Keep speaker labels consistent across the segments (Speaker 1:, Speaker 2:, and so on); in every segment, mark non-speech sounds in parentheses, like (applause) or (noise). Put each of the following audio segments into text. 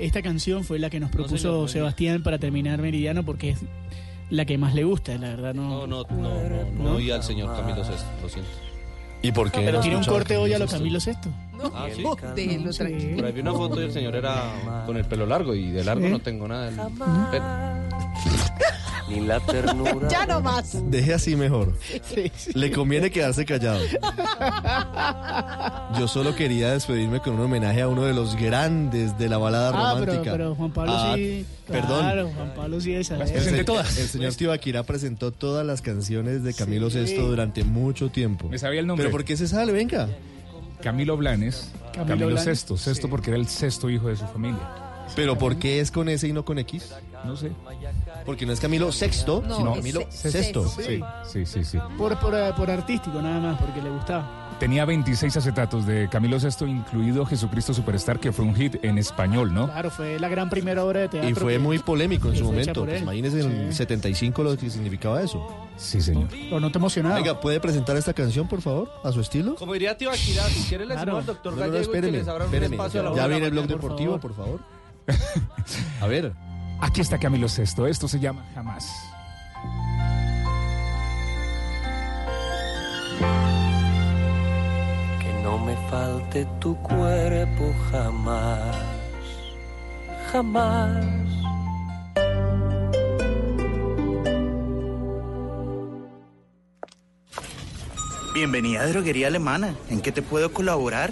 Speaker 1: esta canción fue la que nos propuso
Speaker 2: señor, no, no.
Speaker 1: Sebastián para terminar Meridiano porque es la que más le gusta, la verdad. No,
Speaker 2: No, no, no, no, no,
Speaker 1: ¿No?
Speaker 2: oí al señor Camilo Sesto, lo siento.
Speaker 3: ¿Y por qué?
Speaker 1: Pero
Speaker 3: no
Speaker 1: tiene un corte hoy a lo
Speaker 3: Camilo Sesto?
Speaker 1: Sesto.
Speaker 2: Ah, sí.
Speaker 4: Déjenlo
Speaker 1: Sí.
Speaker 4: tranquilo.
Speaker 2: Por ahí vi una foto y el señor era con el pelo largo y de largo no tengo nada.
Speaker 5: Ni la (laughs) ternura.
Speaker 4: Ya no más.
Speaker 3: Deje así mejor.
Speaker 1: Sí, sí.
Speaker 3: Le conviene quedarse callado. Yo solo quería despedirme con un homenaje a uno de los grandes de la balada
Speaker 1: Ah, pero,
Speaker 3: romántica.
Speaker 1: pero Juan Pablo
Speaker 3: Ah,
Speaker 1: sí.
Speaker 3: Perdón.
Speaker 1: Claro, Juan Pablo sí es.
Speaker 6: Presenté
Speaker 3: se-
Speaker 6: todas.
Speaker 3: el señor Tibaquira presentó todas las canciones de Camilo
Speaker 1: Sí.
Speaker 3: Sesto durante mucho tiempo.
Speaker 6: Me sabía el nombre.
Speaker 3: ¿Pero por qué se sale? Venga.
Speaker 6: Camilo Blanes.
Speaker 1: Camilo
Speaker 6: Camilo,
Speaker 1: Blanes.
Speaker 6: Sexto. Sexto
Speaker 1: Sí.
Speaker 6: porque era el sexto hijo de su familia.
Speaker 3: ¿Pero por qué es con S y no con X?
Speaker 6: No sé.
Speaker 3: Porque no es Camilo Sexto,
Speaker 4: No,
Speaker 3: sino
Speaker 4: es
Speaker 3: Camilo
Speaker 4: se- sexto.
Speaker 6: Sí, sí, sí, sí.
Speaker 1: Por, por, eh, por artístico nada más, porque le gustaba.
Speaker 6: Tenía 26 acetatos de Camilo Sexto, incluido Jesucristo Superstar, que fue un hit en español, ¿no?
Speaker 1: Claro, fue la gran primera obra de teatro.
Speaker 3: Y fue
Speaker 1: que-
Speaker 3: muy polémico en su momento. Pues
Speaker 1: él.
Speaker 3: imagínese en el
Speaker 1: Sí.
Speaker 3: 75 lo que significaba eso.
Speaker 6: Sí, señor.
Speaker 1: Pero no te emocionaba.
Speaker 3: Venga, ¿puede presentar esta canción, por favor, a su estilo?
Speaker 2: Como diría Tibaquira, si quiere le
Speaker 1: Claro.
Speaker 2: decimos al doctor
Speaker 3: No, no, no,
Speaker 2: Gallego y que
Speaker 3: espéreme,
Speaker 2: les abran un
Speaker 3: espéreme.
Speaker 2: espacio a la
Speaker 3: Ya viene el blog
Speaker 2: mañana.
Speaker 1: por
Speaker 3: deportivo, por favor. A ver.
Speaker 6: Aquí está Camilo Sexto. Esto se llama Jamás.
Speaker 5: Que no me falte tu cuerpo jamás. Jamás.
Speaker 7: Bienvenida a Droguería Alemana. ¿En qué te puedo colaborar?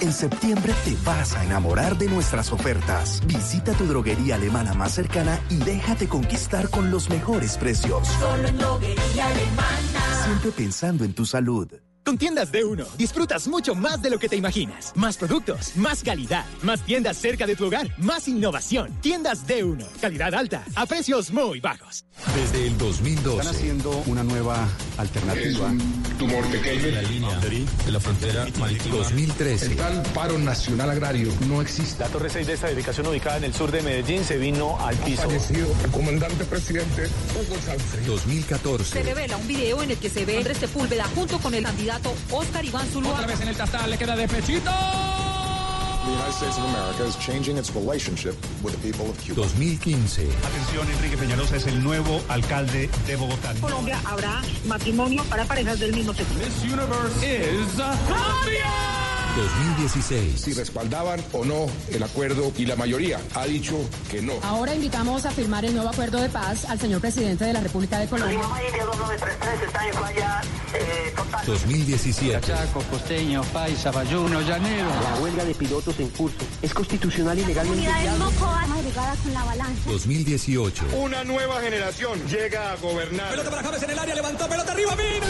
Speaker 8: En septiembre te vas a enamorar de nuestras ofertas. Visita tu droguería alemana más cercana y déjate conquistar con los mejores precios.
Speaker 9: Solo en droguería alemana.
Speaker 8: Siempre pensando en tu salud.
Speaker 10: Con tiendas D1 disfrutas mucho más de lo que te imaginas. Más productos, más calidad, más tiendas cerca de tu hogar, más innovación. Tiendas D1, calidad alta, a precios muy bajos.
Speaker 11: Desde el 2012.
Speaker 12: Están haciendo una nueva alternativa.
Speaker 11: tumor pequeño la línea de la frontera marítima. 2013.
Speaker 12: El tal paro nacional agrario no existe.
Speaker 13: La Torre 6 de esta edificación ubicada en el sur de Medellín se vino al piso.
Speaker 12: Fallecido el comandante presidente Hugo Sanfrey.
Speaker 11: 2014.
Speaker 9: Se revela un video en el que se ve a Andrés Sepúlveda junto con el candidato Oscar Iván Zuluaga.
Speaker 6: Otra vez en el tastal, le queda de pechito.
Speaker 12: The United States of America is changing its relationship with the people of Cuba.
Speaker 11: 2015.
Speaker 13: Atención, Enrique Peñalosa es el nuevo alcalde de Bogotá.
Speaker 9: En Colombia habrá matrimonio para parejas del mismo sexo.
Speaker 6: This universe is Colombia.
Speaker 11: 2016.
Speaker 12: Si respaldaban o no el acuerdo y la mayoría ha dicho que no.
Speaker 9: Ahora invitamos a firmar el nuevo acuerdo de paz al señor presidente de la República de Colombia.
Speaker 11: 2017.
Speaker 5: costeño, paisa, bayuno, llanero. La huelga de pilotos en curso es constitucional y legalmente
Speaker 9: agregada con la balanza.
Speaker 11: 2018.
Speaker 12: Una nueva generación llega a gobernar.
Speaker 10: Pelota para James en el área, levantó, pelota arriba, Mina.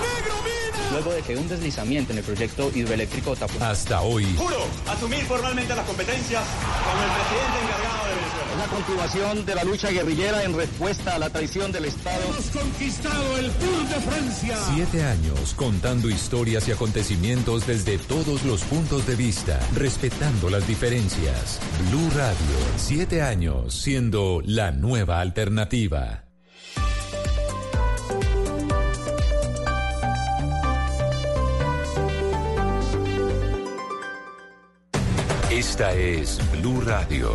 Speaker 10: Negro, Mina.
Speaker 5: Luego de que un deslizamiento en el proyecto hidroeléctrico tapó.
Speaker 11: Hasta hoy.
Speaker 13: Juro asumir formalmente las competencias como el presidente encargado de Venezuela.
Speaker 5: La continuación de la lucha guerrillera en respuesta a la traición del Estado.
Speaker 13: Hemos conquistado el Tour de Francia.
Speaker 11: Siete años contando historias y acontecimientos desde todos los puntos de vista, respetando las diferencias. Blue Radio, siete años siendo la nueva alternativa. Esta es Blue Radio.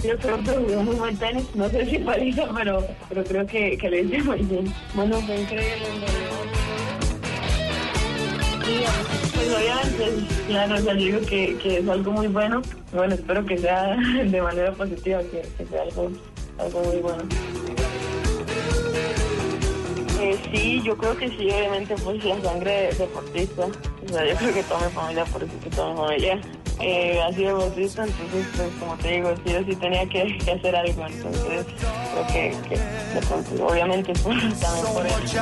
Speaker 4: Partido, que jugó muy buen tenis. No sé si paliza, pero, pero creo que, que le hice muy bien. Bueno, fue increíble pues obviamente, claro, o sea, yo digo que, que es algo muy bueno. Bueno, espero que sea de manera positiva, que, que sea algo, algo muy bueno. Eh, sí, yo creo que sí, obviamente, pues la sangre deportista. O sea, yo creo que toda mi familia, por eso que toda mi familia eh, ha sido deportista, entonces, pues, como te digo, sí o sí tenía que, hacer algo. Entonces, creo que, pronto, obviamente, (laughs) pues, también por eso.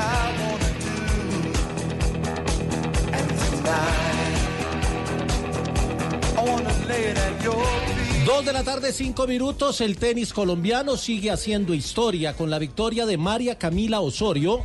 Speaker 14: Dos de la tarde, cinco minutos. El tenis colombiano sigue haciendo historia con la victoria de María Camila Osorio.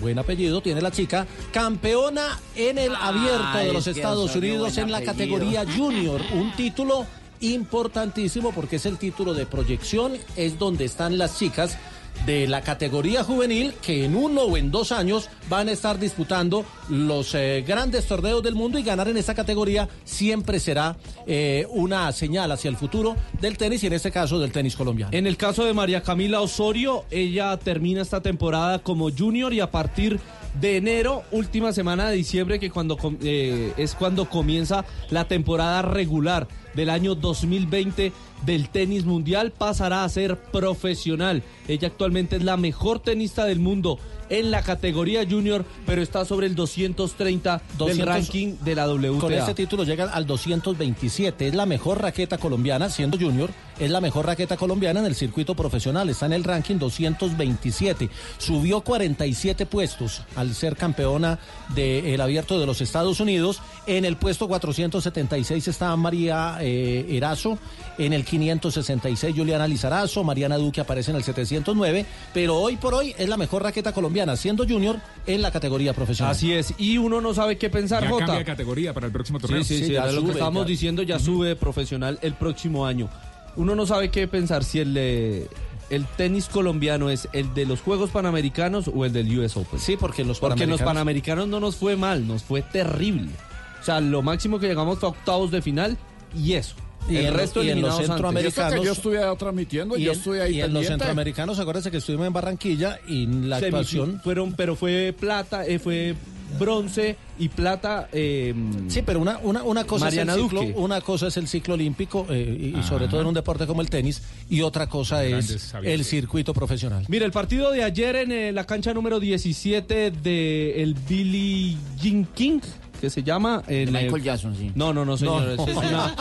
Speaker 14: Buen apellido tiene la chica, campeona en el abierto de los
Speaker 15: es
Speaker 14: Estados Unidos en la
Speaker 15: apellido.
Speaker 14: categoría junior. Un título importantísimo porque es el título de proyección, es donde están las chicas de la categoría juvenil que en uno o en dos años van a estar disputando los eh, grandes torneos del mundo y ganar en esta categoría siempre será eh, una señal hacia el futuro del tenis y en este caso del tenis colombiano.
Speaker 15: En el caso de María Camila Osorio, ella termina esta temporada como junior y a partir de enero, última semana de diciembre, que cuando eh, es cuando comienza la temporada regular del año 2020 del tenis mundial, pasará a ser profesional. Ella actualmente es la mejor tenista del mundo en la categoría junior, pero está sobre el 230 del
Speaker 14: 200
Speaker 15: ranking de la WTA.
Speaker 14: Con este título llega al 227. Es la mejor raqueta colombiana, siendo junior, es la mejor raqueta colombiana en el circuito profesional. Está en el ranking 227. Subió 47 puestos al ser campeona del abierto de los Estados Unidos. En el puesto 476 está María eh, Erazo. En el 566 Juliana Lizarazo. Mariana Duque aparece en el 709. Pero hoy por hoy es la mejor raqueta colombiana, siendo junior en la categoría profesional.
Speaker 15: Así es, y uno no sabe qué pensar,
Speaker 6: Ya
Speaker 15: Jota.
Speaker 6: cambia de categoría para el próximo torneo.
Speaker 15: Sí, sí, sí,
Speaker 14: ya
Speaker 15: era lo que estábamos
Speaker 14: ya.
Speaker 15: diciendo, ya sube de profesional el próximo año. Uno no sabe qué pensar si el, eh, el tenis colombiano es el de los Juegos Panamericanos o el del US Open.
Speaker 14: Sí, porque los
Speaker 15: Porque en los
Speaker 14: panamericanos-
Speaker 15: Panamericanos no nos fue mal, nos fue terrible. O sea, lo máximo que llegamos fue a octavos de final y eso.
Speaker 14: Y
Speaker 15: el
Speaker 14: en
Speaker 15: resto
Speaker 14: y en los centroamericanos-
Speaker 16: yo estuve transmitiendo,
Speaker 14: Y,
Speaker 16: yo
Speaker 14: en,
Speaker 16: estuve ahí
Speaker 14: y en los centroamericanos, acuérdense que estuvimos en Barranquilla y la
Speaker 15: Semifi-
Speaker 14: actuación.
Speaker 15: fueron, pero fue plata, eh, fue bronce y plata. eh,
Speaker 14: Sí, pero una, una, una cosa
Speaker 15: Mariana
Speaker 14: es el ciclo,
Speaker 15: Duque.
Speaker 14: una cosa es el ciclo olímpico eh, y, y sobre todo en un deporte como el tenis y otra cosa
Speaker 15: Grandes
Speaker 14: es el circuito profesional.
Speaker 15: Mira, el partido de ayer en eh, la cancha número 17 de el Billie Jean King, que se llama... el,
Speaker 17: Michael
Speaker 15: eh,
Speaker 17: Jackson, sí.
Speaker 15: No, no, no, señores.
Speaker 17: No.
Speaker 15: Es una,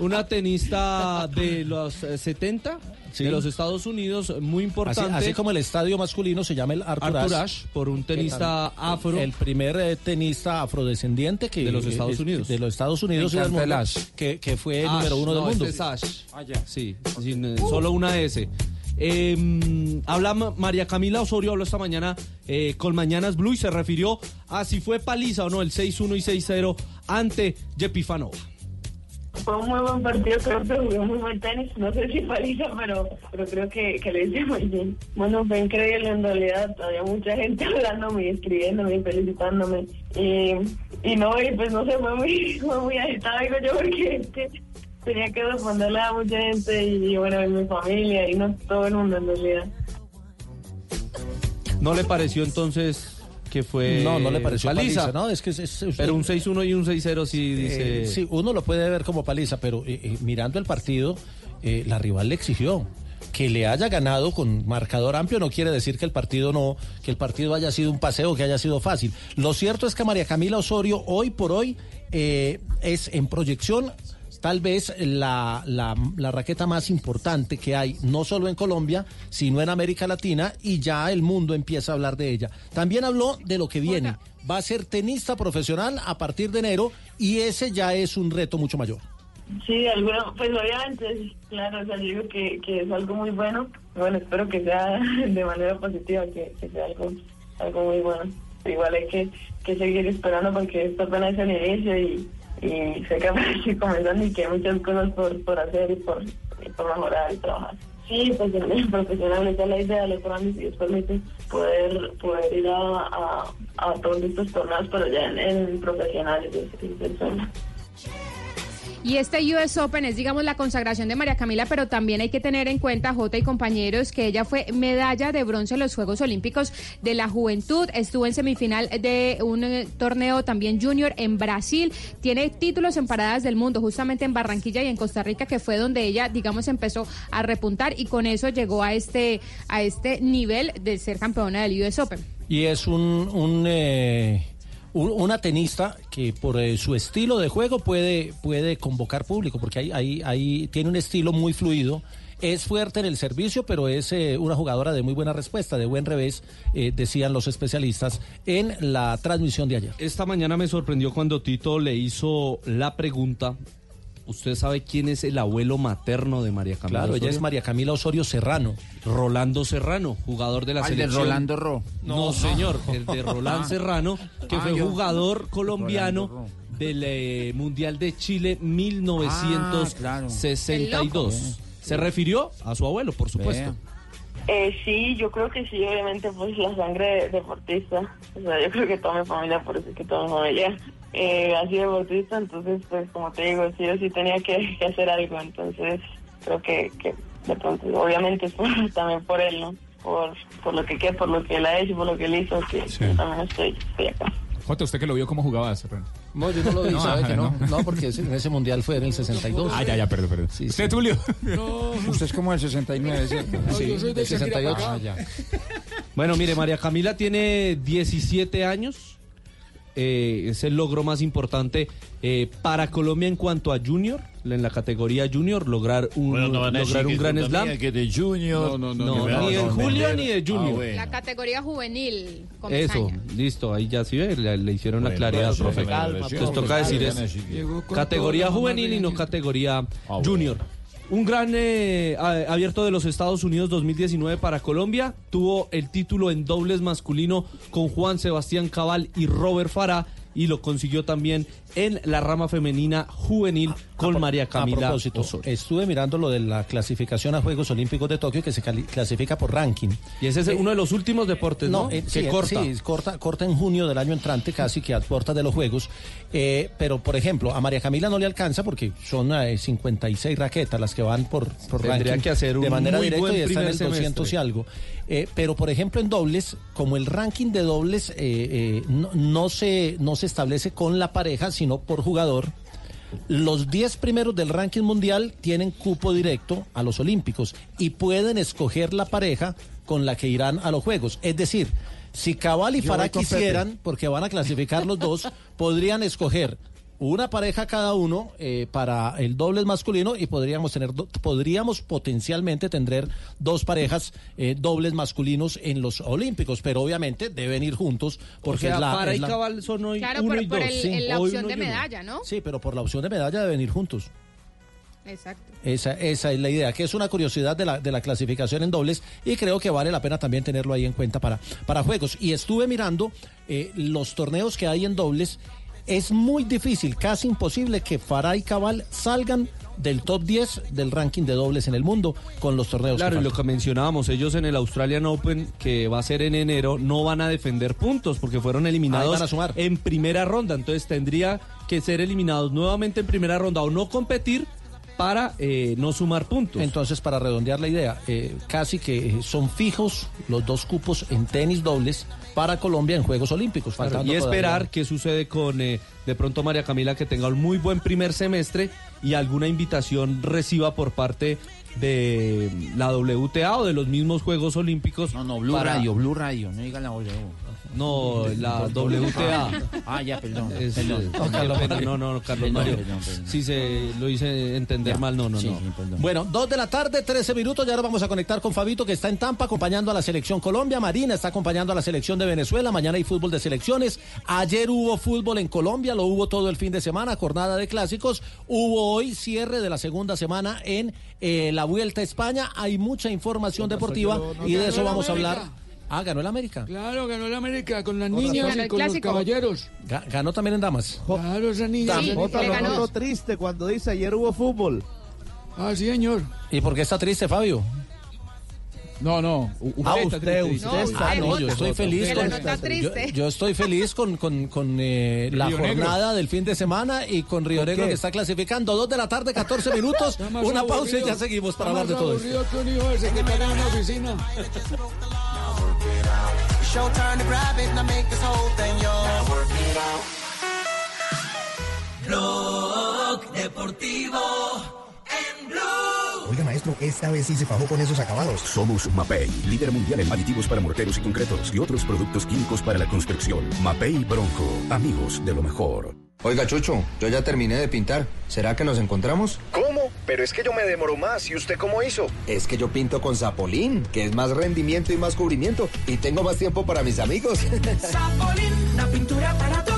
Speaker 15: una tenista de los eh, 70
Speaker 14: Sí.
Speaker 15: de los Estados Unidos, muy
Speaker 14: Así,
Speaker 15: importante.
Speaker 14: así como el estadio masculino se llama el Arthur,
Speaker 15: Arthur
Speaker 14: Ashe,
Speaker 15: Ashe, por un tenista afro.
Speaker 14: El primer eh, tenista afrodescendiente que
Speaker 15: De los Estados
Speaker 14: eh,
Speaker 15: Unidos.
Speaker 14: De los Estados Unidos
Speaker 15: el
Speaker 14: mundo, que, que fue el
Speaker 15: Ash,
Speaker 14: número uno
Speaker 15: no,
Speaker 14: del mundo.
Speaker 15: este es Ash. Sí, sin, eh, solo una S. Eh, habla Ma- María Camila Osorio, habló esta mañana eh, con Mañanas Blue y se refirió a si fue paliza o no el 6-1 y 6-0 ante Jepi Fanova.
Speaker 4: Fue un muy buen partido, creo que jugué muy buen tenis. No sé si paliza, pero, pero creo que, que le hice muy bien. Bueno, fue increíble en realidad. Había mucha gente (laughs) hablándome escribiéndome felicitándome. Y, no, y pues no sé, fue muy, (laughs) fue muy agitado, digo yo, porque tenía que responderle a mucha gente y, bueno, y mi familia y no todo el mundo en realidad.
Speaker 15: ¿No le pareció entonces que fue
Speaker 14: no, no le pareció paliza, ¿no? Es que es, es- es-
Speaker 15: Pero un 6-1 y un 6-0 sí dice...
Speaker 14: Eh, sí, uno lo puede ver como paliza, pero eh, eh, mirando el partido, eh, la rival le exigió. Que le haya ganado con marcador amplio no quiere decir que el partido no, que el partido haya sido un paseo, que haya sido fácil. Lo cierto es que María Camila Osorio hoy por hoy eh, es en proyección tal vez la, la, la raqueta más importante que hay, no solo en Colombia, sino en América Latina, y ya el mundo empieza a hablar de ella. También habló de lo que viene. Va a ser tenista profesional a partir de enero, y ese ya es un reto mucho mayor.
Speaker 4: Sí, alguna, pues obviamente, claro, o sea, yo digo que, que es algo muy bueno. Bueno, espero que sea (laughs) de manera positiva, que, que sea algo, algo muy bueno. Igual hay que, que seguir esperando porque esto apenas es el inicio y, y sé que (laughs) apenas estoy comenzando y que hay muchas cosas por, por hacer y por, por mejorar y trabajar. Sí, pues en el profesional la idea de los programas y Dios permite poder, poder ir a, a, a todos estos torneos, pero ya en, profesionales, es, es.
Speaker 16: Y este US Open es, digamos, la consagración de María Camila, pero también hay que tener en cuenta, Jota y compañeros, que ella fue medalla de bronce en los Juegos Olímpicos de la Juventud. Estuvo en semifinal de un eh, torneo también junior en Brasil. Tiene títulos en paradas del mundo, justamente en Barranquilla y en Costa Rica, que fue donde ella, digamos, empezó a repuntar y con eso llegó a este, a este nivel de ser campeona del US Open.
Speaker 14: Y es un, un, eh, una tenista que por eh, su estilo de juego puede, puede convocar público, porque ahí, ahí, ahí tiene un estilo muy fluido. Es fuerte en el servicio, pero es eh, una jugadora de muy buena respuesta, de buen revés, eh, decían los especialistas en la transmisión de ayer.
Speaker 15: Esta mañana me sorprendió cuando Tito le hizo la pregunta. ¿Usted sabe quién es el abuelo materno de María Camila?
Speaker 14: Claro, ella es María Camila Osorio Serrano.
Speaker 15: Rolando Serrano, jugador de la
Speaker 17: Ah, el de
Speaker 15: selección.
Speaker 17: Rolando Ro.
Speaker 15: No,
Speaker 17: No.
Speaker 15: señor, (laughs) el de Roland
Speaker 17: Ah.
Speaker 15: Serrano, que
Speaker 17: Ah,
Speaker 15: fue
Speaker 17: yo-
Speaker 15: jugador colombiano del eh, Mundial de Chile 1962. Se refirió a su abuelo, por supuesto.
Speaker 4: Eh, sí, yo creo que sí, obviamente, pues la sangre deportista. O sea, yo creo que toda mi familia, por eso es que toda mi familia eh, ha sido deportista. Entonces, pues como te digo, sí o sí tenía que, (laughs) que hacer algo. Entonces, creo que, que de pronto, obviamente, es por- (laughs) también por él, ¿no? Por, por lo que que por lo que él ha hecho, por lo que él hizo, que yo también estoy, estoy acá.
Speaker 6: Jota, ¿usted que lo vio cómo jugaba Serrano?
Speaker 14: No, yo no lo vi,
Speaker 6: No,
Speaker 14: ¿sabe
Speaker 6: ajá,
Speaker 14: que no?
Speaker 6: no.
Speaker 14: No, porque ese- en ese mundial fue en el 62.
Speaker 6: Ah, ya, ya, perdón, perdón. ¿Usted, Tulio?
Speaker 17: Usted es como el 69, ¿cierto?
Speaker 14: Sí,
Speaker 17: yo soy de
Speaker 14: del 68.
Speaker 17: Shakira
Speaker 14: Ah, ya.
Speaker 15: Bueno, mire, María Camila tiene 17 años. Eh, es el logro más importante eh, para Colombia en cuanto a junior, en la categoría junior, lograr un,
Speaker 18: Bueno, no
Speaker 15: lograr un gran slam.
Speaker 18: que de junior.
Speaker 15: No, ni de julio ni de junior.
Speaker 18: Ah, bueno.
Speaker 16: La categoría juvenil.
Speaker 15: Eso, listo, ahí ya sí ve, le, le hicieron la
Speaker 18: Bueno,
Speaker 15: claridad,
Speaker 18: bueno,
Speaker 15: profe. Entonces toca decir es categoría juvenil y no categoría
Speaker 18: bueno.
Speaker 15: junior. Un gran eh, abierto de los Estados Unidos 2019 para Colombia. Tuvo el título en dobles masculino con Juan Sebastián Cabal y Robert Farah. Y lo consiguió también en la rama femenina juvenil con María Camila
Speaker 14: A propósito,
Speaker 15: Osorio.
Speaker 14: estuve mirando lo de la clasificación a Juegos Olímpicos de Tokio que se clasifica por ranking.
Speaker 15: Y ese es uno de los últimos deportes, ¿no?
Speaker 14: eh,
Speaker 15: que
Speaker 14: sí,
Speaker 15: corta.
Speaker 14: sí, corta. corta en junio del año entrante, casi que a puertas de los Juegos. Eh, pero, por ejemplo, a María Camila no le alcanza porque son eh, 56 raquetas las que van por, por
Speaker 15: Tendría
Speaker 14: ranking
Speaker 15: que hacer un
Speaker 14: de manera directa y está en el 200 y
Speaker 15: semestre.
Speaker 14: algo. Eh, pero, por ejemplo, en dobles, como el ranking de dobles eh, eh, no, no se, no se establece con la pareja, sino por jugador, los 10 primeros del ranking mundial tienen cupo directo a los Olímpicos y pueden escoger la pareja con la que irán a los Juegos. Es decir, si Cabal y Farah quisieran, porque van a clasificar los dos, podrían escoger una pareja cada uno eh, para el doble masculino y podríamos tener do- podríamos potencialmente tener dos parejas eh, dobles masculinos en los olímpicos pero obviamente deben ir juntos porque
Speaker 15: o sea,
Speaker 14: es la,
Speaker 15: Farah
Speaker 14: es
Speaker 15: y
Speaker 14: la-
Speaker 15: Cabal son hoy
Speaker 16: Claro,
Speaker 15: uno
Speaker 16: por,
Speaker 15: y
Speaker 16: por
Speaker 15: dos.
Speaker 16: el-
Speaker 14: sí.
Speaker 16: la opción de medalla, ¿no?
Speaker 14: sí pero por la opción de medalla deben ir juntos
Speaker 16: Exacto.
Speaker 14: esa, esa es la idea, que es una curiosidad de la, de la clasificación en dobles y creo que vale la pena también tenerlo ahí en cuenta para, para juegos. Y estuve mirando eh, los torneos que hay en dobles. Es muy difícil, casi imposible que Farah y Cabal salgan del top 10 del ranking de dobles en el mundo con los torneos.
Speaker 15: Claro,
Speaker 14: que
Speaker 15: y lo que mencionábamos, ellos en el Australian Open, que va a ser en enero, no van a defender puntos porque fueron eliminados
Speaker 14: van a sumar.
Speaker 15: en primera ronda. Entonces tendría que ser eliminados nuevamente en primera ronda o no competir para eh, no sumar puntos.
Speaker 14: Entonces, para redondear la idea, eh, casi que eh, son fijos los dos cupos en tenis dobles para Colombia en Juegos Olímpicos.
Speaker 15: Claro, y esperar
Speaker 14: todavía-
Speaker 15: qué sucede con eh, de pronto María Camila que tenga un muy buen primer semestre y alguna invitación reciba por parte de la WTA o de los mismos Juegos Olímpicos.
Speaker 17: No, no, Blue
Speaker 15: para-
Speaker 17: Radio, Blue Radio, no diga la de
Speaker 15: No, la WTA.
Speaker 17: Ah, ya, perdón.
Speaker 15: Es,
Speaker 17: perdón.
Speaker 15: eh,
Speaker 17: No, Carlos
Speaker 15: pena, no, no, Carlos Mario.
Speaker 17: perdón, perdón.
Speaker 15: Sí, se lo hice entender mal, no, no,
Speaker 17: Sí,
Speaker 15: no.
Speaker 17: sí.
Speaker 14: Bueno, dos de la tarde, 13 minutos. Ya ahora vamos a conectar con Fabito, que está en Tampa acompañando a la selección Colombia. Marina está acompañando a la selección de Venezuela. Mañana hay fútbol de selecciones. Ayer hubo fútbol en Colombia, lo hubo todo el fin de semana, jornada de clásicos. Hubo hoy cierre de la segunda semana en eh, la Vuelta a España. Hay mucha información deportiva y de eso vamos a hablar. Ah, ganó el América.
Speaker 17: Claro, ganó el América con las
Speaker 14: Con
Speaker 17: niñas y con los caballeros.
Speaker 14: Ga- ganó también en damas.
Speaker 17: Claro, esas niñas.
Speaker 18: Jota, lo noto triste cuando dice ayer hubo fútbol.
Speaker 17: Ah, sí, señor.
Speaker 14: ¿Y por qué está triste, Fabio?
Speaker 17: No, no. u-
Speaker 14: Ah,
Speaker 17: está
Speaker 14: usted,
Speaker 17: triste,
Speaker 14: usted
Speaker 17: dice.
Speaker 14: está. Ah, no, yo estoy feliz con. Yo, estoy feliz con, con, con, eh, la
Speaker 17: Río Negro.
Speaker 14: jornada del fin de semana y con Río
Speaker 17: ¿Por
Speaker 14: Negro que está clasificando. Dos de la tarde, 14 (laughs) minutos. Una pausa y ya seguimos para hablar de todo esto.
Speaker 19: Blog Deportivo en Blue.
Speaker 20: Oiga, maestro, esta vez sí se fajó con esos acabados.
Speaker 21: Somos Mapei, líder mundial en aditivos para morteros y concretos y otros productos químicos para la construcción. Mapei Bronco, amigos de lo mejor.
Speaker 22: Oiga, Chucho, yo ya terminé de pintar. ¿Será que nos encontramos?
Speaker 20: ¿Cómo? Pero es que yo me demoro más. ¿Y usted cómo hizo?
Speaker 22: Es que yo pinto con Zapolín, que es más rendimiento y más cubrimiento. Y tengo más tiempo para mis amigos. (laughs)
Speaker 19: Zapolín, la pintura para vida.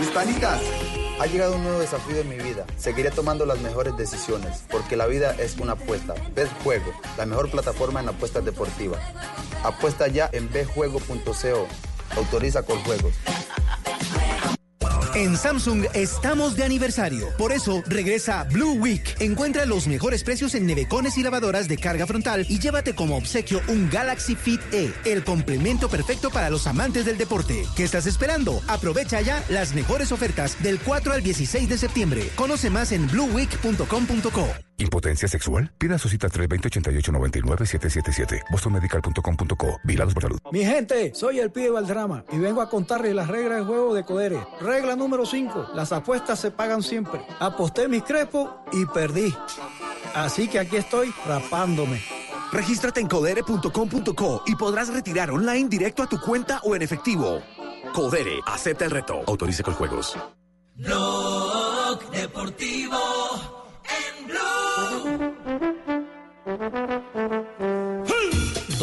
Speaker 22: Hispanitas, ha llegado un nuevo desafío en mi vida. Seguiré tomando las mejores decisiones, porque la vida es una apuesta. Betjuego, la mejor plataforma en apuestas deportivas. Apuesta ya en betjuego.co. Autoriza con juegos.
Speaker 23: En Samsung estamos de aniversario. Por eso regresa Blue Week. Encuentra los mejores precios en nevecones y lavadoras de carga frontal y llévate como obsequio un Galaxy Fit E, el complemento perfecto para los amantes del deporte. ¿Qué estás esperando? Aprovecha ya las mejores ofertas del 4 al 16 de septiembre. Conoce más en blueweek.com.co.
Speaker 24: ¿Impotencia sexual? Pida su cita 320-8899-777. bostonmedical.com.co. Vigilados por salud.
Speaker 25: Mi gente, soy el pibe Valdrama y vengo a contarles las reglas del juego de Codere. Regla número 5. Las apuestas se pagan siempre. Aposté mis crepos y perdí. Así que aquí estoy rapándome.
Speaker 26: Regístrate en codere.com.co y podrás retirar online directo a tu cuenta o en efectivo. Codere, acepta el reto.
Speaker 24: Autorice con juegos.
Speaker 19: Blog Deportivo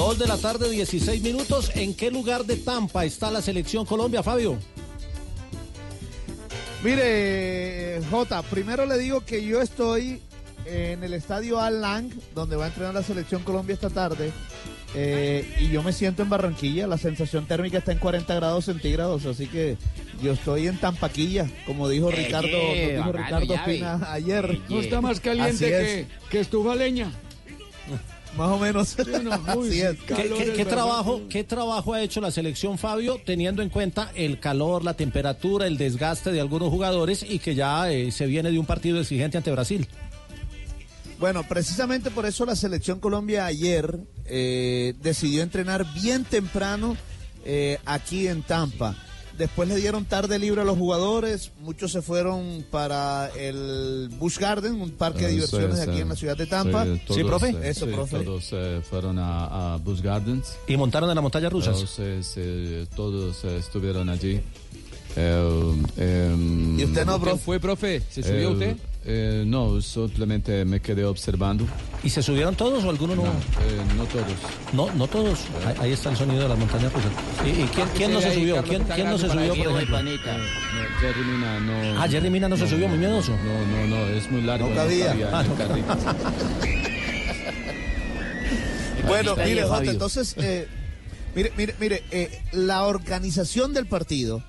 Speaker 14: Dos de la tarde, 16 minutos. ¿En qué lugar de Tampa está la selección Colombia, Fabio?
Speaker 18: Mire, Jota, primero le digo que yo estoy en el estadio Al Lang, donde va a entrenar la selección Colombia esta tarde. eh, y yo me siento en Barranquilla, la sensación térmica está en 40 grados centígrados, así que yo estoy en Tampaquilla, como dijo
Speaker 17: Eh,
Speaker 18: Ricardo,
Speaker 17: eh,
Speaker 18: nos dijo
Speaker 17: bacano,
Speaker 18: Ricardo. Espina ayer.
Speaker 17: No está más caliente
Speaker 18: es.
Speaker 17: que, que estufa leña.
Speaker 18: Más o menos. (laughs)
Speaker 17: Uy,
Speaker 18: Así es.
Speaker 14: ¿Qué, trabajo, ¿Qué trabajo ha hecho la selección, Fabio, teniendo en cuenta el calor, la temperatura, el desgaste de algunos jugadores y que ya eh, se viene de un partido exigente ante Brasil?
Speaker 18: Bueno, precisamente por eso la selección Colombia ayer eh, decidió entrenar bien temprano eh, aquí en Tampa. Después le dieron tarde libre a los jugadores, muchos se fueron para el Busch Garden, un parque de
Speaker 27: Eh,
Speaker 18: diversiones
Speaker 27: sí,
Speaker 18: aquí
Speaker 27: sí.
Speaker 18: en la ciudad de Tampa.
Speaker 27: Sí, todos, eh,
Speaker 18: Eso,
Speaker 27: sí,
Speaker 18: profe.
Speaker 27: Todos eh, fueron a, a Busch Gardens.
Speaker 14: ¿Y montaron en la montaña rusas?
Speaker 27: Todos, eh, sí, todos eh, estuvieron allí. Eh, em,
Speaker 18: ¿Y usted no,
Speaker 27: ¿Quién
Speaker 18: profe?
Speaker 27: fue,
Speaker 28: profe?
Speaker 27: ¿Se
Speaker 28: subió usted?
Speaker 27: no, simplemente me quedé observando.
Speaker 14: ¿Y se subieron todos o alguno no?
Speaker 27: No, eh, no todos.
Speaker 14: No, no todos. Ahí, ahí está el sonido de las montañas rusas. ¿Y, y quién, quién no se subió? ¿Quién, quién no se subió, por ejemplo?
Speaker 27: No, Jerry Mina no.
Speaker 14: Ah, Jerry Mina no se subió, muy miedoso.
Speaker 27: No, no, no, es muy largo.
Speaker 18: No cabía. Ah, no. (laughs) Bueno, mire, Jota, entonces, eh, mire, mire, mire, eh, la organización del partido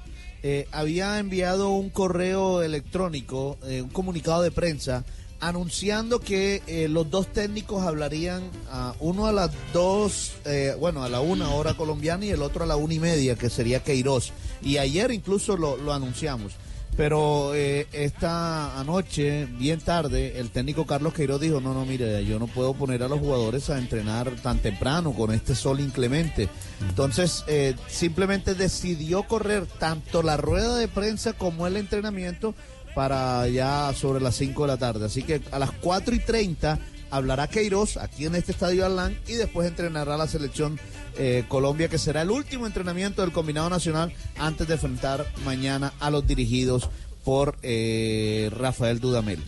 Speaker 18: eh, había enviado un correo electrónico, eh, un comunicado de prensa, anunciando que eh, los dos técnicos hablarían, a uno a las dos, eh, bueno, a la una hora colombiana y el otro a la una y media, que sería Queiroz. Y ayer incluso lo, lo anunciamos. Pero eh, esta anoche, bien tarde, el técnico Carlos Queiroz dijo, no, no, mire, yo no puedo poner a los jugadores a entrenar tan temprano con este sol inclemente. Entonces, eh, simplemente decidió correr tanto la rueda de prensa como el entrenamiento para ya sobre las 5 de la tarde. Así que a las 4 y 30 hablará Queiroz aquí en este estadio Alán y después entrenará la selección eh, Colombia, que será el último entrenamiento del combinado nacional antes de enfrentar mañana a los dirigidos por eh, Rafael Dudamel.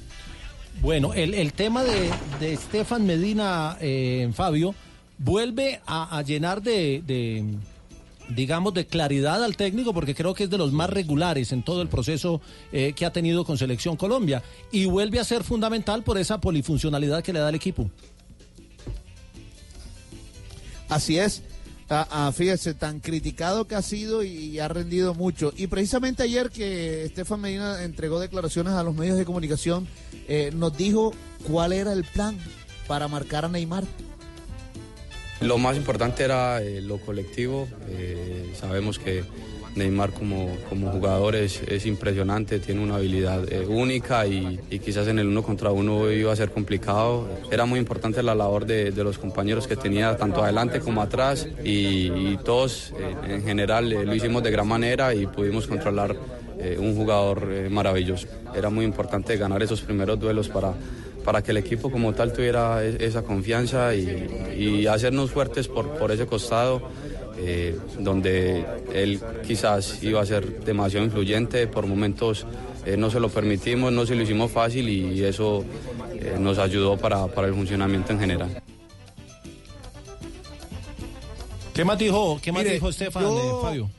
Speaker 14: Bueno, el, el tema de, de Estefan Medina, eh, Fabio, vuelve a, a llenar de, de, digamos, de claridad al técnico, porque creo que es de los más regulares en todo el proceso eh, que ha tenido con Selección Colombia, y vuelve a ser fundamental por esa polifuncionalidad que le da al equipo.
Speaker 18: Así es. Ah, ah, fíjese, tan criticado que ha sido y, ha rendido mucho. Y precisamente ayer que Estefan Medina entregó declaraciones a los medios de comunicación, eh, nos dijo cuál era el plan para marcar a Neymar.
Speaker 29: Lo más importante era eh, lo colectivo. eh, sabemos que Neymar como, como jugador es, es impresionante, tiene una habilidad eh, única y, quizás en el uno contra uno iba a ser complicado. Era muy importante la labor de, los compañeros que tenía tanto adelante como atrás y, y todos en general lo hicimos de gran manera y pudimos controlar un jugador maravilloso. Era muy importante ganar esos primeros duelos para para que el equipo como tal tuviera e- esa confianza y, y hacernos fuertes por, por ese costado, eh, donde él quizás iba a ser demasiado influyente, por momentos eh, no se lo permitimos, no se lo hicimos fácil y eso eh, nos ayudó para, para el funcionamiento en general.
Speaker 14: ¿Qué más dijo, qué más
Speaker 18: Mire,
Speaker 14: dijo Estefan,
Speaker 18: yo-
Speaker 14: eh, Fabio?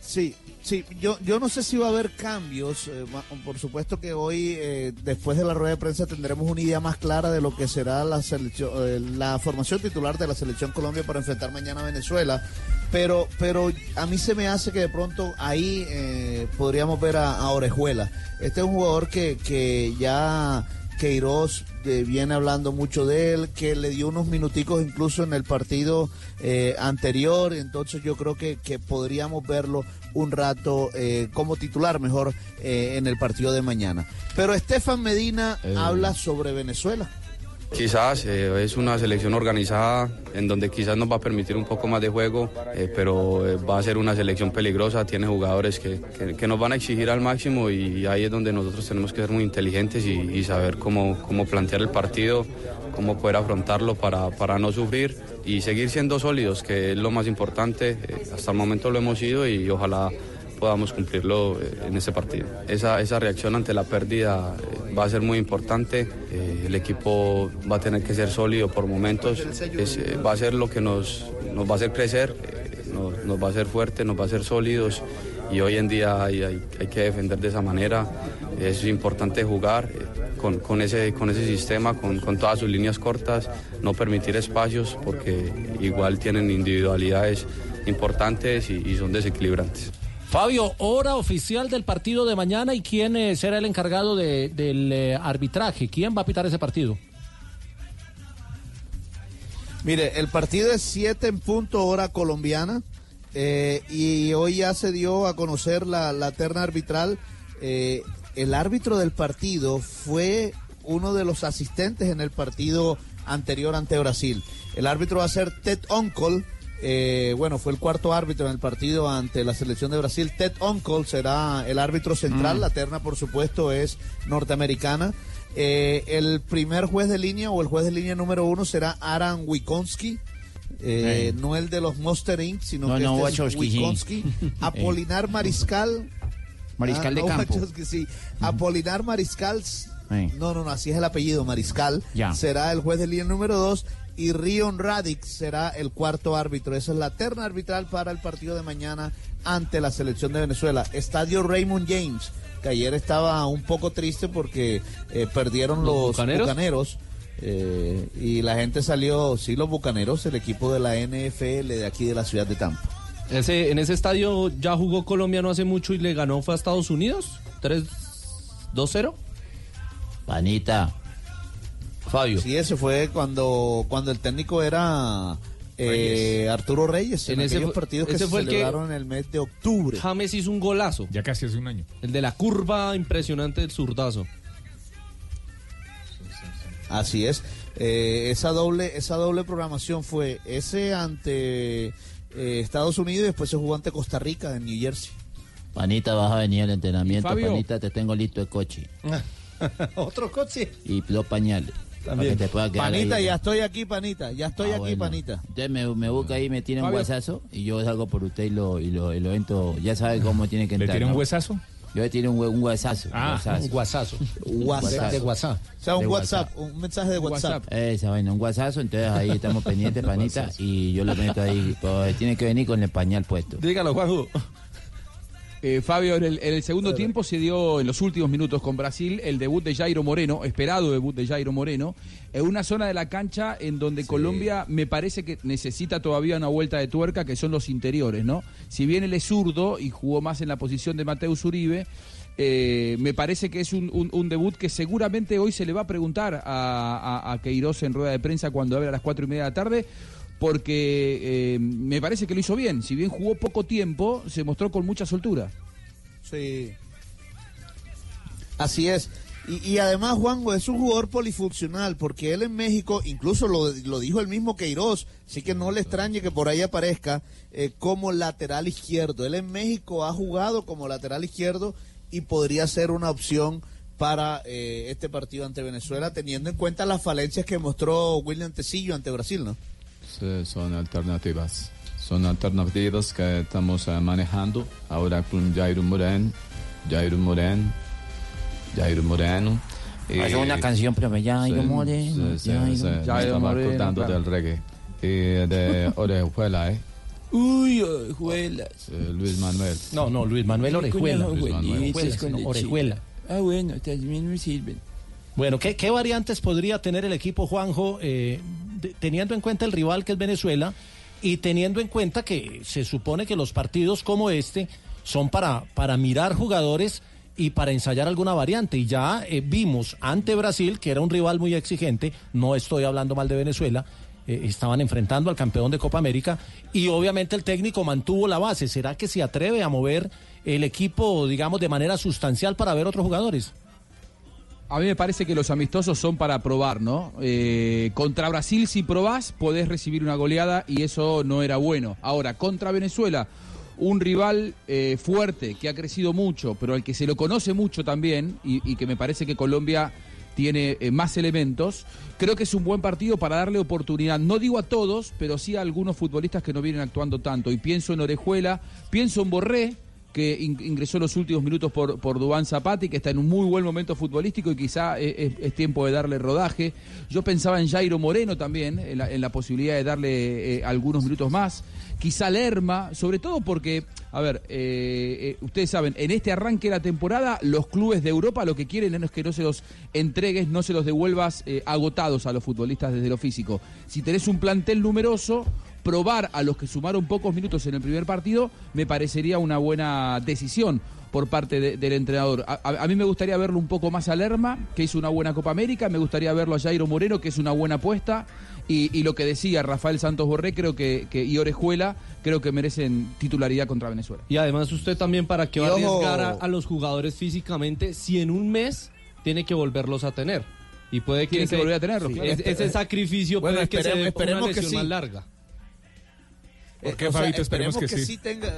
Speaker 18: Sí, sí, yo, yo no sé si va a haber cambios. eh, por supuesto que hoy, eh, después de la rueda de prensa, tendremos una idea más clara de lo que será la, selección, eh, la formación titular de la selección Colombia para enfrentar mañana a Venezuela. Pero, pero a mí se me hace que de pronto ahí eh, podríamos ver a, a Orejuela. Este es un jugador que, que ya Queiroz eh, viene hablando mucho de él, que le dio unos minuticos incluso en el partido eh, anterior, entonces yo creo que, que podríamos verlo un rato eh, como titular mejor eh, en el partido de mañana. Pero Estefan Medina
Speaker 29: Eh.
Speaker 18: habla sobre Venezuela.
Speaker 29: Quizás eh, es una selección organizada en donde quizás nos va a permitir un poco más de juego, eh, pero eh, va a ser una selección peligrosa, tiene jugadores que, que- nos van a exigir al máximo y ahí es donde nosotros tenemos que ser muy inteligentes y, saber cómo, cómo plantear el partido, cómo poder afrontarlo para, para no sufrir y seguir siendo sólidos, que es lo más importante. Hasta el momento lo hemos sido y ojalá podamos cumplirlo eh, en ese partido. Esa, esa reacción ante la pérdida eh, va a ser muy importante. Eh, el equipo va a tener que ser sólido por momentos. Va a ser lo que nos, nos va a hacer crecer, nos, va a hacer fuertes, nos va a hacer sólidos. Y hoy en día hay, que defender de esa manera. Es importante jugar con, con ese, con ese sistema, con, con todas sus líneas cortas, no permitir espacios porque igual tienen individualidades importantes y son desequilibrantes.
Speaker 14: Fabio, hora oficial del partido de mañana y quién eh, será el encargado de- del eh, arbitraje. ¿Quién va a pitar ese partido?
Speaker 18: Mire, el partido es 7 en punto hora colombiana eh, y hoy ya se dio a conocer la, la terna arbitral. El árbitro del partido fue uno de los asistentes en el partido anterior ante Brasil. El árbitro va a ser Ted Onkel. Eh, bueno, fue el cuarto árbitro en el partido ante la selección de Brasil. Ted Onkel será el árbitro central.
Speaker 30: Mm.
Speaker 18: La terna, por supuesto, es norteamericana. Eh, el primer juez de línea o el juez de línea número uno será Aran Wikonski. Eh. No el de los Monster Inc., sino
Speaker 30: No,
Speaker 18: que
Speaker 30: no,
Speaker 18: este es. Wikonski. (laughs) Apolinar Mariscal.
Speaker 30: Mariscal de
Speaker 18: no,
Speaker 30: campo.
Speaker 18: Wachowski, sí. Apolinar Mariscal. No, no, no, así es el apellido, Mariscal.
Speaker 30: Ya.
Speaker 18: Será el juez de línea número dos. Y Rion Radix será el cuarto árbitro. Esa es la terna arbitral para el partido de mañana ante la selección de Venezuela. Estadio Raymond James, que ayer estaba un poco triste porque eh, perdieron
Speaker 15: ¿Los
Speaker 18: los,
Speaker 15: Bucaneros?
Speaker 18: bucaneros. eh, y la gente salió, sí, los bucaneros, el equipo de la NFL de aquí de la ciudad de Tampa.
Speaker 15: Ese, en ese estadio ya jugó Colombia no hace mucho y le ganó fue a Estados Unidos. 3-2-0.
Speaker 30: Panita.
Speaker 15: Fabio.
Speaker 18: Sí, ese fue cuando, cuando el técnico era eh, Arturo Reyes. En,
Speaker 15: En ese
Speaker 18: partidos que
Speaker 15: ese
Speaker 18: se
Speaker 15: fue el que-
Speaker 18: celebraron en el mes de octubre.
Speaker 15: James hizo un golazo.
Speaker 6: Ya casi hace un año.
Speaker 15: El de la curva impresionante del zurdazo.
Speaker 18: Así es. Eh, esa doble esa doble programación fue ese ante eh, Estados Unidos y después se jugó ante Costa Rica en New Jersey.
Speaker 30: Panita, vas a venir al entrenamiento.
Speaker 18: Fabio.
Speaker 30: Panita, te tengo listo el coche. (laughs)
Speaker 14: Otro coche.
Speaker 31: Y dos pañales. Para que te pueda quedar
Speaker 18: Panita,
Speaker 31: ahí.
Speaker 18: ya estoy aquí, panita. Ya estoy
Speaker 31: Ah,
Speaker 18: aquí,
Speaker 31: bueno.
Speaker 18: panita.
Speaker 31: Usted me, me busca ahí, me tiene un huesazo y yo salgo por usted y lo, y lo, y lo entro. Ya sabe cómo tiene que
Speaker 6: ¿Le
Speaker 31: entrar.
Speaker 6: tiene un huesazo?
Speaker 31: Yo le tiro un, un huesazo.
Speaker 6: Ah,
Speaker 14: un guasazo.
Speaker 18: WhatsApp.
Speaker 14: De WhatsApp.
Speaker 18: O sea, un
Speaker 31: De
Speaker 18: WhatsApp, un mensaje de WhatsApp.
Speaker 31: Esa vaina, un guasazo, entonces ahí estamos pendientes, (laughs) panita, y yo lo meto ahí. Pues, tiene que venir con el pañal puesto.
Speaker 14: Dígalo, Juanjo.
Speaker 28: Eh, Fabio, en el, en el segundo tiempo se dio en los últimos minutos con Brasil el debut de Jairo Moreno, esperado debut de Jairo Moreno, en una zona de la cancha en donde Colombia me parece que necesita todavía una vuelta de tuerca, que son los interiores, ¿no? Si bien él es zurdo y jugó más en la posición de Mateus Uribe, eh, me parece que es un, un- un debut que seguramente hoy se le va a preguntar a, a, a Queiroz en rueda de prensa cuando abre a las cuatro y media de la tarde, porque eh, me parece que lo hizo bien. Si bien jugó poco tiempo, se mostró con mucha soltura.
Speaker 18: Sí. Así es. Y, además, Juanjo, es un jugador polifuncional, porque él en México, incluso lo, lo dijo el mismo Queiroz, así que no le extrañe que por ahí aparezca eh, como lateral izquierdo. Él en México ha jugado como lateral izquierdo y podría ser una opción para eh, este partido ante Venezuela, teniendo en cuenta las falencias que mostró William Tecillo ante Brasil, ¿no?
Speaker 27: Sí, son alternativas. Son alternativas que estamos eh, manejando ahora con Jairo Moreno, Jairo Moreno, Jairo Moreno. y-
Speaker 31: Hace una canción, pero Jairo
Speaker 27: Sí,
Speaker 31: Moreno, Jairo-
Speaker 27: me
Speaker 31: Jairo Moreno,
Speaker 27: acordando del reggae. Y de Orejuela, ¿eh?
Speaker 31: Uy, orejuelas.
Speaker 27: Eh, Luis Manuel.
Speaker 14: No, no, Luis Manuel Orejuela.
Speaker 27: Luis Manuel.
Speaker 31: Lechita.
Speaker 14: Orejuela.
Speaker 31: Ah, bueno, también me sirven.
Speaker 14: Bueno, ¿qué, qué variantes podría tener el equipo Juanjo, eh, teniendo en cuenta el rival que es Venezuela y teniendo en cuenta que se supone que los partidos como este son para, para mirar jugadores y para ensayar alguna variante? Y ya eh, vimos ante Brasil, que era un rival muy exigente, no estoy hablando mal de Venezuela, eh, estaban enfrentando al campeón de Copa América y obviamente el técnico mantuvo la base. ¿Será que se atreve a mover el equipo, digamos, de manera sustancial para ver otros jugadores?
Speaker 28: A mí me parece que los amistosos son para probar, ¿no? Eh, contra Brasil, si probás, podés recibir una goleada y eso no era bueno. Ahora, contra Venezuela, un rival eh, fuerte que ha crecido mucho, pero al que se lo conoce mucho también y, que me parece que Colombia tiene eh, más elementos, creo que es un buen partido para darle oportunidad. No digo a todos, pero sí a algunos futbolistas que no vienen actuando tanto. Y pienso en Orejuela, pienso en Borré, que in- ingresó los últimos minutos por, por Dubán Zapati, que está en un muy buen momento futbolístico y quizá es tiempo de darle rodaje. Yo pensaba en Jairo Moreno también, en la, en la posibilidad de darle eh, algunos minutos más. Quizá Lerma, sobre todo porque, a ver, eh, eh, ustedes saben, en este arranque de la temporada, los clubes de Europa lo que quieren es que no se los entregues, no se los devuelvas eh, agotados a los futbolistas desde lo físico. Si tenés un plantel numeroso, probar a los que sumaron pocos minutos en el primer partido me parecería una buena decisión por parte de- del entrenador. A, mí me gustaría verlo un poco más a Lerma, que hizo una buena Copa América, me gustaría verlo a Jairo Moreno, que es una buena apuesta, y, y lo que decía Rafael Santos Borré creo que, que, y Orejuela creo que merecen titularidad contra Venezuela.
Speaker 15: Y además usted también para qué va a arriesgar a, a los jugadores físicamente si en un mes tiene que volverlos a tener. Y puede que,
Speaker 28: Tiene que volver a tenerlos, claro.
Speaker 15: es- ese sacrificio
Speaker 18: Bueno,
Speaker 15: puede que se dé una
Speaker 18: que
Speaker 15: lesión
Speaker 18: sí.
Speaker 15: más larga.
Speaker 6: ¿Por qué,
Speaker 18: Eh, o sea,
Speaker 6: Fabito? Esperemos que sí.
Speaker 18: sí tenga...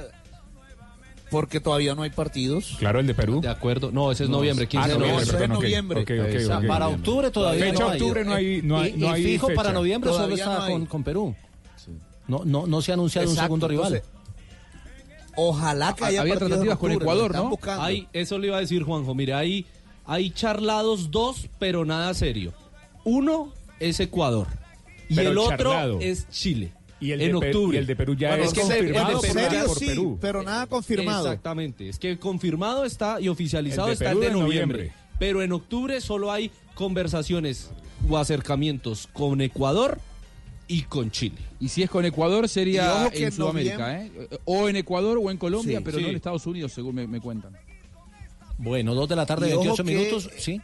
Speaker 18: Porque todavía no hay partidos.
Speaker 6: Claro, el de Perú.
Speaker 15: De acuerdo. No, ese es noviembre, 15
Speaker 6: Ah,
Speaker 15: de
Speaker 6: noviembre,
Speaker 15: noviembre.
Speaker 6: perdón, ok.
Speaker 18: noviembre.
Speaker 6: Ok, ok,
Speaker 14: O sea, para octubre todavía
Speaker 6: Fecha
Speaker 14: no hay.
Speaker 6: octubre no hay- no hay-
Speaker 14: Y-
Speaker 6: no
Speaker 14: y
Speaker 6: hay
Speaker 14: fijo
Speaker 6: fecha.
Speaker 14: para noviembre solo
Speaker 18: Todavía
Speaker 14: está
Speaker 18: no
Speaker 14: con, con Perú. No, no, no se ha anunciado un
Speaker 18: Exacto,
Speaker 14: segundo rival.
Speaker 18: entonces, Ojalá que
Speaker 15: Ah,
Speaker 18: haya
Speaker 28: Había tratativas con
Speaker 18: octubre,
Speaker 28: Ecuador, ¿no?
Speaker 15: Hay, eso le iba a decir Juanjo. Mire, hay, hay charlados dos, pero nada serio. Uno es Ecuador. Y
Speaker 6: Pero
Speaker 15: el otro
Speaker 6: charlado.
Speaker 15: es Chile.
Speaker 6: Y el,
Speaker 15: en
Speaker 6: de
Speaker 15: octubre.
Speaker 6: y el de Perú ya
Speaker 18: Bueno,
Speaker 6: es
Speaker 18: es
Speaker 6: confirmado
Speaker 18: el de
Speaker 6: por,
Speaker 18: serio
Speaker 6: por
Speaker 18: sí,
Speaker 6: Perú.
Speaker 18: pero nada confirmado.
Speaker 15: Exactamente. Es que confirmado está y oficializado
Speaker 6: El
Speaker 15: está
Speaker 6: Perú
Speaker 15: el de
Speaker 6: en
Speaker 15: noviembre.
Speaker 6: noviembre.
Speaker 15: Pero en octubre solo hay conversaciones o acercamientos con Ecuador y con Chile.
Speaker 28: Y si es con Ecuador sería en
Speaker 18: en
Speaker 28: Sudamérica, ¿eh? O en Ecuador o en Colombia,
Speaker 18: Sí,
Speaker 28: pero
Speaker 15: sí.
Speaker 28: no en Estados Unidos, según me, me cuentan.
Speaker 14: Bueno, dos de la tarde,
Speaker 18: Y ojo
Speaker 14: 28
Speaker 18: que-
Speaker 14: minutos. Sí.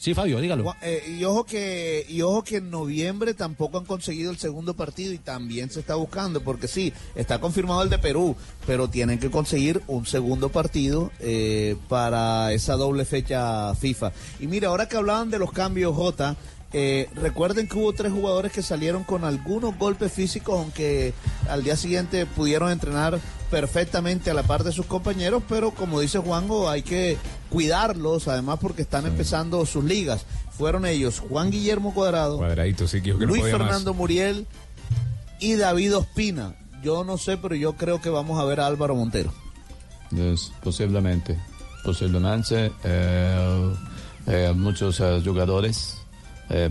Speaker 14: Sí, Fabio, dígalo.
Speaker 18: Eh, y ojo que y ojo que en noviembre tampoco han conseguido el segundo partido y también se está buscando porque sí está confirmado el de Perú pero tienen que conseguir un segundo partido eh, para esa doble fecha FIFA y mira ahora que hablaban de los cambios J eh, recuerden que hubo tres jugadores que salieron con algunos golpes físicos aunque al día siguiente pudieron entrenar perfectamente a la par de sus compañeros pero como dice Juanjo hay que cuidarlos, además porque están empezando sus ligas. Fueron ellos Juan Guillermo Cuadrado,
Speaker 32: Cuadradito, sí, que dijo que no
Speaker 18: Luis
Speaker 32: más.
Speaker 18: Fernando Muriel y David Ospina. Yo no sé, pero yo creo que vamos a ver a Álvaro Montero.
Speaker 27: Pues, posiblemente, posiblemente eh, eh, muchos eh, jugadores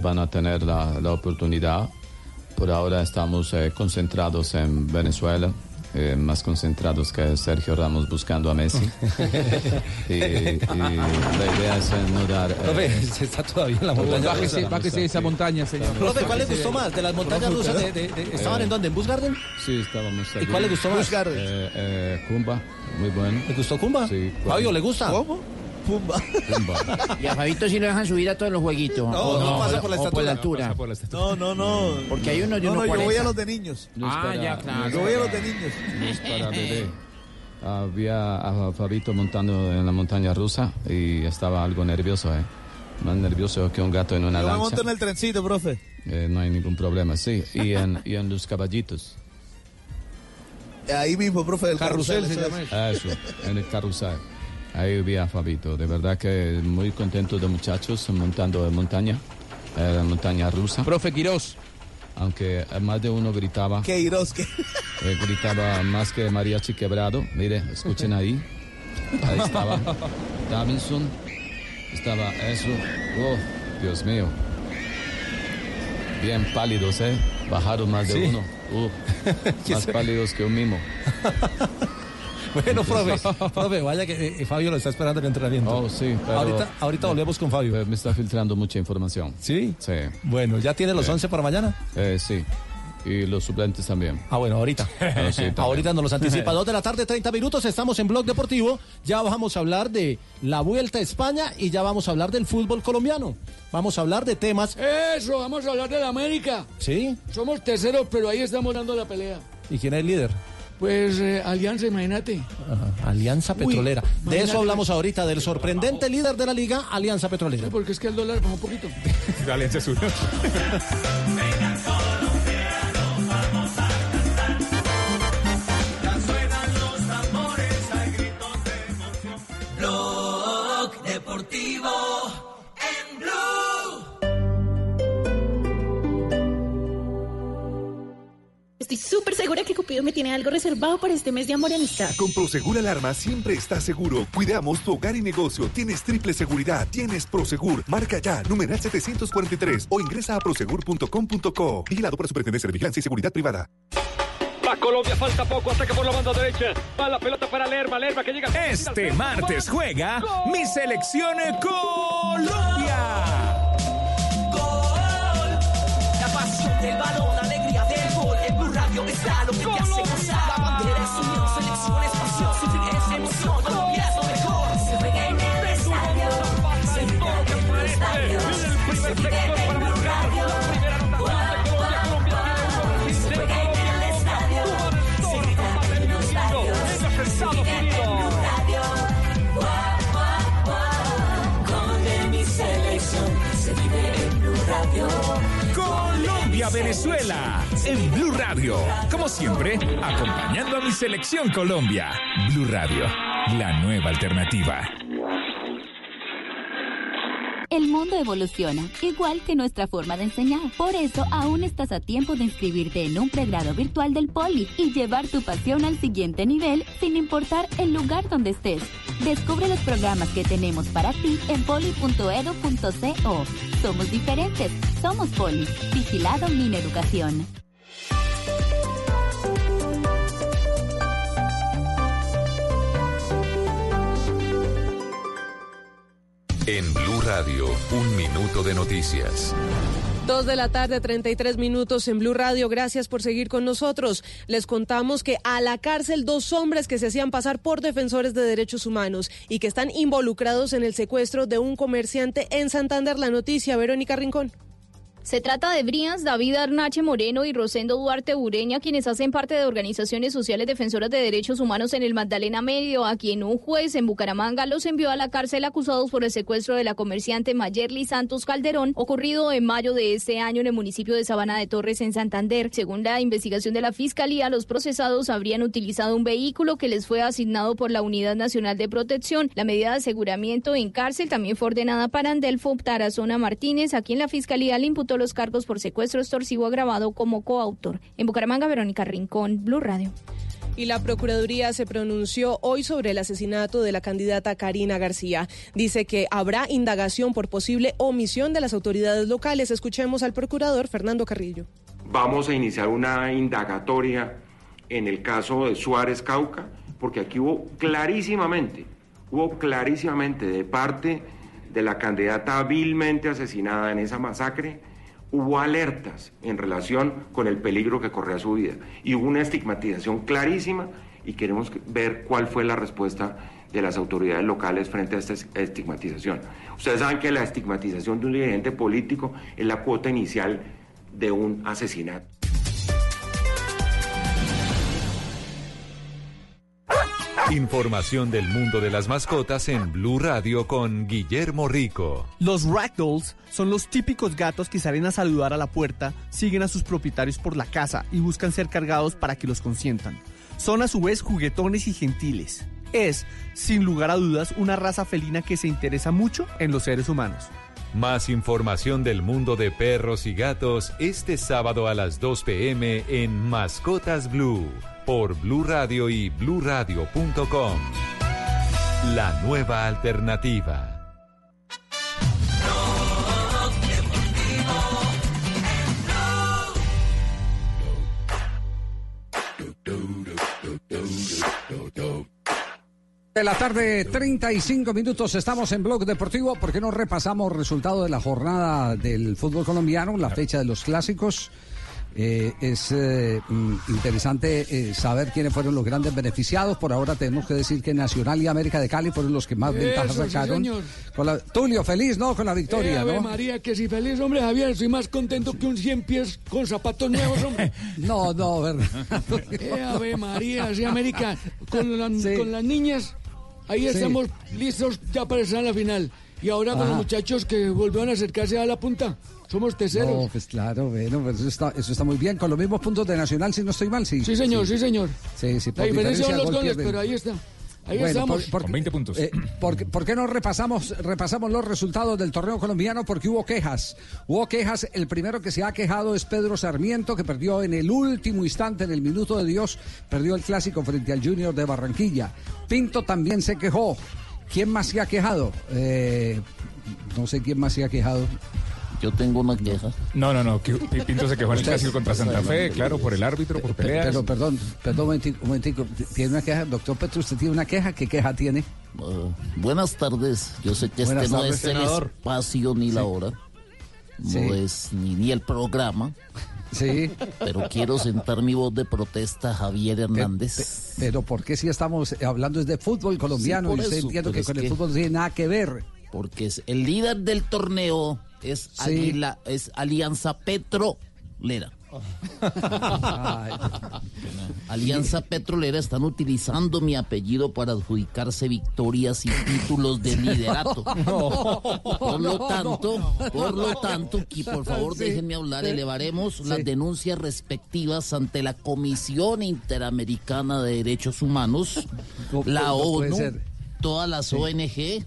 Speaker 27: van a tener la, la oportunidad. Por ahora estamos concentrados en Venezuela, eh, más concentrados que Sergio Ramos buscando a Messi. (laughs) y, y la idea es eh, no dar... eh,
Speaker 14: Profe, se está todavía en la montaña
Speaker 28: Bájese,
Speaker 14: rusa.
Speaker 28: bájese de esa montaña, señor.
Speaker 14: Profe, ¿cuál le gustó más? ¿De las montañas rusas? De, de- de- ¿Estaban
Speaker 27: Eh,
Speaker 14: en dónde? ¿En Busgarden?
Speaker 27: Sí, estábamos
Speaker 14: ¿Y cuál le gustó más?
Speaker 27: Eh, eh, Kumba, muy bueno.
Speaker 14: ¿Le gustó Kumba?
Speaker 27: Sí.
Speaker 14: Fabio, ¿le gusta?
Speaker 18: ¿Cómo? Pumba.
Speaker 27: Kumba.
Speaker 31: Y a Fabito sí lo dejan subir a todos los jueguitos.
Speaker 18: No,
Speaker 31: o
Speaker 18: no pasa por la
Speaker 31: o
Speaker 18: estatura.
Speaker 31: la altura.
Speaker 32: Por la.
Speaker 18: No, no, no.
Speaker 31: Porque hay unos de
Speaker 18: No, no, yo
Speaker 31: 1.40.
Speaker 18: voy a los de niños.
Speaker 31: Ah, ya, claro.
Speaker 18: Yo voy a los de niños.
Speaker 27: No es para bebé. Había a Fabito montando en la montaña rusa y estaba algo nervioso, ¿eh? Más nervioso que un gato en una
Speaker 18: Yo
Speaker 27: lancha.
Speaker 18: monto en el trencito, profe.
Speaker 27: Eh, no hay ningún problema, sí. Y en, y en los caballitos.
Speaker 18: Ahí mismo, profe, del
Speaker 28: Carrusel
Speaker 18: carrusel.
Speaker 28: se llama
Speaker 18: es.
Speaker 28: eso.
Speaker 27: Eso, en el carrusel. Ahí vi a Fabito. De verdad que muy contento de muchachos montando en montaña, eh, la montaña rusa.
Speaker 28: Profe Quirós.
Speaker 27: Aunque más de uno gritaba.
Speaker 18: Queiroz, que...
Speaker 27: Eh, gritaba más que mariachi quebrado. Mire, escuchen ahí. Ahí estaba Davinson. Estaba eso. Oh, Dios mío. Bien pálidos, ¿eh? Bajaron más de
Speaker 14: Sí.
Speaker 27: uno. Uh, (laughs) más pálidos que un mimo. (laughs)
Speaker 14: Bueno, profe, (laughs) profe, vaya que eh, Fabio lo está esperando en el entrenamiento.
Speaker 27: Oh, sí, pero-
Speaker 14: Ahorita, ahorita volvemos con Fabio.
Speaker 27: Eh, Me está filtrando mucha información.
Speaker 14: ¿Sí?
Speaker 27: Sí.
Speaker 14: Bueno, ¿ya tiene los
Speaker 27: Sí.
Speaker 14: 11 para mañana?
Speaker 27: Eh, sí. Y los suplentes también.
Speaker 14: Ah, bueno, ahorita. (laughs)
Speaker 27: Ah, sí,
Speaker 14: ahorita nos los anticipa. Dos de la tarde, 30 minutos. Estamos en Blog Deportivo. Ya vamos a hablar de la Vuelta a España y ya vamos a hablar del fútbol colombiano. Vamos a hablar de temas.
Speaker 17: Eso, vamos a hablar de la América.
Speaker 14: ¿Sí?
Speaker 17: Somos terceros, pero ahí estamos dando la pelea.
Speaker 14: ¿Y quién es el líder?
Speaker 17: Pues eh, Alianza, imagínate.
Speaker 14: Ajá, Alianza
Speaker 17: Uy,
Speaker 14: Petrolera. de
Speaker 17: imagínate.
Speaker 14: eso hablamos ahorita, del sorprendente líder de la liga, Alianza Petrolera.
Speaker 17: Porque es que el dólar bajó un poquito. (laughs)
Speaker 32: Alianza Sur.
Speaker 33: Ya
Speaker 34: Estoy súper segura que Cupido me tiene algo reservado para este mes de amor y amistad.
Speaker 35: Con Prosegur Alarma siempre estás seguro. Cuidamos tu hogar y negocio. Tienes triple seguridad. Tienes Prosegur. Marca ya, numeral 743 o ingresa a prosegur.com.co. Vigilado por Superintendencia de Vigilancia y Seguridad Privada.
Speaker 36: Va Colombia, falta poco, ataque por la banda derecha. Va la pelota para Lerma, Lerma que llega.
Speaker 6: Este martes juega mi selección Colombia.
Speaker 33: La pasión del balón, Radio está lo que te hace gozar. La bandera es unión, selección es pasión. Sufrir es emoción, Colombia es lo mejor. Se juega en el estadio, se vive en los estadios. Se vive en Blue Radio. Se juega en el estadio, se en los estadios. Se vive en Radio. Con mi selección, se vive en Blue Radio.
Speaker 6: Colombia, Venezuela. En Blue Radio. Como siempre, acompañando a mi selección Colombia. Blue Radio, la nueva alternativa.
Speaker 37: El mundo evoluciona, igual que nuestra forma de enseñar. Por eso, aún estás a tiempo de inscribirte en un pregrado virtual del Poli y llevar tu pasión al siguiente nivel sin importar el lugar donde estés. Descubre los programas que tenemos para ti en poli.edu.co. Somos diferentes, somos Poli. Vigilado Mineducación.
Speaker 11: En Blue Radio, un minuto de noticias.
Speaker 38: Dos de la tarde, 33 minutos en Blue Radio. Gracias por seguir con nosotros. Les contamos que a la cárcel dos hombres que se hacían pasar por defensores de derechos humanos y que están involucrados en el secuestro de un comerciante en Santander. La noticia, Verónica Rincón.
Speaker 33: Se trata de Brías, David Arnache Moreno y Rosendo Duarte Ureña, quienes hacen parte de organizaciones sociales defensoras de derechos humanos en el Magdalena Medio, a quien un juez en Bucaramanga los envió a la cárcel acusados por el secuestro de la comerciante Mayerly Santos Calderón, ocurrido en mayo de este año en el municipio de Sabana de Torres, en Santander. Según la investigación de la Fiscalía, los procesados habrían utilizado un vehículo que les fue asignado por la Unidad Nacional de Protección. La medida de aseguramiento en cárcel también fue ordenada para Andelfo Tarazona Martínez, a quien la Fiscalía le imputó los cargos por secuestro extorsivo agravado como coautor. En Bucaramanga, Verónica Rincón, Blue Radio.
Speaker 38: Y la Procuraduría se pronunció hoy sobre el asesinato de la candidata Karina García. Dice que habrá indagación por posible omisión de las autoridades locales. Escuchemos al procurador Fernando Carrillo.
Speaker 35: Vamos a iniciar una indagatoria en el caso de Suárez Cauca, porque aquí hubo clarísimamente, hubo clarísimamente de parte de la candidata vilmente asesinada en esa masacre, hubo alertas en relación con el peligro que corría su vida y hubo una estigmatización clarísima y queremos ver cuál fue la respuesta de las autoridades locales frente a esta estigmatización. Ustedes saben que la estigmatización de un dirigente político es la cuota inicial de un asesinato.
Speaker 11: Información del mundo de las mascotas en Blue Radio con Guillermo Rico.
Speaker 39: Los ragdolls son los típicos gatos que salen a saludar a la puerta, siguen a sus propietarios por la casa y buscan ser cargados para que los consientan. Son a su vez juguetones y gentiles. Es, sin lugar a dudas, una raza felina que se interesa mucho en los seres humanos.
Speaker 11: Más información del mundo de perros y gatos este sábado a las 2 pm en Mascotas Blue por Blue Radio y bluradio.com. La nueva alternativa.
Speaker 40: De la tarde, 35 minutos, estamos en Blog Deportivo. ¿Por qué no repasamos resultado de la jornada del fútbol colombiano, la fecha de los clásicos? Eh, es eh, mm, interesante eh, saber quiénes fueron los grandes beneficiados. Por ahora tenemos que decir que Nacional y América de Cali fueron los que más ventajas
Speaker 17: Eso,
Speaker 40: sacaron. Con la- Tulio, feliz, ¿no? Con la victoria,
Speaker 17: Eh, Ave
Speaker 40: ¿no?
Speaker 17: María, que si feliz, hombre, Javier, soy más contento que un 100 pies con zapatos nuevos, hombre. (laughs)
Speaker 40: no, no, verdad. (laughs)
Speaker 17: Ave María, sí, América, con, la- con las niñas, ahí
Speaker 40: Sí.
Speaker 17: estamos listos ya para estar en la final. Y ahora con los muchachos que volvieron a acercarse a la punta, somos terceros.
Speaker 40: No, pues claro, bueno, pues eso está, eso está muy bien. Con los mismos puntos de Nacional, si no estoy mal, sí.
Speaker 17: Sí, señor, sí, señor.
Speaker 40: Sí, sí,
Speaker 17: La
Speaker 40: por
Speaker 17: diferencia son los
Speaker 40: gol
Speaker 17: goles,
Speaker 40: pierden.
Speaker 17: pero ahí está. Ahí
Speaker 40: Bueno,
Speaker 17: estamos.
Speaker 40: por- por- eh, por, qué- por qué no repasamos, repasamos los resultados del torneo colombiano? Porque hubo quejas. Hubo quejas. El primero que se ha quejado es Pedro Sarmiento, que perdió en el último instante, en el minuto de Dios, perdió el clásico frente al Junior de Barranquilla. Pinto también se quejó. ¿Quién más se ha quejado? Eh, no sé quién más se ha quejado.
Speaker 30: Yo tengo una queja.
Speaker 6: No, no, no. Pinto se quejó en el clásico contra Santa Fe, claro, por el árbitro, por peleas.
Speaker 40: Pero, perdón, perdón, un momentico, un momentico. ¿Tiene una queja? Doctor Petro, ¿usted tiene una queja? ¿Qué queja tiene?
Speaker 30: Uh, buenas tardes. Yo sé que
Speaker 40: Buenas
Speaker 30: este no es el
Speaker 40: senador.
Speaker 30: espacio ni la hora. No
Speaker 40: Sí.
Speaker 30: es ni, ni el programa.
Speaker 40: Sí.
Speaker 30: Pero quiero sentar mi voz de protesta Javier Hernández.
Speaker 40: Pero ¿por qué si estamos hablando es de fútbol colombiano?
Speaker 30: Sí,
Speaker 40: y usted entiendo que con el
Speaker 30: que-
Speaker 40: fútbol no tiene nada que ver.
Speaker 30: Porque es el líder del torneo es,
Speaker 40: Sí.
Speaker 30: Es Alianza Petrolera. Alianza Petrolera están utilizando mi apellido para adjudicarse victorias y títulos de (laughs) liderato. Por lo tanto, por lo tanto, y por favor
Speaker 41: Sí.
Speaker 30: déjenme hablar,
Speaker 41: Sí.
Speaker 30: elevaremos
Speaker 41: Sí.
Speaker 30: las denuncias respectivas ante la Comisión Interamericana de Derechos Humanos, la ONU, todas las ONG.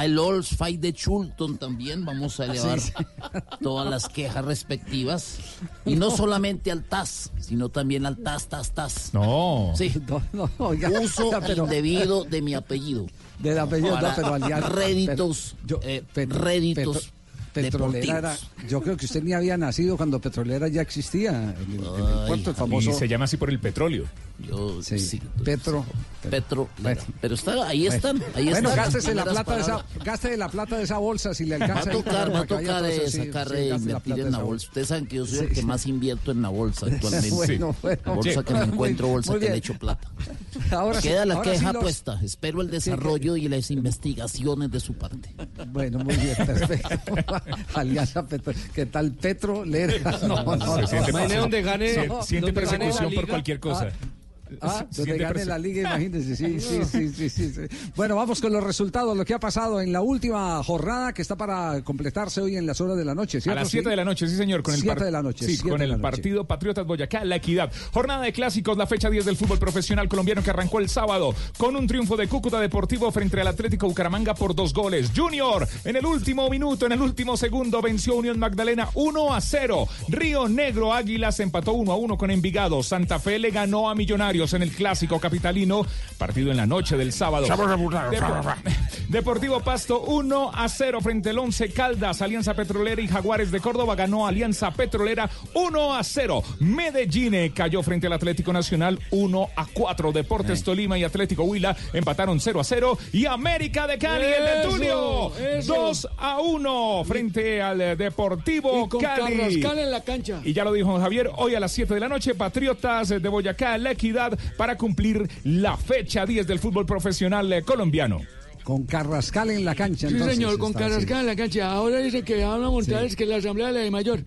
Speaker 30: Al All Fight de Chulton también vamos a elevar
Speaker 40: Sí, sí. (laughs)
Speaker 30: todas las quejas respectivas. Y no solamente al TAS, sino también al TAS, TAS, TAS.
Speaker 6: No.
Speaker 30: Sí. (laughs)
Speaker 40: oiga,
Speaker 30: Uso
Speaker 40: pero-
Speaker 30: indebido de mi apellido.
Speaker 40: Del apellido, no,
Speaker 30: Para
Speaker 40: pero
Speaker 30: Réditos,
Speaker 40: pero-
Speaker 30: eh, réditos
Speaker 40: Petrolera yo creo que usted ni había nacido cuando Petrolera ya existía en el, en el puerto, el famoso.
Speaker 6: Y se llama así por el petróleo.
Speaker 30: Yo,
Speaker 40: sí, Petro.
Speaker 30: Petro. Pero está, ahí están, ahí
Speaker 40: bueno,
Speaker 30: están.
Speaker 40: gástese la plata de esa, gaste la plata de esa bolsa si le
Speaker 30: Va a
Speaker 40: alcanza.
Speaker 30: tocar, va a tocar eh,
Speaker 40: sí,
Speaker 30: sacar,
Speaker 40: sí,
Speaker 30: eh,
Speaker 40: la
Speaker 30: invertir
Speaker 40: de
Speaker 30: en la bolsa. Ustedes saben que yo soy el
Speaker 40: Sí,
Speaker 30: que
Speaker 40: sí.
Speaker 30: más invierto en la bolsa (laughs) actualmente.
Speaker 40: Bueno, bueno.
Speaker 30: bolsa
Speaker 40: Oye,
Speaker 30: que me encuentro, bolsa que le echo plata. (laughs)
Speaker 40: Ahora sí,
Speaker 30: Queda la
Speaker 40: ahora sí
Speaker 30: queja
Speaker 40: los-
Speaker 30: puesta. Espero el desarrollo y las investigaciones de su parte.
Speaker 40: Bueno, muy bien, perfecto. (laughs) Alianza Petro. ¿Qué tal Petro? Lera? (laughs) No, no,
Speaker 6: siente-
Speaker 15: donde gane-
Speaker 6: siente- persecución por cualquier cosa.
Speaker 40: Ah, donde
Speaker 6: Siente
Speaker 40: gane la liga, imagínense, sí, (laughs) sí, sí, sí, sí. Bueno, vamos con los resultados, lo que ha pasado en la última jornada que está para completarse hoy en las horas de la noche,
Speaker 6: A las 7
Speaker 40: Sí.
Speaker 6: de la noche, sí señor, con el,
Speaker 40: Siete
Speaker 6: par-
Speaker 40: de la noche,
Speaker 6: sí,
Speaker 40: siete
Speaker 6: con el partido Patriotas Boyacá, La Equidad. Jornada de clásicos, la fecha 10 del fútbol profesional colombiano que arrancó el sábado con un triunfo de Cúcuta Deportivo frente al Atlético Bucaramanga por dos goles. Junior, en el último minuto, en el último segundo, venció Unión Magdalena 1 a 0. Río Negro Águilas empató 1 a 1 con Envigado. Santa Fe le ganó a Millonarios en el clásico capitalino, partido en la noche del sábado. Depo- (laughs) Deportivo Pasto 1 a 0 frente al 11 Caldas, Alianza Petrolera y Jaguares de Córdoba ganó Alianza Petrolera 1 a 0. Medellín eh, cayó frente al Atlético Nacional 1 a 4. Deportes Tolima y Atlético Huila empataron 0 a 0 y América de Cali el de Tulio
Speaker 17: eso.
Speaker 6: 2 a 1 frente al eh, Deportivo
Speaker 17: Y con
Speaker 6: Cali.
Speaker 17: Carrascal en la cancha.
Speaker 6: Y ya lo dijo Javier, hoy a las 7 de la noche, Patriotas de Boyacá, La Equidad, para cumplir la fecha 10 del fútbol profesional eh, colombiano.
Speaker 40: Con Carrascal en la cancha.
Speaker 17: Sí,
Speaker 40: entonces,
Speaker 17: señor, con Carrascal en la cancha. Ahora dice que van a montar
Speaker 40: Sí.
Speaker 17: es que la asamblea de la de mayor.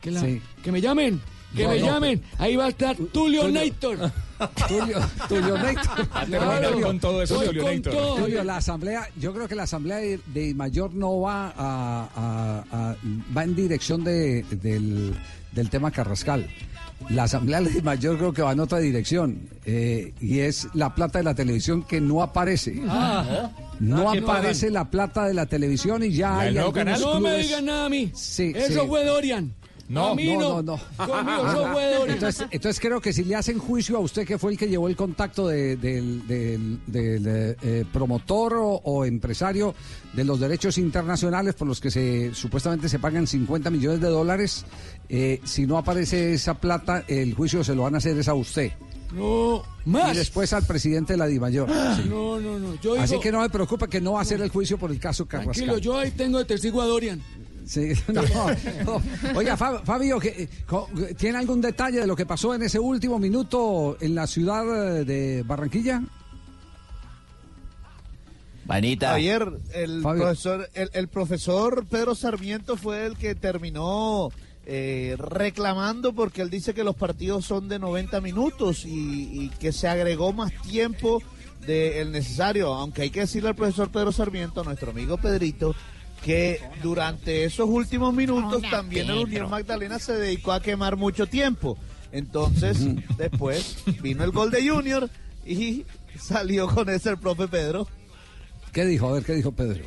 Speaker 17: Que, la-
Speaker 40: Sí.
Speaker 17: que me llamen, que
Speaker 40: No,
Speaker 17: me
Speaker 40: no.
Speaker 17: llamen. Ahí va a estar Tulio
Speaker 40: Tulio.
Speaker 17: Nator.
Speaker 40: Tulio, Tulio.
Speaker 6: A terminar con todo eso, Tulio
Speaker 17: todo.
Speaker 40: Tulio, la asamblea, yo creo que la asamblea de, de mayor no va a, a- a- va en dirección de, del, del tema Carrascal. La asamblea de mayor (laughs) creo que va en otra dirección eh, y es la plata de la televisión que no aparece.
Speaker 17: Ah.
Speaker 40: No
Speaker 17: Ah,
Speaker 40: aparece la plata de la televisión y ya
Speaker 6: ¿La
Speaker 40: hay?
Speaker 17: No me digan nada a mí.
Speaker 40: Sí,
Speaker 17: Eso
Speaker 40: sí.
Speaker 17: fue Dorian.
Speaker 6: No,
Speaker 40: no,
Speaker 17: no.
Speaker 40: no.
Speaker 17: Conmigo eso fue Dorian.
Speaker 40: Entonces, entonces creo que si le hacen juicio a usted que fue el que llevó el contacto de- del, del, eh, promotor o, o empresario de los derechos internacionales por los que se supuestamente se pagan 50 millones de dólares, eh, si no aparece esa plata, el juicio se lo van a hacer es a usted.
Speaker 17: No,
Speaker 40: Y
Speaker 17: más.
Speaker 40: después al presidente de la DIMAYOR. Sí.
Speaker 17: No, no, no. Yo
Speaker 40: Así
Speaker 17: digo,
Speaker 40: que no me preocupa que no va a hacer el juicio por el caso Carrascal.
Speaker 17: tranquilo, yo ahí tengo de testigo a Dorian.
Speaker 40: Sí, (laughs) no, no. Oiga, Fa- Fabio, ¿qué- eh, ¿tiene algún detalle de lo que pasó en ese último minuto en la ciudad de Barranquilla?
Speaker 30: Vanita.
Speaker 18: Ayer el
Speaker 40: Fabio.
Speaker 18: profesor, el, el profesor Pedro Sarmiento fue el que terminó eh, reclamando porque él dice que los partidos son de 90 minutos y, y que se agregó más tiempo del necesario, aunque hay que decirle al profesor Pedro Sarmiento, a nuestro amigo Pedrito, que durante esos últimos minutos
Speaker 30: Hola,
Speaker 18: también el. Unión Magdalena se dedicó a quemar mucho tiempo. Entonces, (laughs) después vino el gol de Junior y salió con ese el profe Pedro.
Speaker 40: ¿Qué dijo? A ver, ¿qué dijo Pedro?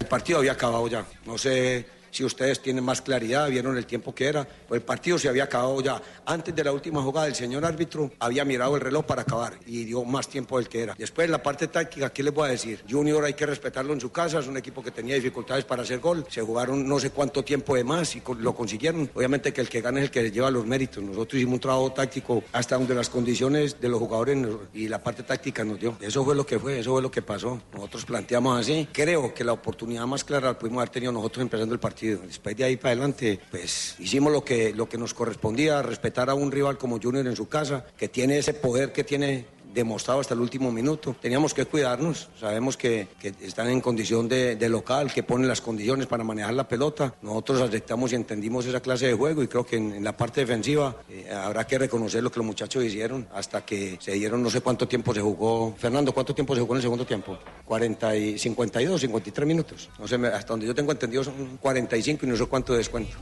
Speaker 42: El partido había acabado ya. No sé si ustedes tienen más claridad, vieron el tiempo que era. Pues el partido se había acabado ya. Antes de la última jugada, el señor árbitro había mirado el reloj para acabar y dio más tiempo del que era. Después, la parte táctica, ¿qué les voy a decir? Junior hay que respetarlo en su casa, es un equipo que tenía dificultades para hacer gol. Se jugaron no sé cuánto tiempo de más y lo consiguieron. Obviamente que el que gana es el que lleva los méritos. Nosotros hicimos un trabajo táctico hasta donde las condiciones de los jugadores y la parte táctica nos dio. Eso fue lo que fue, eso fue lo que pasó. Nosotros planteamos así. Creo que la oportunidad más clara la pudimos haber tenido nosotros empezando el partido. Después de ahí para adelante, pues hicimos lo que, lo que nos correspondía, respetar a un rival como Junior en su casa, que tiene ese poder que tiene demostrado hasta el último minuto. Teníamos que cuidarnos, sabemos que, que están en condición de, de local, que ponen las condiciones para manejar la pelota. Nosotros aceptamos y entendimos esa clase de juego y creo que en, la parte defensiva eh, habrá que reconocer lo que los muchachos hicieron hasta que se dieron no sé cuánto tiempo se jugó. Fernando, ¿cuánto tiempo se jugó en el segundo tiempo? 40 y 52, 53 minutos. No sé, hasta donde yo tengo entendido son 45 y no sé cuánto de descuento.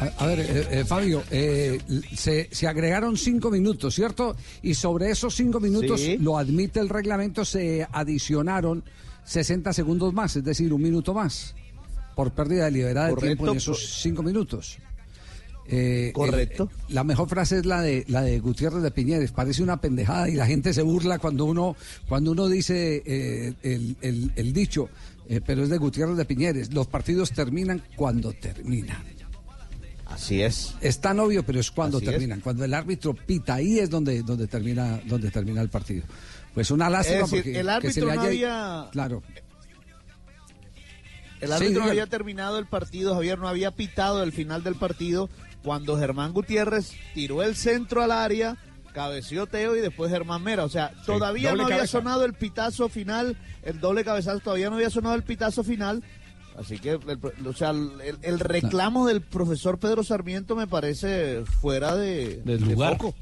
Speaker 40: A, a ver, eh, eh, Fabio, eh, se, se agregaron cinco minutos, ¿cierto? Y sobre esos cinco minutos,
Speaker 18: Sí.
Speaker 40: lo admite el reglamento, se adicionaron 60 segundos más, es decir, un minuto más, por pérdida de libertad de tiempo en esos cinco minutos. Eh,
Speaker 18: Correcto.
Speaker 40: el- la mejor frase es la de la de Gutiérrez de Piñeres. Parece una pendejada y la gente se burla cuando uno cuando uno dice eh, el, el- el dicho, eh, pero es de Gutiérrez de Piñeres. Los partidos terminan cuando terminan.
Speaker 18: Así es.
Speaker 40: Es tan obvio, pero es cuando
Speaker 18: Así es.
Speaker 40: terminan. Cuando el árbitro pita, ahí es donde, donde, termina, donde termina el partido. Pues una lástima
Speaker 18: Es decir,
Speaker 40: porque
Speaker 18: el
Speaker 40: que
Speaker 18: árbitro
Speaker 40: se le
Speaker 18: no había-
Speaker 40: Claro.
Speaker 18: El
Speaker 40: Sí,
Speaker 18: árbitro no había terminado el partido, Javier no había pitado el final del partido cuando Germán Gutiérrez tiró el centro al área cabeció Teo y después Germán Mera. O sea, todavía no había
Speaker 6: cabeza.
Speaker 18: sonado el pitazo final, el doble cabezazo, todavía no había sonado el pitazo final. Así que, el, o sea, el, el reclamo del profesor Pedro Sarmiento me parece fuera de,
Speaker 15: Del
Speaker 18: de
Speaker 15: lugar.
Speaker 18: foco.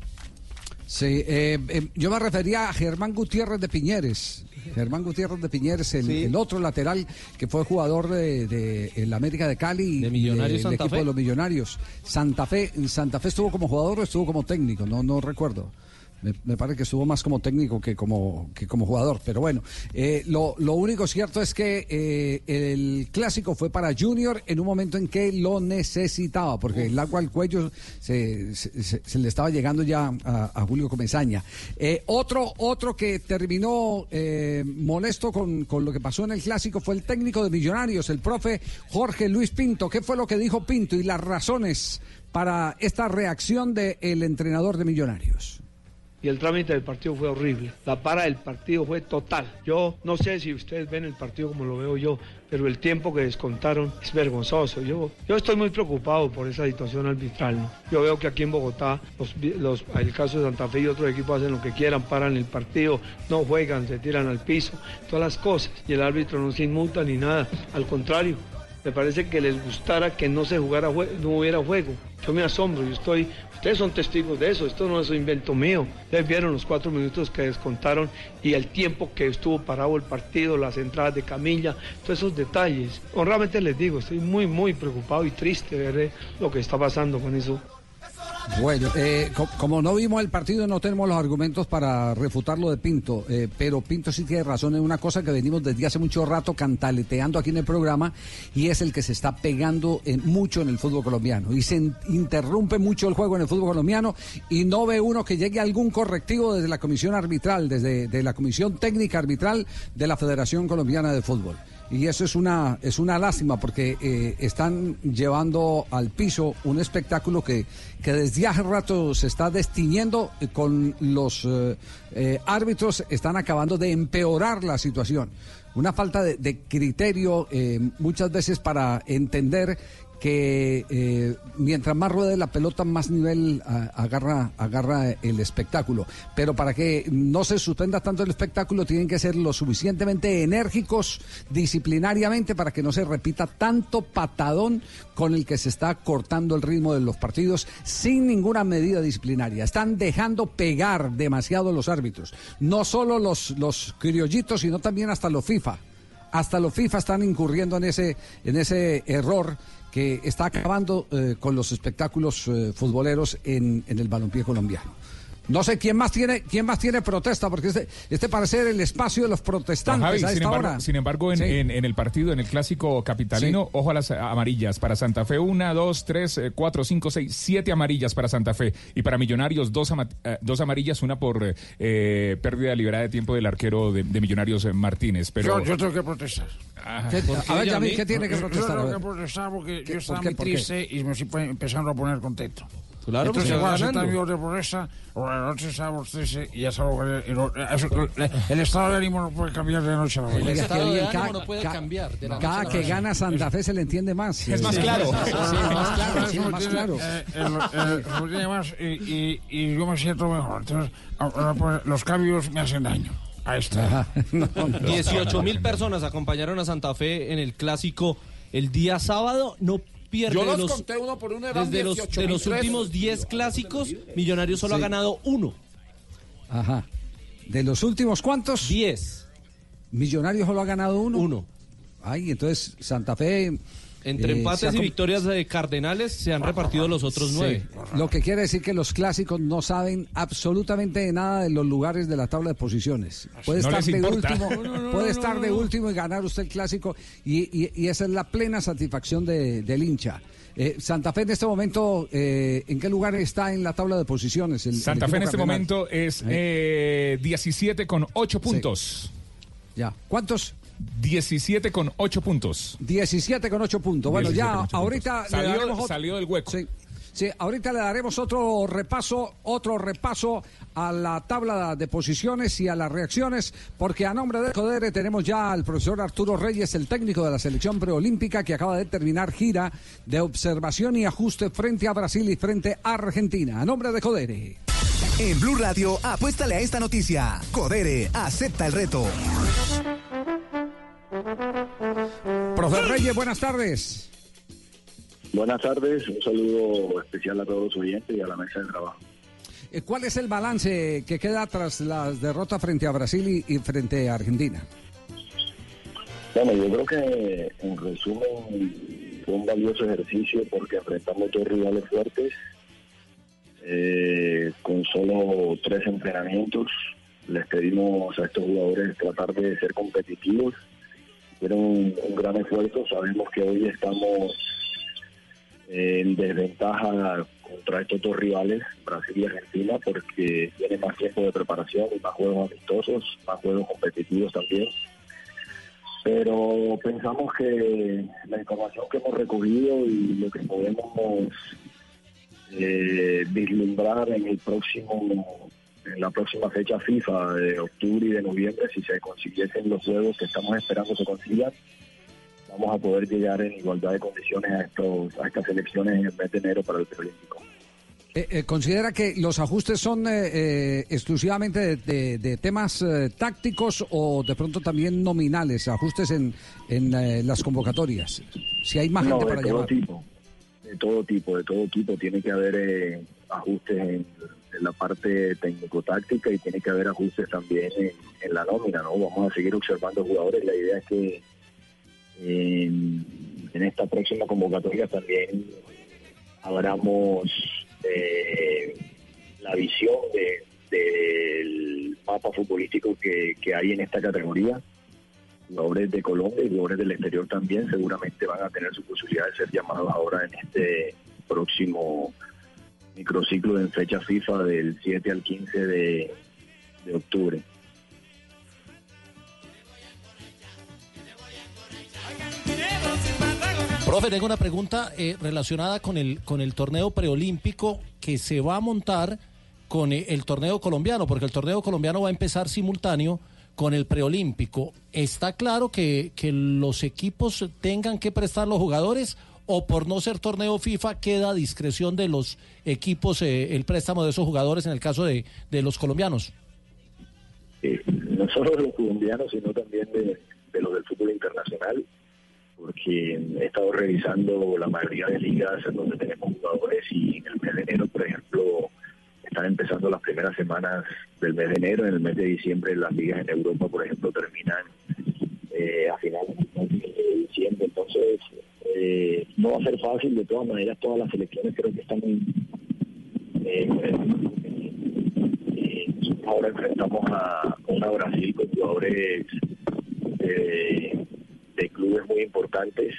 Speaker 40: Sí, eh, eh, yo me refería a Germán Gutiérrez de Piñeres. Germán Gutiérrez de Piñeres, el, el otro lateral que fue jugador de, de el América de Cali,
Speaker 15: ¿De Millonarios
Speaker 40: del
Speaker 15: Santa
Speaker 40: equipo
Speaker 15: Fe?
Speaker 40: de los Millonarios. Santa Fe, Santa Fe estuvo como jugador o estuvo como técnico, no, no recuerdo. Me, parece que estuvo más como técnico que como, que como jugador. Pero bueno, eh, lo, único cierto es que eh, el clásico fue para Junior en un momento en que lo necesitaba, porque el agua al cuello se, se- le estaba llegando ya a, Julio Comesaña. Eh, otro, otro que terminó eh, molesto con, lo que pasó en el clásico fue el técnico de Millonarios, el profe Jorge Luis Pinto. ¿Qué fue lo que dijo Pinto y las razones para esta reacción del entrenador de Millonarios?
Speaker 43: Y el trámite del partido fue horrible. La para del partido fue total. Yo no sé si ustedes ven el partido como lo veo yo, pero el tiempo que descontaron es vergonzoso. Yo, yo estoy muy preocupado por esa situación arbitral. ¿no? Yo veo que aquí en Bogotá, los, los- el caso de Santa Fe y otros equipos hacen lo que quieran, paran el partido, no juegan, se tiran al piso, todas las cosas. Y el árbitro no se inmuta ni nada. Al contrario, me parece que les gustara que no se jugara no hubiera juego. Yo me asombro, yo estoy, ustedes son testigos de eso, esto no es un invento mío. Ustedes vieron los cuatro minutos que descontaron y el tiempo que estuvo parado el partido, las entradas de camilla, todos esos detalles. Honradamente les digo, estoy muy, muy preocupado y triste de ver lo que está pasando con eso.
Speaker 40: Bueno, eh, co- como no vimos el partido, no tenemos los argumentos para refutar lo de Pinto, eh, pero Pinto sí tiene razón en una cosa que venimos desde hace mucho rato cantaleteando aquí en el programa y es el que se está pegando en- mucho en el fútbol colombiano y se in- interrumpe mucho el juego en el fútbol colombiano y no ve uno que llegue algún correctivo desde la comisión arbitral, desde de la comisión técnica arbitral de la Federación Colombiana de Fútbol. Y eso es una, es una lástima porque eh, están llevando al piso un espectáculo que, que desde hace rato se está destiñendo eh, con los eh, eh, árbitros, están acabando de empeorar la situación. Una falta de, de criterio muchas veces para entender que eh, mientras más ruede la pelota, más nivel ah, agarra, agarra el espectáculo. Pero para que no se suspenda tanto el espectáculo, tienen que ser lo suficientemente enérgicos disciplinariamente para que no se repita tanto patadón con el que se está cortando el ritmo de los partidos sin ninguna medida disciplinaria. Están dejando pegar demasiado los árbitros. No solo los, los criollitos, sino también hasta los FIFA hasta los FIFA están incurriendo en ese, en ese error que está acabando eh, con los espectáculos eh, futboleros en, en el balompié colombiano. No sé quién más tiene, quién más tiene protesta, porque este, este parece ser el espacio de los protestantes
Speaker 6: Javi,
Speaker 40: a
Speaker 6: sin
Speaker 40: esta
Speaker 6: embargo,
Speaker 40: hora.
Speaker 6: sin embargo, en,
Speaker 40: Sí.
Speaker 6: en- en el partido, en el clásico capitalino, ojo a las amarillas. Para Santa Fe, una, dos, tres, eh, cuatro, cinco, seis, siete amarillas para Santa Fe. Y para Millonarios, dos, ama- eh, dos amarillas, una por eh, eh, pérdida liberada de tiempo del arquero de, de Millonarios, Martínez. Pero
Speaker 17: Yo, yo tengo que protestar.
Speaker 6: Ajá.
Speaker 40: ¿Qué- a ver, Yamil, ¿qué tiene que protestar?
Speaker 17: Yo tengo que protestar porque
Speaker 40: ¿Qué-
Speaker 17: yo estaba muy triste y me estoy pe- empezando a poner contento.
Speaker 15: Claro,
Speaker 17: Entonces,
Speaker 15: porque va
Speaker 17: voy a aceptar
Speaker 15: ganando.
Speaker 17: orden de protesta. Buenas noches, estamos tristes y ya sabemos que no- eso- el estado de ánimo no puede cambiar de noche a la mañana.
Speaker 40: Oiga, qué bien, cada- ca- Cada que gana Santa Fe se le entiende más.
Speaker 17: Es más claro.
Speaker 40: sí, sí, más claro,
Speaker 17: eh, el- el- y, y- y yo me siento mejor. Entonces, ahora, pues, los cambios me hacen daño. Ahí está.
Speaker 15: 18 mil personas acompañaron a Santa Fe en el clásico el día sábado. No pierde
Speaker 17: Yo los
Speaker 15: los,
Speaker 17: conté uno por uno, eran
Speaker 15: desde los, de
Speaker 17: 18.000
Speaker 15: los últimos 10 clásicos, Millonarios solo
Speaker 40: Sí.
Speaker 15: ha ganado uno.
Speaker 40: Ajá. ¿De los últimos cuántos?
Speaker 15: Diez.
Speaker 40: Millonarios solo ha ganado uno.
Speaker 15: Uno.
Speaker 40: Ay, entonces Santa Fe.
Speaker 15: Entre empates y victorias de Cardenales se han repartido los otros
Speaker 40: Sí.
Speaker 15: nueve.
Speaker 40: Lo que quiere decir que los clásicos no saben absolutamente de nada de los lugares de la tabla de posiciones. Puede
Speaker 6: No
Speaker 40: estar de
Speaker 6: importa.
Speaker 40: último,
Speaker 6: No, no, no,
Speaker 40: puede estar
Speaker 6: no,
Speaker 40: de último y ganar usted el clásico y, y- y esa es la plena satisfacción de- del hincha. Eh, Santa Fe en este momento, eh, ¿en qué lugar está en la tabla de posiciones? el- el
Speaker 6: Santa Fe en este
Speaker 40: cardenal?
Speaker 6: momento es eh, 17 con 8 puntos.
Speaker 40: Ya. ¿Cuántos?
Speaker 6: 17 con 8 puntos.
Speaker 40: 17 con 8 puntos. Bueno,
Speaker 6: 17
Speaker 40: ya ahorita
Speaker 6: puntos.
Speaker 40: le
Speaker 6: Salió-
Speaker 40: daremos otro-
Speaker 6: salió del hueco.
Speaker 40: Sí. Sí, ahorita le daremos otro repaso, otro repaso a la tabla de posiciones y a las reacciones, porque a nombre de Codere tenemos ya al profesor Arturo Reyes, el técnico de la selección preolímpica que acaba de terminar gira de observación y ajuste frente a Brasil y frente a Argentina. A nombre de Codere.
Speaker 44: En Blue Radio, apuéstale a esta noticia. Codere, acepta el reto.
Speaker 40: Profe Reyes, buenas tardes.
Speaker 45: Buenas tardes, un saludo especial a todos los oyentes y a la mesa de trabajo.
Speaker 40: Eh, ¿Cuál es el balance que queda tras las derrotas frente a Brasil y, y frente a Argentina?
Speaker 45: Bueno, yo creo que en resumen fue un valioso ejercicio porque enfrentamos dos rivales fuertes eh, con solo tres entrenamientos. Les pedimos a estos jugadores tratar de ser competitivos. Hicieron un, gran esfuerzo. Sabemos que hoy estamos en desventaja contra estos dos rivales, Brasil y Argentina, porque tienen más tiempo de preparación y más juegos amistosos, más juegos competitivos también. Pero pensamos que la información que hemos recogido y lo que podemos eh, vislumbrar en el próximo en la próxima fecha FIFA de octubre y de noviembre, si se consiguiesen los juegos que estamos esperando se consigan, vamos a poder llegar en igualdad de condiciones a estos a estas elecciones en el mes de enero para el preolímpico.
Speaker 40: Eh, eh, ¿Considera que los ajustes son eh, eh, exclusivamente de, de- de temas eh, tácticos o de pronto también nominales, ajustes en, en eh, las convocatorias? Si hay más
Speaker 45: No,
Speaker 40: gente
Speaker 45: de
Speaker 40: para
Speaker 45: todo
Speaker 40: llamar.
Speaker 45: tipo, de todo tipo, de todo tipo. Tiene que haber ajustes en, en la parte técnico-táctica y tiene que haber ajustes también en, en la nómina, ¿no? Vamos a seguir observando jugadores. La idea es que en, esta próxima convocatoria también abramos eh, la visión de- del mapa futbolístico que, que hay en esta categoría jugadores de Colombia y jugadores del exterior también seguramente van a tener su posibilidad de ser llamados ahora en este próximo microciclo en fecha FIFA del 7 al 15 de, octubre.
Speaker 14: Profe, tengo una pregunta eh, relacionada con el, con el torneo preolímpico que se va a montar con eh, el torneo colombiano, porque el torneo colombiano va a empezar simultáneo con el preolímpico. ¿Está claro que, que los equipos tengan que prestar los jugadores o por no ser torneo FIFA queda a discreción de los equipos eh, el préstamo de esos jugadores en el caso de, de los colombianos?
Speaker 45: No solo de los colombianos, sino también de, de los del fútbol internacional, porque he estado revisando la mayoría de ligas en donde tenemos jugadores y en el mes de enero, por ejemplo, están empezando las primeras semanas del mes de enero, en el mes de diciembre las ligas en Europa, por ejemplo, terminan eh, a finales de diciembre, entonces eh, no va a ser fácil, de todas maneras todas las selecciones creo que están eh, eh, ahora enfrentamos a una Brasil con jugadores eh, de clubes muy importantes.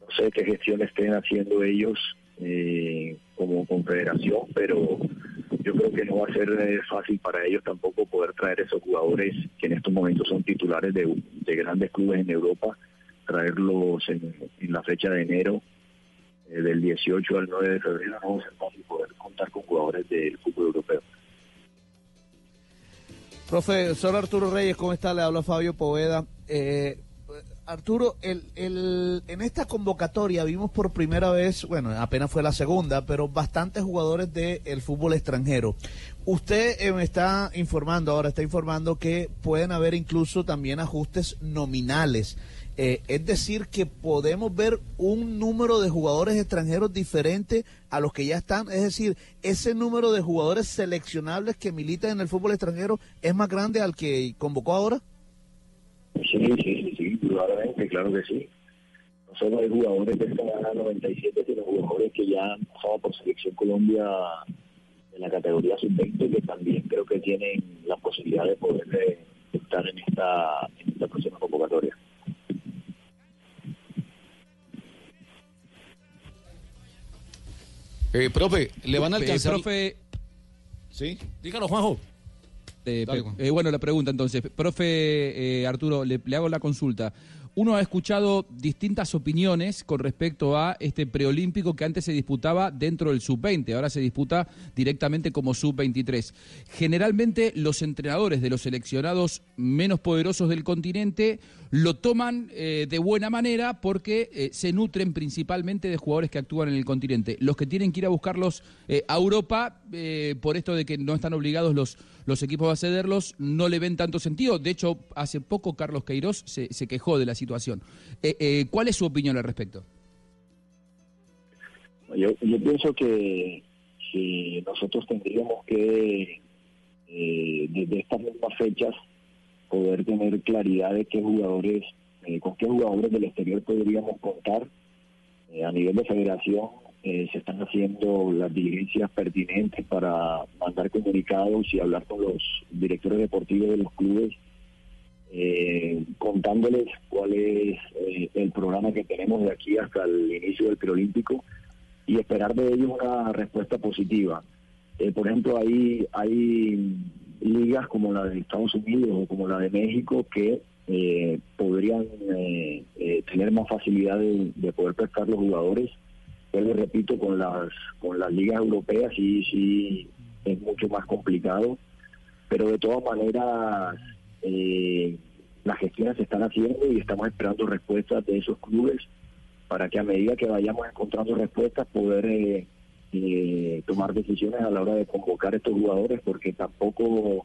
Speaker 45: No sé qué gestión estén haciendo ellos eh, como confederación, pero yo creo que no va a ser fácil para ellos tampoco poder traer esos jugadores que en estos momentos son titulares de grandes clubes en Europa, traerlos en, en la fecha de enero eh, del 18 al 9 de febrero, no a poder contar con jugadores del fútbol europeo.
Speaker 18: Profesor Arturo Reyes, ¿cómo está? Le habla Fabio Poveda. Eh, Arturo, el, el- en esta convocatoria vimos por primera vez, bueno, apenas fue la segunda, pero bastantes jugadores del fútbol extranjero. Usted eh, me está informando, ahora está informando que pueden haber incluso también ajustes nominales. Eh, es decir, que podemos ver un número de jugadores extranjeros diferente a los que ya están. Es decir, ese número de jugadores seleccionables que militan en el fútbol extranjero es más grande al que convocó ahora.
Speaker 45: Sí, sí, sí, probablemente, claro que sí. No solo hay jugadores que están a 97, sino jugadores que ya han pasado por Selección Colombia en la categoría sub-20, que también creo que tienen la posibilidad de poder eh, estar esta, en esta próxima convocatoria.
Speaker 46: Eh, profe, le van a
Speaker 15: Eh,
Speaker 46: alcanzar.
Speaker 15: profe,
Speaker 46: Sí.
Speaker 14: Dígalo, Juanjo.
Speaker 15: Eh,
Speaker 46: Dale,
Speaker 15: pe-
Speaker 46: Juan.
Speaker 15: eh, bueno, la pregunta entonces, profe eh, Arturo, le, le hago la consulta. Uno ha escuchado distintas opiniones con respecto a este preolímpico que antes se disputaba dentro del sub-20, ahora se disputa directamente como sub-23. Generalmente los entrenadores de los seleccionados menos poderosos del continente lo toman eh, de buena manera porque eh, se nutren principalmente de jugadores que actúan en el continente. Los que tienen que ir a buscarlos eh, a Europa
Speaker 47: eh, por esto de que no están obligados los, los equipos a cederlos, no le ven tanto sentido. De hecho, hace poco Carlos Queiroz se, se quejó de la situación. Eh, eh, ¿Cuál es su opinión al respecto?
Speaker 45: Yo, yo pienso que, que nosotros tendríamos que, eh, desde estas mismas fechas, poder tener claridad de qué jugadores, eh, con qué jugadores del exterior podríamos contar. Eh, a nivel de federación eh, se están haciendo las diligencias pertinentes para mandar comunicados y hablar con los directores deportivos de los clubes, eh, contándoles cuál es eh, el programa que tenemos de aquí hasta el inicio del preolímpico y esperar de ellos una respuesta positiva. Eh, por ejemplo, hay, hay ligas como la de Estados Unidos o como la de México que eh, podrían tener más facilidad de, de poder prestar los jugadores. Pero repito, con las con las ligas europeas sí, sí es mucho más complicado. Pero de todas maneras, eh, las gestiones se están haciendo y estamos esperando respuestas de esos clubes para que a medida que vayamos encontrando respuestas poder eh, eh, tomar decisiones a la hora de convocar estos jugadores porque tampoco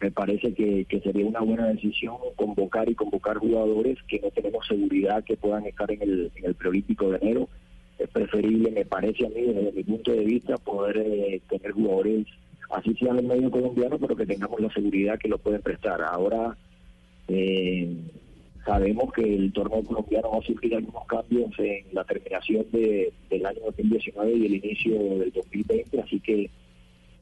Speaker 45: me parece que, que sería una buena decisión convocar y convocar jugadores que no tenemos seguridad que puedan estar en el, en el preolímpico de enero. Es preferible, me parece a mí, desde mi punto de vista, poder eh, tener jugadores, así sea del medio colombiano, pero que tengamos la seguridad que lo pueden prestar. Ahora eh, sabemos que el torneo colombiano va a sufrir algunos cambios en la terminación de, del año 2019 y el inicio del 2020, así que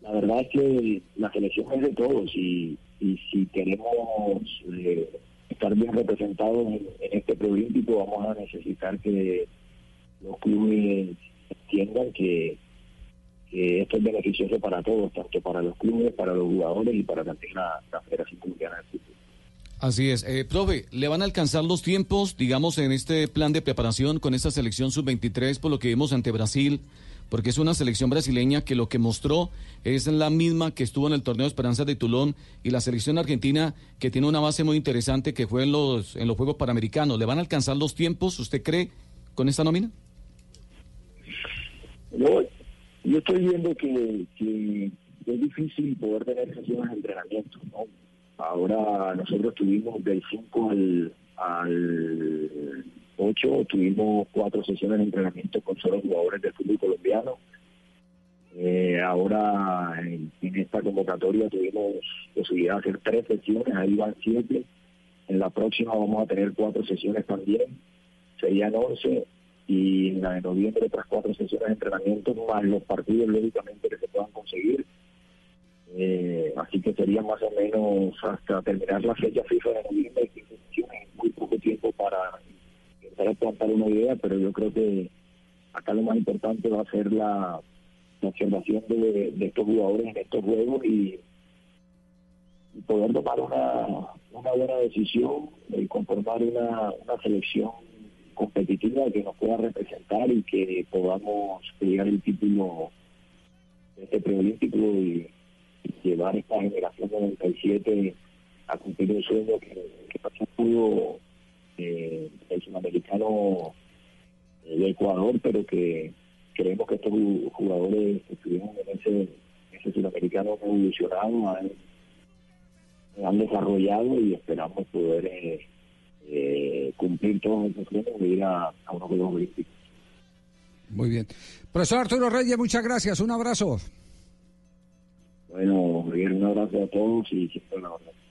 Speaker 45: la verdad es que la selección es de todos y, y si queremos eh, estar bien representados en, en este preolímpico vamos a necesitar que los clubes entiendan que, esto es beneficioso para todos, tanto para los clubes, para los jugadores y para también la, la Federación Colombiana de Fútbol.
Speaker 46: Así es. Eh, profe, ¿le van a alcanzar los tiempos, digamos, en este plan de preparación con esta selección sub-23 por lo que vimos ante Brasil? Porque es una selección brasileña que lo que mostró es la misma que estuvo en el torneo de Esperanza de Tulón y la selección argentina que tiene una base muy interesante que fue en los, en los Juegos Panamericanos. ¿Le van a alcanzar los tiempos, usted cree, con esta nómina?
Speaker 45: Yo, yo estoy viendo que, que es difícil poder tener sesiones de entrenamiento, ¿no? Ahora nosotros tuvimos del 5 al, al 8, tuvimos cuatro sesiones de entrenamiento con solo jugadores del fútbol colombiano. Eh, ahora en, en esta convocatoria tuvimos posibilidad de hacer tres sesiones, ahí van siete. En la próxima vamos a tener cuatro sesiones también, serían 11 y en la de noviembre otras cuatro sesiones de entrenamiento más los partidos lógicamente que se puedan conseguir. Eh, así que sería más o menos hasta terminar la fecha FIFA de noviembre, que sesiones muy poco tiempo para intentar plantar una idea, pero yo creo que acá lo más importante va a ser la, observación de, estos jugadores en estos juegos y, y poder tomar una, una buena decisión y conformar una, una selección competitiva que nos pueda representar y que podamos llegar el título de este preolímpico y, y llevar esta generación de 97 a cumplir un sueño que, que no se pudo eh, el sudamericano de Ecuador, pero que creemos que estos ju- jugadores que estuvieron en ese, ese sudamericano evolucionado, han, han desarrollado y esperamos poder eh, eh, cumplir todos esos sueños y ir a, a unos Juegos Olímpicos.
Speaker 40: Muy bien. Profesor Arturo Reyes, muchas gracias. Un abrazo.
Speaker 45: Bueno, Miguel, un abrazo a todos y siempre una orden.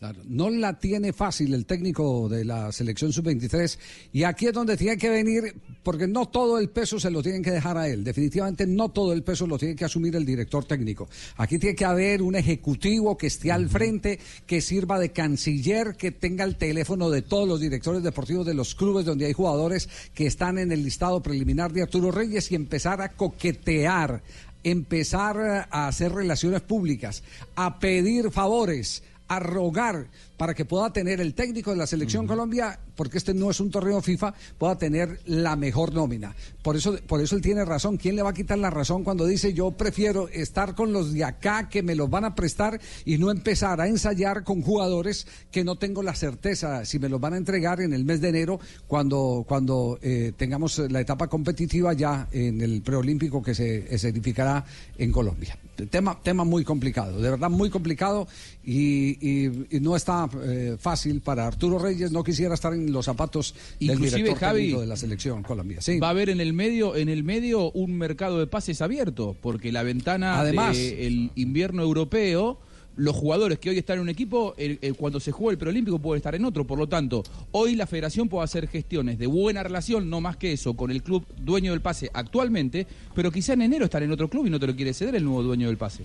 Speaker 40: Claro, no la tiene fácil el técnico de la selección sub-23 y aquí es donde tiene que venir, porque no todo el peso se lo tienen que dejar a él, definitivamente no todo el peso lo tiene que asumir el director técnico. Aquí tiene que haber un ejecutivo que esté al frente, que sirva de canciller, que tenga el teléfono de todos los directores deportivos de los clubes donde hay jugadores que están en el listado preliminar de Arturo Reyes y empezar a coquetear, empezar a hacer relaciones públicas, a pedir favores a rogar para que pueda tener el técnico de la selección Colombia, porque este no es un torneo FIFA, pueda tener la mejor nómina. Por eso, por eso él tiene razón. ¿Quién le va a quitar la razón cuando dice yo prefiero estar con los de acá que me los van a prestar y no empezar a ensayar con jugadores que no tengo la certeza si me los van a entregar en el mes de enero cuando, cuando eh, tengamos la etapa competitiva ya en el preolímpico que se escenificará en Colombia? Tema, tema muy complicado, de verdad muy complicado y, y- y no está eh, fácil para Arturo Reyes. No quisiera estar en los zapatos del
Speaker 28: Inclusive,
Speaker 40: director
Speaker 28: Javi,
Speaker 40: de la selección Colombia. Sí.
Speaker 28: Va a haber en el medio, en el medio un mercado de pases abierto, porque la ventana
Speaker 40: Además.
Speaker 28: del invierno europeo, los jugadores que hoy están en un equipo, el- el- cuando se juega el preolímpico pueden estar en otro. Por lo tanto, hoy la federación puede hacer gestiones de buena relación, no más que eso, con el club dueño del pase actualmente, pero quizá en enero estar en otro club y no te lo quiere ceder el nuevo dueño del pase.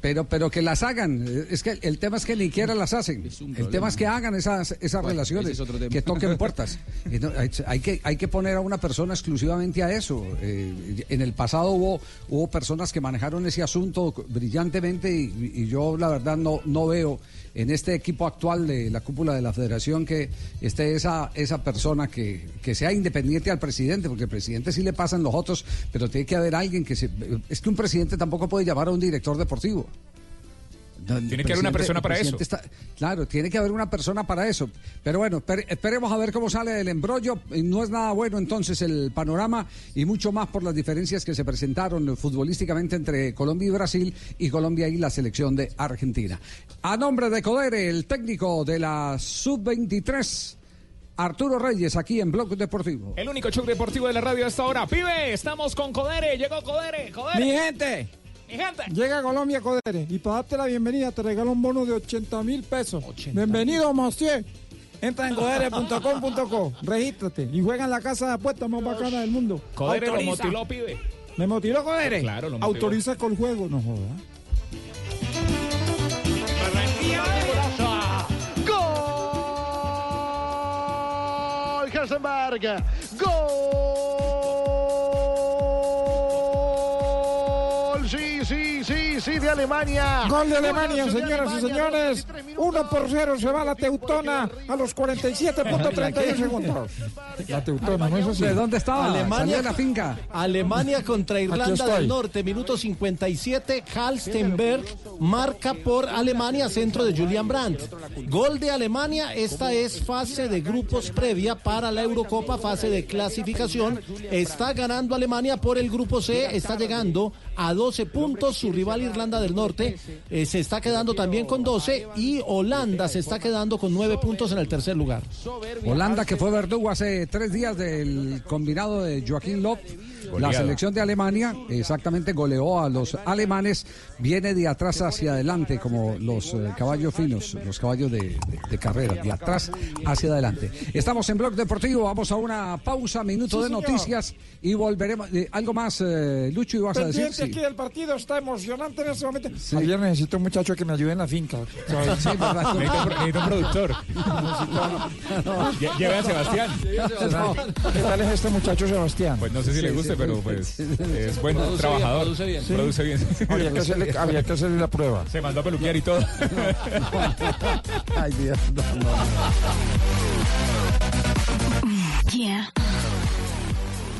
Speaker 40: Pero, pero que las hagan. Es que el tema es que ni siquiera las hacen. El tema es que hagan esas, esas
Speaker 28: Bueno,
Speaker 40: relaciones,
Speaker 28: es
Speaker 40: que toquen (laughs) puertas. Y no, hay, hay que, hay que poner a una persona exclusivamente a eso. Eh, en el pasado hubo, hubo personas que manejaron ese asunto brillantemente y, y yo la verdad no, no veo en este equipo actual de la cúpula de la federación que esté esa, esa persona que, que sea independiente al presidente, porque el presidente sí le pasan los otros, pero tiene que haber alguien que se... Es que un presidente tampoco puede llamar a un director deportivo.
Speaker 6: Tiene que haber una persona para eso.
Speaker 40: claro, tiene que haber una persona para eso. Pero bueno, esper- esperemos a ver cómo sale el embrollo. Y No es nada bueno entonces el panorama y mucho más por las diferencias que se presentaron futbolísticamente entre Colombia y Brasil y Colombia y la selección de Argentina. A nombre de Codere, el técnico de la Sub-23, Arturo Reyes, aquí en Blog Deportivo.
Speaker 6: El único show deportivo de la radio a esta hora. Pibe, estamos con Codere. Llegó Codere. Codere.
Speaker 48: Mi gente.
Speaker 6: Mi gente.
Speaker 48: Llega a Colombia Codere y para darte la bienvenida te regalo un bono de 80 mil pesos. Bienvenido, monsieur. Entra en codere.com.co, regístrate y juega en la casa de apuestas más bacana del mundo.
Speaker 6: Codere lo
Speaker 48: Autoriza.
Speaker 6: motiló, pibe.
Speaker 48: ¿Me motiló Codere?
Speaker 6: Claro, lo motiló.
Speaker 48: Autoriza con el juego, no joda.
Speaker 49: Gol Hersenberg. Gol. Sí, sí, sí, sí, de Alemania.
Speaker 48: Gol de Alemania,
Speaker 49: de
Speaker 48: señoras y señores. 1 por 0 se va la Teutona a los 47.31 segundos. La Teutona, ¿no es así?
Speaker 40: ¿De dónde estaba?
Speaker 14: Alemania,
Speaker 40: de la finca.
Speaker 14: Alemania contra Irlanda del Norte, minuto 57. Halstenberg marca por Alemania, centro de Julian Brandt. Gol de Alemania, esta es fase de grupos previa para la Eurocopa, fase de clasificación. Está ganando Alemania por el grupo C, está llegando a 12 puntos. Su rival Irlanda del Norte eh, se está quedando también con 12 y Holanda se está quedando con 9 puntos en el tercer lugar.
Speaker 40: Holanda que fue verdugo hace tres días del combinado de Joaquín Lop. La selección de Alemania exactamente goleó a los alemanes, viene de atrás hacia adelante como los eh, caballos finos, los caballos de, de- de carrera, de atrás hacia adelante. Estamos en Blog Deportivo, vamos a una pausa, minuto
Speaker 48: Sí,
Speaker 40: de
Speaker 48: señor.
Speaker 40: noticias y volveremos. eh, ¿Algo más, eh, Lucho, ibas a decir? Sí.
Speaker 48: aquí del partido, está emocionante en este momento. Ayer necesito un muchacho que me ayude en la finca. (laughs)
Speaker 40: Sí, verdad.
Speaker 6: Necesito, (laughs) necesito un productor. (laughs) Lle- Lleve a Sebastián.
Speaker 48: ¿Qué tal es este muchacho Sebastián?
Speaker 6: Pues no sé si le guste, pero pues es buen
Speaker 48: Produce
Speaker 6: trabajador.
Speaker 48: bien, produce bien. Sí.
Speaker 6: Produce bien.
Speaker 48: Había que hacerle- había que hacerle la prueba.
Speaker 6: Se mandó a peluquear y todo.
Speaker 40: Ay, Dios, no, no.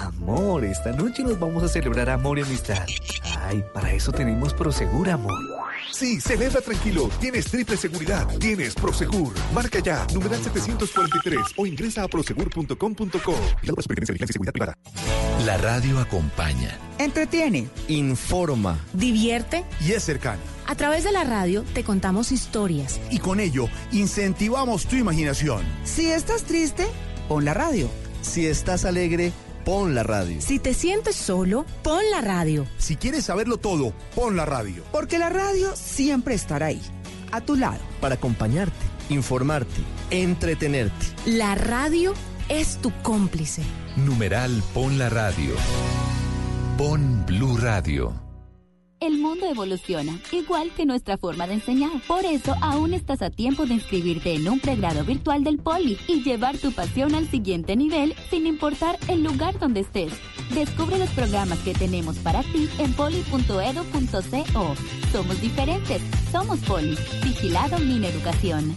Speaker 50: Amor, esta noche nos vamos a celebrar amor y amistad. Ay, para eso tenemos Prosegur Amor.
Speaker 51: Sí, celebra tranquilo. Tienes triple seguridad. Tienes Prosegur. Marca ya, numeral 743 o ingresa a prosegur.com.co. La Superintendencia de Vigilancia y Seguridad Privada.
Speaker 23: La radio acompaña,
Speaker 3: Entretiene.
Speaker 23: informa
Speaker 3: Divierte.
Speaker 23: y es cercana.
Speaker 3: A través de la radio te contamos historias.
Speaker 23: Y con ello incentivamos tu imaginación.
Speaker 3: Si estás triste, pon la radio.
Speaker 23: Si estás alegre, pon la radio.
Speaker 3: Si te sientes solo, pon la radio.
Speaker 23: Si quieres saberlo todo, pon la radio.
Speaker 3: Porque la radio siempre estará ahí, a tu lado.
Speaker 23: Para acompañarte, informarte, entretenerte.
Speaker 3: La radio es tu cómplice.
Speaker 11: Numeral Pon la Radio. Pon Blue Radio.
Speaker 37: El mundo evoluciona, igual que nuestra forma de enseñar. Por eso aún estás a tiempo de inscribirte en un pregrado virtual del Poli y llevar tu pasión al siguiente nivel sin importar el lugar donde estés. Descubre los programas que tenemos para ti en poli.edu.co. Somos diferentes, somos Poli. Vigilado Min Educación.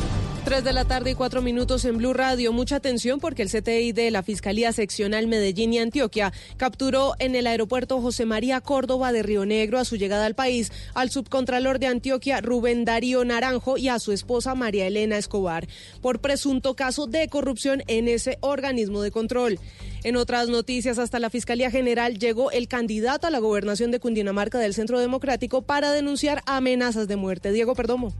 Speaker 38: 3 de la tarde y 4 minutos en Blue Radio. Mucha atención porque el CTI de la Fiscalía Seccional Medellín y Antioquia capturó en el aeropuerto José María Córdoba de Río Negro a su llegada al país al subcontralor de Antioquia Rubén Darío Naranjo y a su esposa María Elena Escobar por presunto caso de corrupción en ese organismo de control. En otras noticias, hasta la Fiscalía General llegó el candidato a la gobernación de Cundinamarca del Centro Democrático para denunciar amenazas de muerte. Diego Perdomo.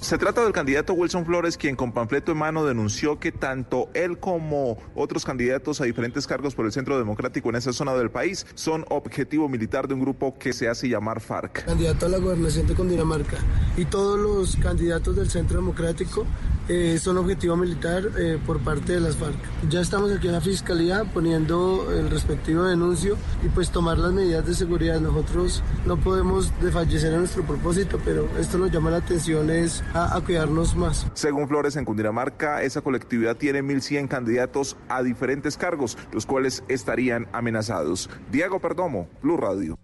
Speaker 50: Se trata del candidato Wilson Flores, quien con panfleto en mano denunció que tanto él como otros candidatos a diferentes cargos por el Centro Democrático en esa zona del país son objetivo militar de un grupo que se hace llamar FARC.
Speaker 52: candidato a la gobernación de Cundinamarca y todos los candidatos del Centro Democrático eh, son objetivo militar eh, por parte de las FARC. Ya estamos aquí en la Fiscalía poniendo el respectivo denuncio y pues tomar las medidas de seguridad. Nosotros no podemos desfallecer a nuestro propósito, pero esto nos llama la atención es a, a cuidarnos más.
Speaker 50: Según Flores, en Cundinamarca, esa colectividad tiene 1.100 candidatos a diferentes cargos, los cuales estarían amenazados. Diego Perdomo, Blue Radio.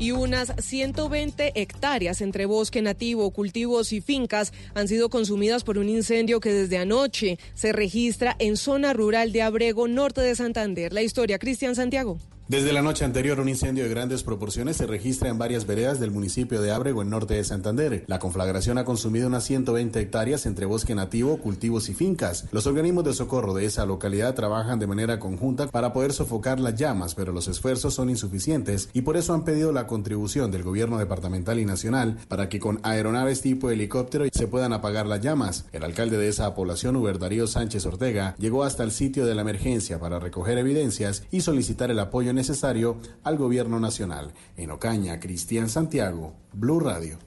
Speaker 38: Y unas 120 hectáreas entre bosque nativo, cultivos y fincas han sido consumidas por un incendio que desde anoche se registra en zona rural de Abrego, norte de Santander. La historia, Cristian Santiago.
Speaker 53: Desde la noche anterior, un incendio de grandes proporciones se registra en varias veredas del municipio de Ábrego, en norte de Santander. La conflagración ha consumido unas 120 hectáreas entre bosque nativo, cultivos y fincas. Los organismos de socorro de esa localidad trabajan de manera conjunta para poder sofocar las llamas, pero los esfuerzos son insuficientes y por eso han pedido la contribución del gobierno departamental y nacional para que con aeronaves tipo helicóptero se puedan apagar las llamas. El alcalde de esa población, Uber Darío Sánchez Ortega, llegó hasta el sitio de la emergencia para recoger evidencias y solicitar el apoyo necesario al gobierno nacional. En Ocaña, Cristian Santiago, Blue Radio.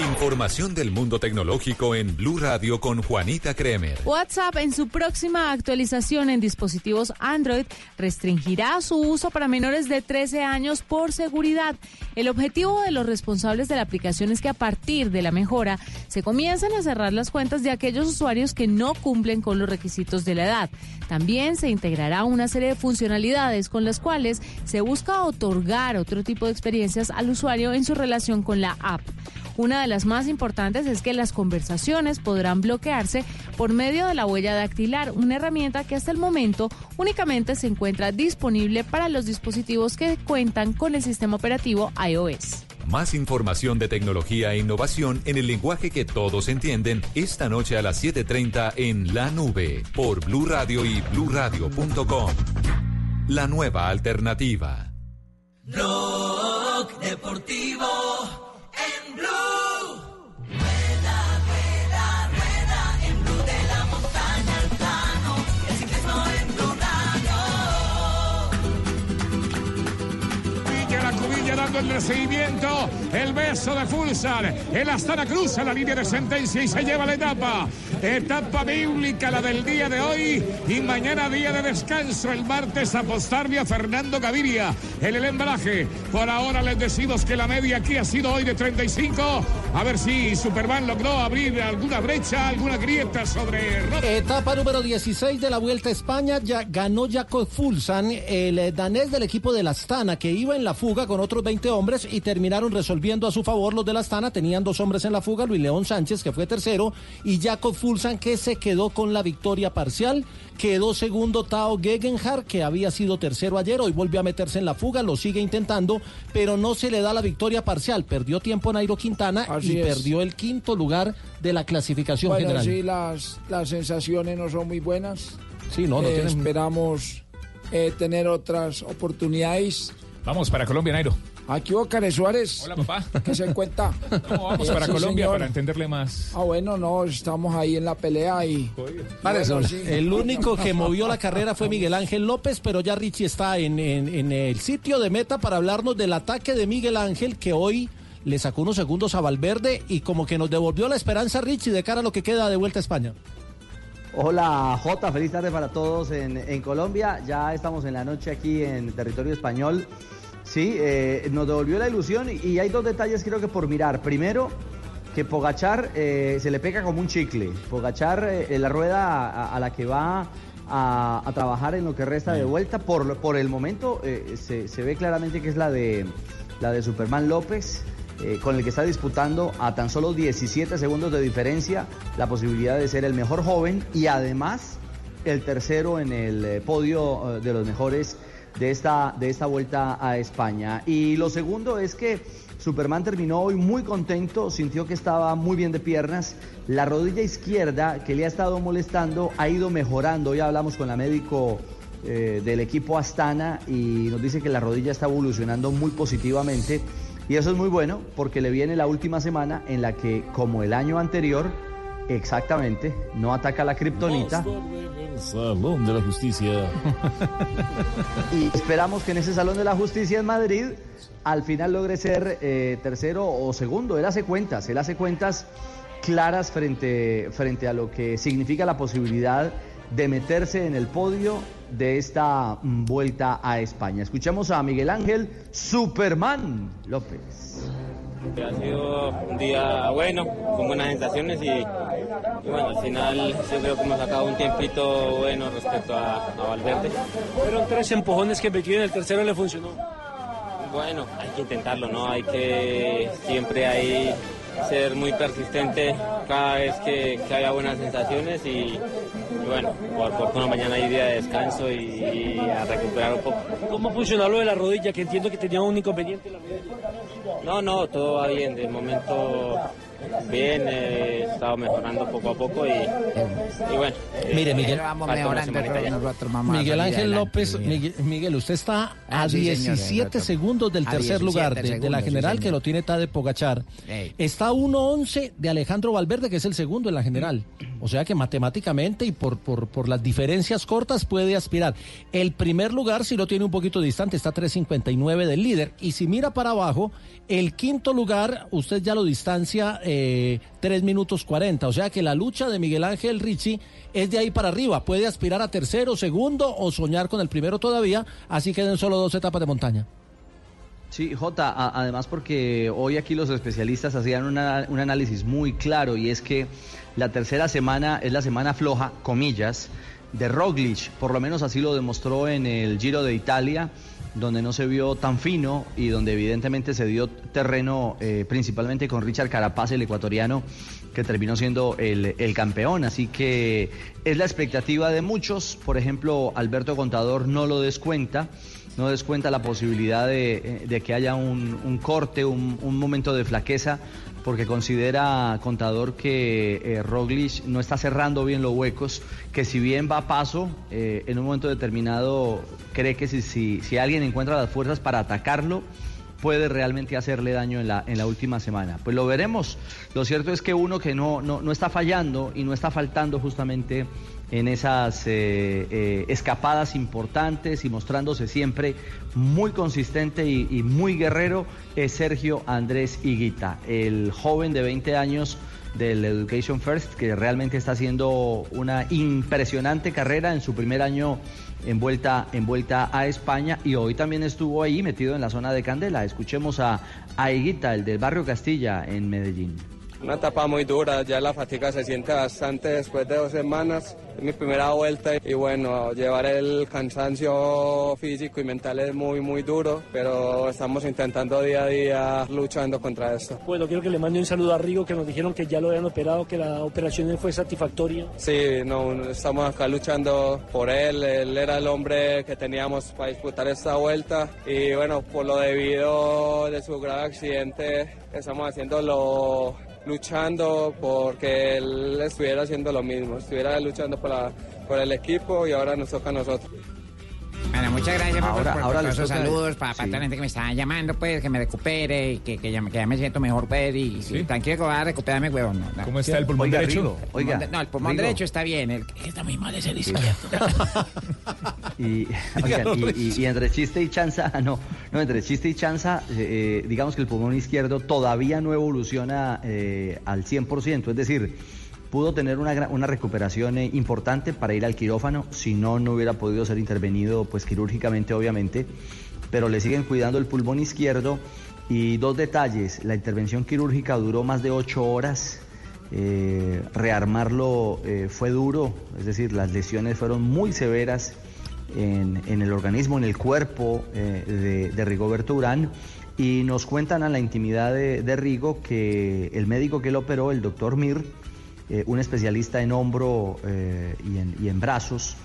Speaker 11: Información del mundo tecnológico en Blue Radio con Juanita Kremer.
Speaker 54: WhatsApp en su próxima actualización en dispositivos Android restringirá su uso para menores de 13 años por seguridad. El objetivo de los responsables de la aplicación es que a partir de la mejora se comiencen a cerrar las cuentas de aquellos usuarios que no cumplen con los requisitos de la edad. También se integrará una serie de funcionalidades con las cuales se busca otorgar otro tipo de experiencias al usuario en su relación con la app. Una de las más importantes es que las conversaciones podrán bloquearse por medio de la huella dactilar, una herramienta que hasta el momento únicamente se encuentra disponible para los dispositivos que cuentan con el sistema operativo iOS.
Speaker 11: Más información de tecnología e innovación en el lenguaje que todos entienden esta noche a las 7:30 en La Nube por Blue Radio y bluradio.com. La nueva alternativa.
Speaker 55: Blog Deportivo en Blue. El
Speaker 6: recibimiento, el beso de Fulsar, el Astana cruza la línea de sentencia y se lleva la etapa. Etapa bíblica la del día de hoy y mañana día de descanso. El martes apostarle a Fernando Gaviria en el embalaje. Por ahora les decimos que la media aquí ha sido hoy de 35. A ver si Superman logró abrir alguna brecha, alguna grieta sobre...
Speaker 14: Etapa número 16 de la Vuelta a España, ya ganó Jakob Fulsan, el danés del equipo de la Astana, que iba en la fuga con otros 20 hombres y terminaron resolviendo a su favor los de la Astana. Tenían dos hombres en la fuga, Luis León Sánchez, que fue tercero, y Jacob Fulsan, que se quedó con la victoria parcial. Quedó segundo Tao Gegenhardt, que había sido tercero ayer, hoy volvió a meterse en la fuga, lo sigue intentando, pero no se le da la victoria parcial. Perdió tiempo Nairo Quintana
Speaker 28: Así
Speaker 14: y
Speaker 28: es.
Speaker 14: perdió el quinto lugar de la clasificación
Speaker 28: Bueno,
Speaker 14: general.
Speaker 28: sí, las, las sensaciones no son muy buenas.
Speaker 14: Sí, no, no
Speaker 28: Eh,
Speaker 14: tienen-
Speaker 28: Esperamos eh, tener otras oportunidades.
Speaker 6: Vamos para Colombia, Nairo.
Speaker 28: Aquí Ócares Suárez.
Speaker 6: Hola, papá.
Speaker 28: ¿Qué se cuenta? (laughs)
Speaker 6: ¿Cómo vamos
Speaker 28: Eh,
Speaker 6: para
Speaker 28: sí,
Speaker 6: Colombia
Speaker 28: señor.
Speaker 6: para entenderle más?
Speaker 28: Ah, bueno, no, estamos ahí en la pelea y... Bueno, sí.
Speaker 14: El único que movió la carrera fue Miguel Ángel López, pero ya Richie está en, en- en el sitio de meta para hablarnos del ataque de Miguel Ángel que hoy le sacó unos segundos a Valverde y como que nos devolvió la esperanza Richie de cara a lo que queda de vuelta a España.
Speaker 56: Hola Jota, feliz tarde para todos en, en Colombia. Ya estamos en la noche aquí en territorio español. Sí, eh, nos devolvió la ilusión y, hay dos detalles creo que por mirar. Primero, que Pogachar eh, se le pega como un chicle. Pogachar, eh, la rueda a, a la que va a, a trabajar en lo que resta de vuelta, por, por el momento eh, se, se ve claramente que es la de, la de Superman López eh, con el que está disputando a tan solo 17 segundos de diferencia la posibilidad de ser el mejor joven y además el tercero en el eh, podio de los mejores de esta, de esta vuelta a España. Y lo segundo es que Superman terminó hoy muy contento, sintió que estaba muy bien de piernas. La rodilla izquierda que le ha estado molestando ha ido mejorando. Ya hablamos con la médico eh, del equipo Astana y nos dice que la rodilla está evolucionando muy positivamente. Y eso es muy bueno porque le viene la última semana en la que, como el año anterior, exactamente, no ataca la kriptonita.
Speaker 57: Salón de la Justicia. (laughs)
Speaker 56: Y esperamos que en ese Salón de la Justicia en Madrid al final logre ser eh, tercero o segundo. Él hace cuentas, él hace cuentas claras frente, frente a lo que significa la posibilidad de meterse en el podio de esta mm, vuelta a España. Escuchamos a Miguel Ángel Superman López.
Speaker 58: Ha sido un día bueno, con buenas sensaciones y, y bueno, al final yo creo que hemos sacado un tiempito bueno respecto a, a Valverde.
Speaker 59: Fueron tres empujones que metió y en el tercero le funcionó.
Speaker 58: Bueno, hay que intentarlo, ¿no? Hay que siempre ahí ser muy persistente cada vez que, que haya buenas sensaciones y, y bueno, por fortuna mañana hay día de descanso y, y a recuperar un poco.
Speaker 59: ¿Cómo funcionó lo de la rodilla? Que entiendo que tenía un inconveniente en la rodilla.
Speaker 58: No, no, todo va bien, de momento bien, eh, he estado mejorando poco a poco y, y bueno. eh,
Speaker 14: Mire, Miguel.
Speaker 58: ya.
Speaker 14: Miguel Ángel López, Miguel, Miguel, usted está
Speaker 58: Ah,
Speaker 14: a
Speaker 58: sí, señor,
Speaker 14: 17
Speaker 58: doctor.
Speaker 14: segundos del
Speaker 58: A
Speaker 14: tercer
Speaker 58: 17
Speaker 14: lugar de, de la
Speaker 58: sí,
Speaker 14: general que lo tiene Tade Pogachar.
Speaker 58: Ey.
Speaker 14: Está a 1.11 de Alejandro Valverde, que es el segundo en la general. O sea que matemáticamente y por, por, por las diferencias cortas puede aspirar. El primer lugar si lo tiene un poquito distante, está a 3.59 del líder. Y si mira para abajo, el quinto lugar, usted ya lo distancia eh, 3 minutos 40. O sea que la lucha de Miguel Ángel Ricci es de ahí para arriba. Puede aspirar a tercero, segundo o soñar con el primero todavía. Así quedan solo dos etapas de montaña.
Speaker 56: Sí, Jota, además porque hoy aquí los especialistas hacían un análisis muy claro y es que la tercera semana es la semana floja, comillas, de Roglic, por lo menos así lo demostró en el Giro de Italia, donde no se vio tan fino y donde evidentemente se dio terreno eh, principalmente con Richard Carapaz, el ecuatoriano, que terminó siendo el, el campeón. Así que es la expectativa de muchos, por ejemplo, Alberto Contador no lo descuenta no descuenta la posibilidad de, de que haya un, corte, un momento de flaqueza, porque considera Contador que eh, Roglic no está cerrando bien los huecos, que si bien va a paso, eh, en un momento determinado cree que si, si, si alguien encuentra las fuerzas para atacarlo, puede realmente hacerle daño en la, en la última semana. Pues lo veremos. Lo cierto es que uno que no, no, no está fallando y no está faltando justamente en esas eh, eh, escapadas importantes y mostrándose siempre muy consistente y, muy guerrero es Sergio Andrés Higuita, el joven de 20 años del Education First que realmente está haciendo una impresionante carrera en su primer año en vuelta, en vuelta a España y hoy también estuvo ahí metido en la zona de Candela. Escuchemos a, a Higuita, el del barrio Castilla en Medellín.
Speaker 60: Una etapa muy dura, ya la fatiga se siente bastante después de dos semanas. Es mi primera vuelta y bueno, llevar el cansancio físico y mental es muy, muy duro, pero estamos intentando día a día luchando contra esto.
Speaker 59: Bueno, quiero que le mande un saludo a Rigo, que nos dijeron que ya lo habían operado, que la operación fue satisfactoria.
Speaker 60: Sí, no, estamos acá luchando por él, él era el hombre que teníamos para disputar esta vuelta y bueno, por lo debido de su grave accidente, estamos haciéndolo luchando porque él estuviera haciendo lo mismo, estuviera luchando por, la, por el equipo y ahora nos toca a nosotros.
Speaker 61: Bueno, muchas gracias por,
Speaker 56: Ahora-
Speaker 61: por- por
Speaker 56: ahora
Speaker 61: todos
Speaker 56: toca-
Speaker 61: saludos para, para
Speaker 56: sí.
Speaker 61: toda la gente que me está llamando, pues, que me recupere, y que, que, ya, que ya me siento mejor, pues, y, y tranquilo que voy a recuperarme, huevón. no, no.
Speaker 6: ¿Cómo está el pulmón
Speaker 56: Oiga,
Speaker 6: derecho?
Speaker 56: Rigo, oiga,
Speaker 61: Pulmón de- no, el pulmón
Speaker 56: Rigo.
Speaker 61: derecho está bien, el que está muy mal es el izquierdo.
Speaker 56: Y, oigan, y- y- y entre chiste y chanza, (laughs) no, no, entre chiste y chanza, eh, digamos que el pulmón izquierdo todavía no evoluciona eh, al 100%, es decir, pudo tener una, una recuperación eh, importante para ir al quirófano, si no, no hubiera podido ser intervenido pues quirúrgicamente, obviamente, pero le siguen cuidando el pulmón izquierdo. Y dos detalles, la intervención quirúrgica duró más de ocho horas, eh, rearmarlo eh, fue duro, es decir, las lesiones fueron muy severas en, en el organismo, en el cuerpo de, de Rigoberto Urán. Y nos cuentan a la intimidad de, de Rigo que el médico que lo operó, el doctor Mir, eh, un especialista en hombro eh, y, en, y en brazos,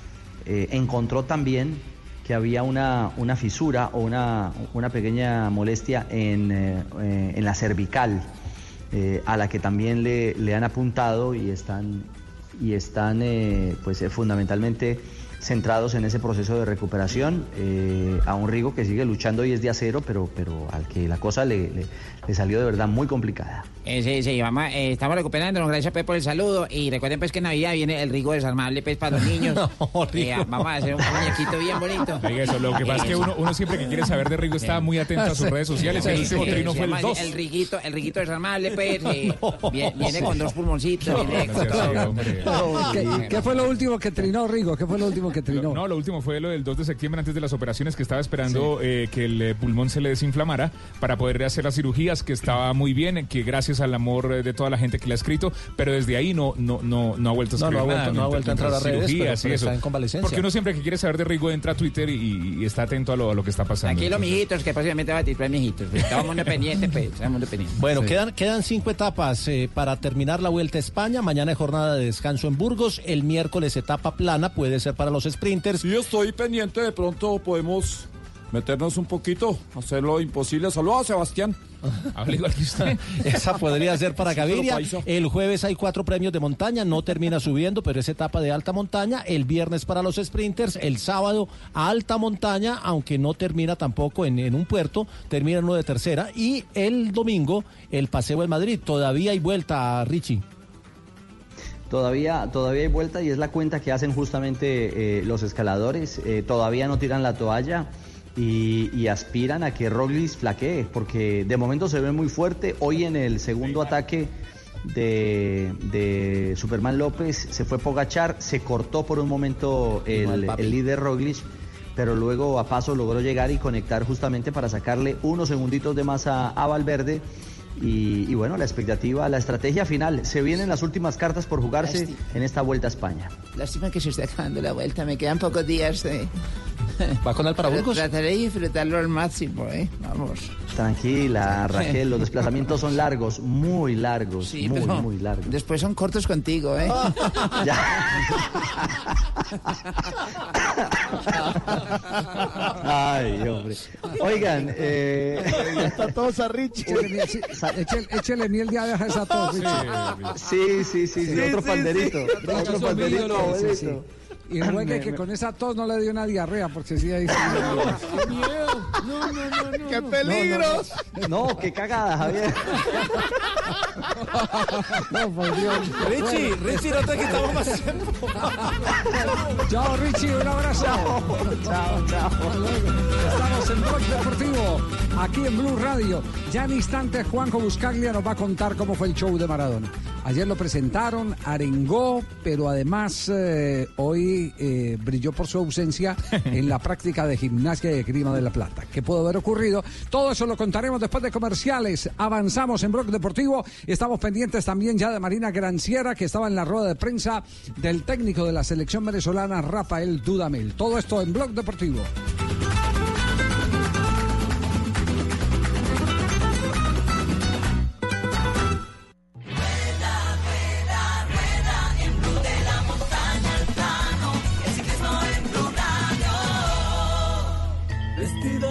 Speaker 56: eh, encontró también que había una, una fisura o una, una pequeña molestia en, en la cervical, a la que también le, le han apuntado y están, y están pues, fundamentalmente centrados en ese proceso de recuperación eh, a un Rigo que sigue luchando y es de acero, pero, pero al que la cosa le, le- le salió de verdad muy complicada.
Speaker 61: Eh, sí, sí, vamos, eh, estamos recuperándonos, gracias pues, por el saludo. Y recuerden pues que en Navidad viene el Rigo desarmable pues para los (laughs) niños. Eh, vamos a hacer un muñequito bien bonito.
Speaker 6: Oiga, eso, lo que pasa es que uno, uno siempre que quiere saber de Rigo está muy atento a sus redes sociales. El último trino fue el
Speaker 61: llama
Speaker 6: 2.
Speaker 61: El riguito, el riguito desarmable, pues. (laughs) eh, viene, viene con dos pulmoncitos.
Speaker 6: No,
Speaker 61: viene-
Speaker 6: no sea así, hombre.
Speaker 62: ¿Qué, qué fue lo último que trinó, Rigo? ¿Qué fue lo último que trinó?
Speaker 6: No, lo último fue lo del 2 de septiembre antes de las operaciones que estaba esperando eh, que el eh, pulmón se le desinflamara para poder hacer las cirugías, que estaba muy bien, que gracias al amor de toda la gente que le ha escrito, pero desde ahí no no no no ha vuelto a
Speaker 14: No, no
Speaker 6: escribir
Speaker 14: ha vuelto-
Speaker 6: nada,
Speaker 14: no ha vuelto a entrar a redes,
Speaker 6: cirugías
Speaker 14: pero-
Speaker 6: eso.
Speaker 14: está en convalecencia.
Speaker 6: Porque uno siempre que quiere saber de Rigo entra a Twitter y, y está atento a lo, a lo que está pasando.
Speaker 61: Tranquilo, mijitos, que próximamente va a tirar mijitos. pues, Estamos muy pendientes, pues. Estamos muy pendientes.
Speaker 14: Bueno, quedan, quedan cinco etapas eh, para terminar la Vuelta a España. Mañana es jornada de descanso en Burgos. El miércoles etapa plana puede ser para los sprinters.
Speaker 63: Sí, estoy pendiente, de pronto podemos meternos un poquito, hacer lo imposible. Saludos a Sebastián. (laughs)
Speaker 6: Hable igual que usted. (laughs)
Speaker 14: Esa podría ser para Gaviria. El jueves hay cuatro premios de montaña, no termina subiendo, pero es etapa de alta montaña. El viernes para los sprinters, el sábado alta montaña, aunque no termina tampoco en, en un puerto, termina en uno de tercera. Y el domingo, el paseo en Madrid. Todavía hay vuelta, Richie.
Speaker 56: Todavía, todavía hay vuelta y es la cuenta que hacen justamente eh, los escaladores. Eh, todavía no tiran la toalla y, y aspiran a que Roglic flaquee, porque de momento se ve muy fuerte. Hoy en el segundo ataque de, de Superman López se fue Pogachar, se cortó por un momento el, el líder Roglic. Pero luego a paso logró llegar y conectar justamente para sacarle unos segunditos de más a, a Valverde. Y, y bueno, la expectativa, la estrategia final. Se vienen las últimas cartas por jugarse
Speaker 61: Lástima.
Speaker 56: en esta vuelta a España.
Speaker 61: Lástima que se está acabando la vuelta, me quedan pocos días. Eh.
Speaker 14: ¿Va con el para Burgos?
Speaker 61: Trataré de disfrutarlo al máximo, ¿eh? Vamos.
Speaker 56: Tranquila, Raquel, los desplazamientos son largos, muy largos,
Speaker 61: Sí,
Speaker 56: muy,
Speaker 61: pero
Speaker 56: muy largos.
Speaker 61: después son cortos contigo, ¿eh? (laughs) (laughs)
Speaker 56: Ay, hombre. Oigan, eh...
Speaker 62: Está tos a Richie. Échele, miel, sí, échele- échele miel de abeja a esa tos, Richie.
Speaker 56: Sí, sí, sí, sí, otro panderito, otro panderito,
Speaker 62: Y juegue
Speaker 56: Me-
Speaker 62: que (coughs)
Speaker 56: me-
Speaker 62: con esa tos no le dio una diarrea, porque sí ahí. ¡Qué miedo! No, no, no, no.
Speaker 56: ¡Qué
Speaker 62: peligro!
Speaker 56: No, qué cagada, Javier.
Speaker 62: No, por Dios.
Speaker 14: Richie,
Speaker 62: Bueno.
Speaker 14: Richie, no te quitamos más tiempo.
Speaker 62: Chao, Richie, un abrazo.
Speaker 56: Chao, chao.
Speaker 62: Estamos en Blog Deportivo, aquí en Blue Radio. Ya en instantes, Juanjo Buscaglia nos va a contar cómo fue el show de Maradona. Ayer lo presentaron, arengó, pero además eh, hoy
Speaker 40: eh, brilló por su ausencia en la práctica de gimnasia y esgrima de la plata. ¿Qué pudo haber ocurrido? Todo eso lo contaremos después de comerciales. Avanzamos en Bloque Deportivo. Estamos pendientes también ya de Marina Granciera, que estaba en la rueda de prensa del técnico de la selección venezolana, Rafael Dudamel. Todo esto en Blog Deportivo.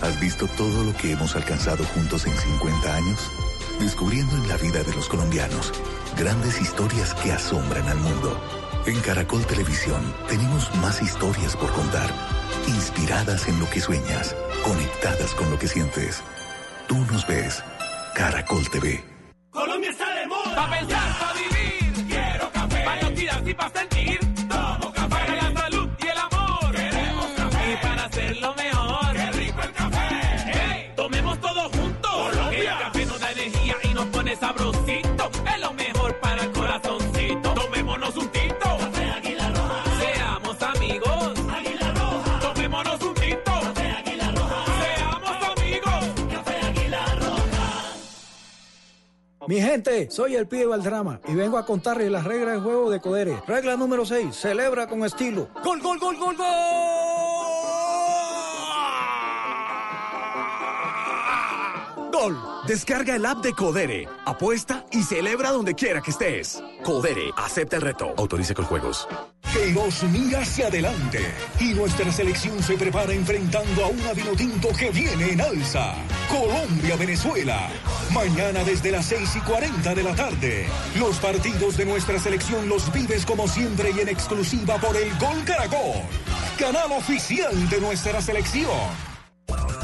Speaker 64: ¿Has visto todo lo que hemos alcanzado juntos en 50 años? Descubriendo en la vida de los colombianos grandes historias que asombran al mundo. En Caracol Televisión tenemos más historias por contar, inspiradas en lo que sueñas, conectadas con lo que sientes. Tú nos ves, Caracol TV.
Speaker 60: Colombia está de moda. Pa' pensar, pa' vivir. Quiero café. Pa' y.
Speaker 25: Mi gente, soy el pibe Valdrama y vengo a contarles las reglas de juego de Codere. Regla número 6, celebra con estilo. ¡Gol, gol, gol, gol,
Speaker 65: Gol. Descarga el app de Codere, apuesta y celebra donde quiera que estés. Codere, acepta el reto. Autorice con juegos.
Speaker 66: que mira hacia adelante y nuestra selección se prepara enfrentando a una Vinotinto que viene en alza. Colombia-Venezuela. Mañana desde las 6 y 40 de la tarde. Los partidos de nuestra selección los vives como siempre y en exclusiva por el Gol Caracol. Canal oficial de nuestra selección.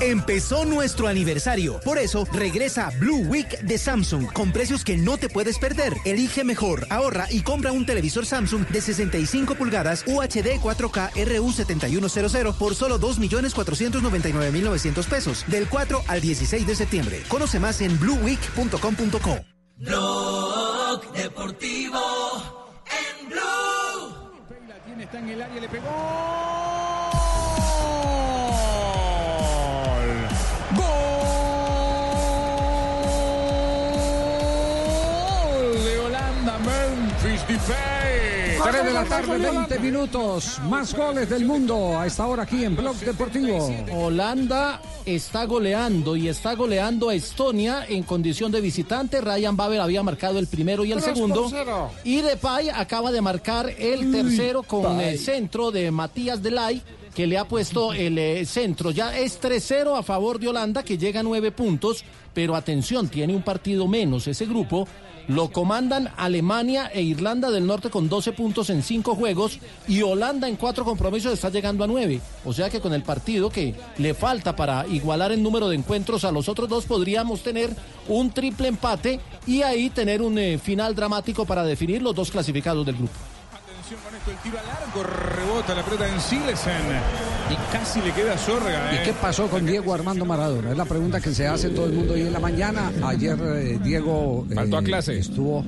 Speaker 23: Empezó nuestro aniversario. Por eso regresa Blue Week de Samsung con precios que no te puedes perder. Elige mejor, ahorra y compra un televisor Samsung de 65 pulgadas UHD 4K RU7100 por solo 2.499.900 pesos del 4 al 16 de septiembre. Conoce más en blueweek.com.co.
Speaker 60: Blog Deportivo en Blue.
Speaker 28: Está en el área, le pegó.
Speaker 40: 3 de la tarde, 20 minutos. Más goles del mundo a esta hora aquí en Blog Deportivo.
Speaker 14: Holanda está goleando y está goleando a Estonia en condición de visitante. Ryan Babel había marcado el primero y el segundo. Y Depay acaba de marcar el tercero con el centro de Matías Delay que le ha puesto el eh, centro. Ya es 3-0 a favor de Holanda que llega a nueve puntos, pero atención, tiene un partido menos ese grupo. Lo comandan Alemania e Irlanda del Norte con 12 puntos en cinco juegos y Holanda en cuatro compromisos está llegando a nueve. O sea que con el partido que le falta para igualar el número de encuentros a los otros dos podríamos tener un triple empate y ahí tener un eh, final dramático para definir los dos clasificados del grupo.
Speaker 6: Atención con esto, el tiro al arco, rebota la pelota en Silesen y casi le queda Sorga.
Speaker 40: ¿Y
Speaker 6: eh.
Speaker 40: qué pasó con Diego Armando Maradona? Es la pregunta que se hace todo el mundo hoy en la mañana. Ayer eh, Diego eh,
Speaker 6: Faltó a clase.
Speaker 40: estuvo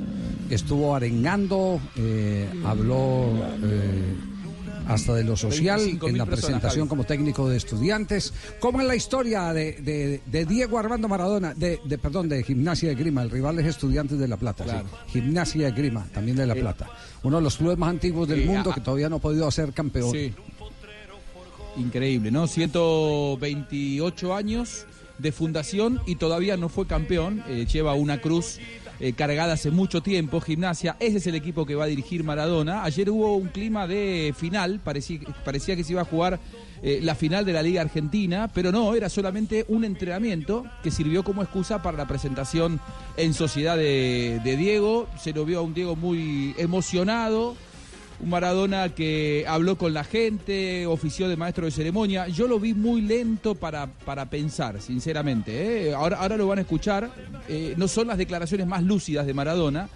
Speaker 40: estuvo arengando, eh, habló eh, hasta de lo social
Speaker 28: 25.000
Speaker 40: en la presentación como técnico de estudiantes. ¿Cómo es la historia de, de- de Diego Armando Maradona? De, de- perdón, de Gimnasia de Grima. El rival es Estudiantes de La Plata. sí. Gimnasia de Grima, también de La Plata. Uno de los clubes más antiguos del
Speaker 28: eh,
Speaker 40: mundo que todavía no ha podido ser campeón.
Speaker 28: Sí. Increíble, ¿no? 128 años de fundación y todavía no fue campeón. Eh, lleva una cruz eh, cargada hace mucho tiempo, gimnasia. Ese es el equipo que va a dirigir Maradona. Ayer hubo un clima de final, parecía, parecía que se iba a jugar eh, la final de la Liga Argentina, pero no, era solamente un entrenamiento que sirvió como excusa para la presentación en sociedad de, de Diego. Se lo vio a un Diego muy emocionado. Un Maradona que habló con la gente, ofició de maestro de ceremonia. Yo lo vi muy lento para, para pensar, sinceramente. ¿eh? Ahora, ahora lo van a escuchar. Eh, no son las declaraciones más lúcidas de Maradona.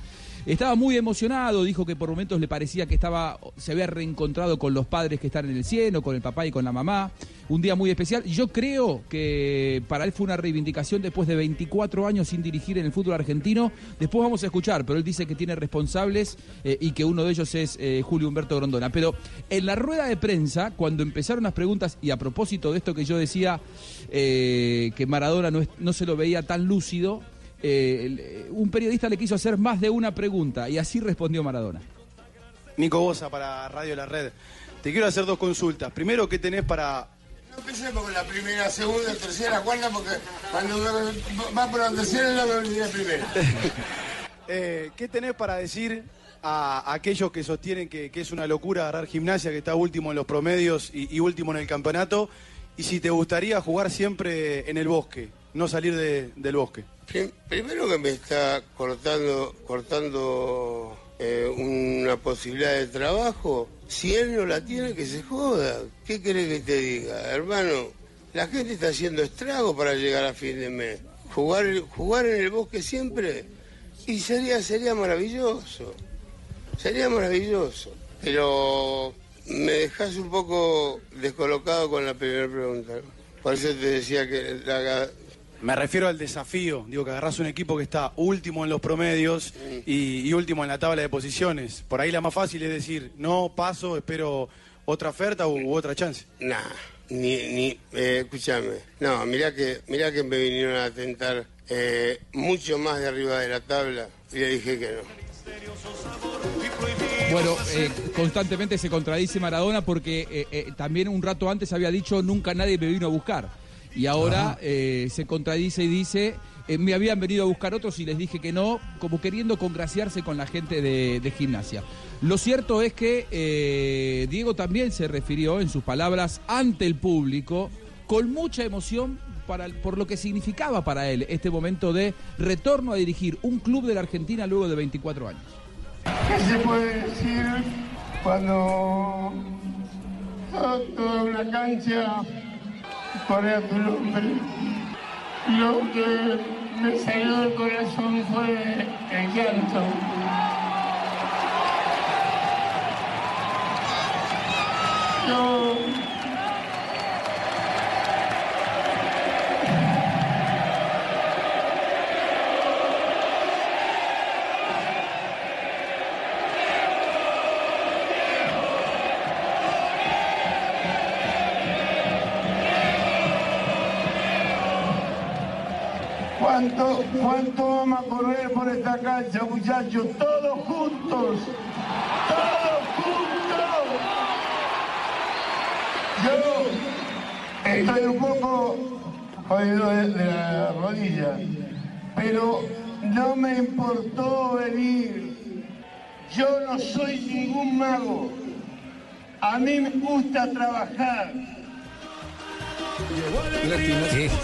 Speaker 28: Estaba muy emocionado, dijo que por momentos le parecía que estaba, se había reencontrado con los padres que están en el cielo, con el papá y con la mamá. Un día muy especial. Yo creo que para él fue una reivindicación después de 24 años sin dirigir en el fútbol argentino. Después vamos a escuchar, pero él dice que tiene responsables eh, y que uno de ellos es eh, Julio Humberto Grondona. Pero en la rueda de prensa, cuando empezaron las preguntas, y a propósito de esto que yo decía, eh, que Maradona no, no se lo veía tan lúcido, eh, el- un periodista le quiso hacer más de una pregunta y así respondió Maradona.
Speaker 67: Nico Bosa para Radio La Red. Te quiero hacer dos consultas. Primero, ¿qué tenés para
Speaker 68: No empecemos con la primera, segunda, tercera, cuarta, porque cuando va por la tercera no me olvidé primera. (laughs)
Speaker 67: Eh, ¿Qué tenés para decir a aquellos que sostienen que, que es una locura agarrar gimnasia, que está último en los promedios y, y último en el campeonato? Y si te gustaría jugar siempre en el bosque, no salir de- del bosque.
Speaker 68: Prim- Primero que me está cortando, cortando eh, una posibilidad de trabajo. Si él no la tiene, que se joda. ¿Qué querés que te diga, hermano? La gente está haciendo estrago para llegar a fin de mes. Jugar, jugar en el bosque siempre y sería, sería maravilloso. Sería maravilloso. Pero me dejas un poco descolocado con la primera pregunta. Por eso te decía que la,
Speaker 67: Me refiero al desafío. Digo que agarrás un equipo que está último en los promedios y, y último en la tabla de posiciones. Por ahí la más fácil es decir, no paso, espero otra oferta u, u otra chance.
Speaker 68: Nah, ni, ni, eh, escúchame. No, mirá que, mirá que me vinieron a tentar eh, mucho más de arriba de la tabla y le dije que no.
Speaker 28: Bueno, eh, constantemente se contradice Maradona porque eh, eh, también un rato antes había dicho nunca nadie me vino a buscar. Y ahora eh, se contradice y dice, eh, me habían venido a buscar otros y les dije que no, como queriendo congraciarse con la gente de, de gimnasia. Lo cierto es que eh, Diego también se refirió en sus palabras ante el público con mucha emoción para, por lo que significaba para él este momento de retorno a dirigir un club de la Argentina luego de 24 años.
Speaker 68: ¿Qué se puede decir cuando toda una cancha pone tu nombre? Lo que me salió del corazón fue el llanto. Yo vamos a correr por esta cancha, muchachos? Todos juntos. Todos juntos. Yo estoy un poco jodido de, de la rodilla, pero no me importó venir. Yo no soy ningún mago. A mí me gusta trabajar.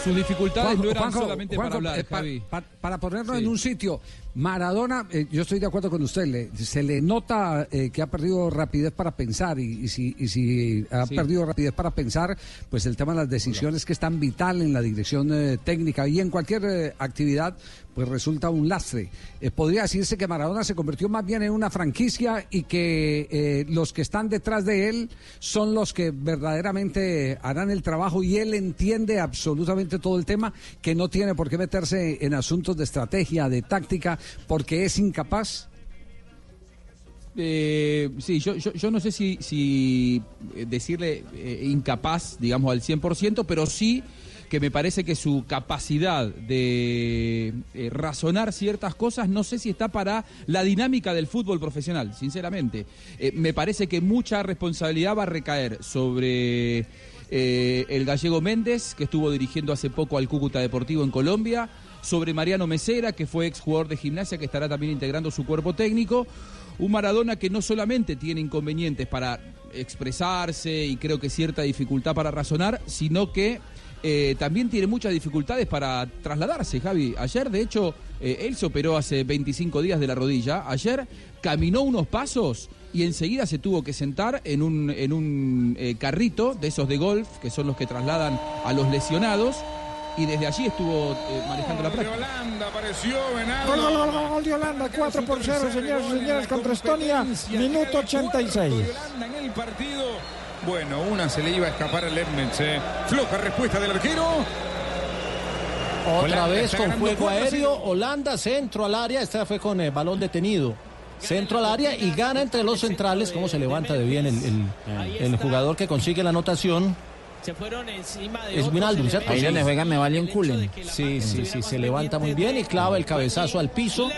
Speaker 28: Sus dificultades
Speaker 40: Juanjo,
Speaker 28: no eran solamente
Speaker 40: Juanjo,
Speaker 28: para hablar,
Speaker 40: eh, pa-
Speaker 28: Javi.
Speaker 40: pa- para ponerlo en un sitio, Maradona, eh, yo estoy de acuerdo con usted, le- se le nota eh, que ha perdido rapidez para pensar y, y si, y si ha
Speaker 28: Sí.
Speaker 40: perdido rapidez para pensar, pues el tema de las decisiones que es tan vital en la dirección eh, técnica y en cualquier actividad, pues resulta un lastre. Podría decirse que Maradona se convirtió más bien en una franquicia y que los que están detrás de él son los que verdaderamente harán el trabajo y él entiende absolutamente todo el tema, que no tiene por qué meterse en asuntos de estrategia, de táctica, porque es incapaz.
Speaker 28: Eh, sí, yo, yo, no sé si, eh, decirle eh, incapaz, digamos, al 100%, pero sí que me parece que su capacidad de eh, razonar ciertas cosas, no sé si está para la dinámica del fútbol profesional, sinceramente. Me parece que mucha responsabilidad va a recaer sobre el gallego Méndez, que estuvo dirigiendo hace poco al Cúcuta Deportivo en Colombia, sobre Mariano Mesera, que fue exjugador de gimnasia, que estará también integrando su cuerpo técnico. Un Maradona que no solamente tiene inconvenientes para expresarse y creo que cierta dificultad para razonar, sino que eh, también tiene muchas dificultades para trasladarse, Javi. Ayer, de hecho, Eh, él se operó hace 25 días de la rodilla. Ayer caminó unos pasos y enseguida se tuvo que sentar en un, en un eh, carrito de esos de golf, que son los que trasladan a los lesionados. Y desde allí estuvo eh, manejando la práctica.
Speaker 69: Holanda apareció
Speaker 70: Gol, gol, gol, gol, gol de Holanda, 4 por 0, señores y señores, contra Estonia, minuto 86.
Speaker 69: Holanda en el partido. Bueno, una se le iba a escapar al Ernest. eh. Floja respuesta del arquero.
Speaker 14: Otra
Speaker 69: Holanda
Speaker 14: vez con juego
Speaker 69: 4-0.
Speaker 14: aéreo, Holanda centro al área, esta fue con el balón detenido. Centro al área y gana entre los centrales, cómo se levanta de bien el, el- el jugador que consigue la anotación.
Speaker 71: Se fueron encima de
Speaker 14: Es Winaldum, ¿cierto?
Speaker 65: Ahí
Speaker 14: Sí.
Speaker 65: donde juega me vale un culen.
Speaker 14: Sí, sí, sí, se levanta muy bien y clava el cabezazo al piso.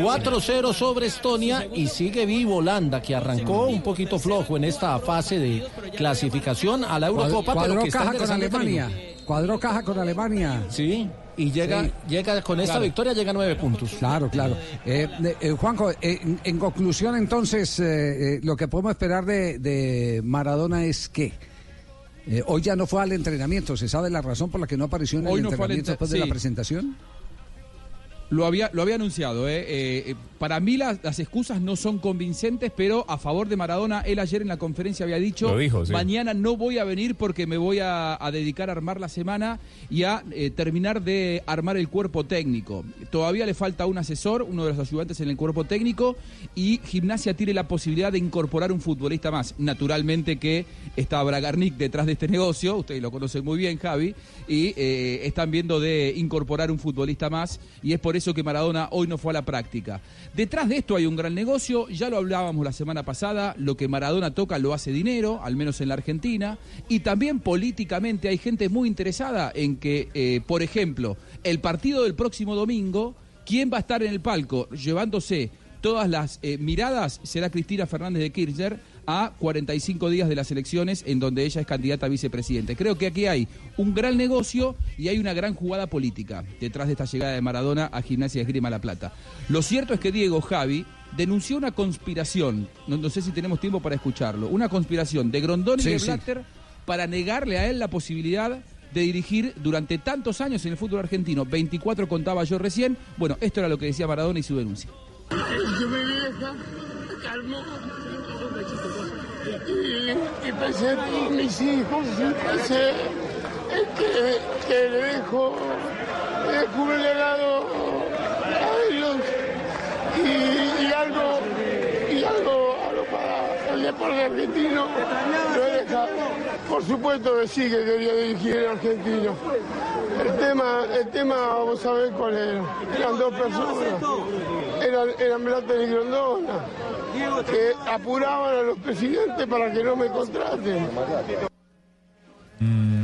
Speaker 14: 4-0 sobre Estonia y sigue vivo Holanda, que arrancó un poquito flojo en esta fase de clasificación a la Eurocopa, pero
Speaker 40: Cuadró
Speaker 14: está
Speaker 40: caja con Alemania. Cuadró caja con Alemania.
Speaker 14: Sí, y llega,
Speaker 40: Sí.
Speaker 14: llega con esta
Speaker 40: Claro.
Speaker 14: victoria, llega a nueve puntos.
Speaker 40: Claro, claro. Eh, eh, eh, Juanjo, eh, en, en conclusión entonces, eh, eh, lo que podemos esperar de, de Maradona es que eh, hoy ya no fue al entrenamiento. ¿Se sabe la razón por la que no apareció en el
Speaker 28: no
Speaker 40: entrenamiento
Speaker 28: entre-
Speaker 40: después de la presentación?
Speaker 28: Lo había, lo había anunciado, ¿eh? Eh, eh, para mí las, las excusas no son convincentes, pero a favor de Maradona, él ayer en la conferencia había dicho,
Speaker 6: Lo dijo, sí.
Speaker 28: mañana no voy a venir porque me voy a, a dedicar a armar la semana y a eh, terminar de armar el cuerpo técnico. Todavía le falta un asesor, uno de los ayudantes en el cuerpo técnico, y Gimnasia tiene la posibilidad de incorporar un futbolista más. Naturalmente que está Bragarnik detrás de este negocio, ustedes lo conocen muy bien, Javi, y están viendo de incorporar un futbolista más, y es por eso que Maradona hoy no fue a la práctica. Detrás de esto hay un gran negocio, ya lo hablábamos la semana pasada, lo que Maradona toca lo hace dinero, al menos en la Argentina, y también políticamente hay gente muy interesada en que, eh, por ejemplo, el partido del próximo domingo, ¿quién va a estar en el palco llevándose todas las eh, miradas? Será Cristina Fernández de Kirchner a 45 días de las elecciones en donde ella es candidata a vicepresidente. Creo que aquí hay un gran negocio y hay una gran jugada política detrás de esta llegada de Maradona a Gimnasia Esgrima La Plata. Lo cierto es que Diego Javi denunció una conspiración, no, no sé si tenemos tiempo para escucharlo, una conspiración de Grondón y
Speaker 40: Sí,
Speaker 28: de
Speaker 40: sí.
Speaker 28: Blatter para negarle a él la posibilidad de dirigir durante tantos años en el fútbol argentino. 24 contaba yo recién. Bueno, esto era lo que decía Maradona y su denuncia.
Speaker 72: Yo me calmó. Y, pensé en todos mis hijos, y pensé en que, que le dejo, le dejo un legado a ellos. Y, y algo, y algo, algo para el deporte argentino. Lo he dejado. Por supuesto que sí que quería dirigir el argentino. El tema, el tema, vamos a ver cuál era. Eran dos personas. Eran, eran Blatter y Grondona. Que apuraban a los presidentes para que no me contraten.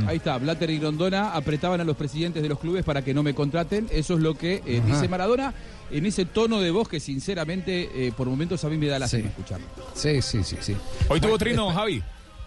Speaker 28: Ahí está, Blatter y Grondona apretaban a los presidentes de los clubes para que no me contraten. Eso es lo que eh, dice Maradona en ese tono de voz que sinceramente eh, por momentos a mí me da la
Speaker 40: Sí.
Speaker 28: pena escucharlo.
Speaker 40: Sí, sí, sí, sí.
Speaker 6: Hoy tuvo trino, Javi.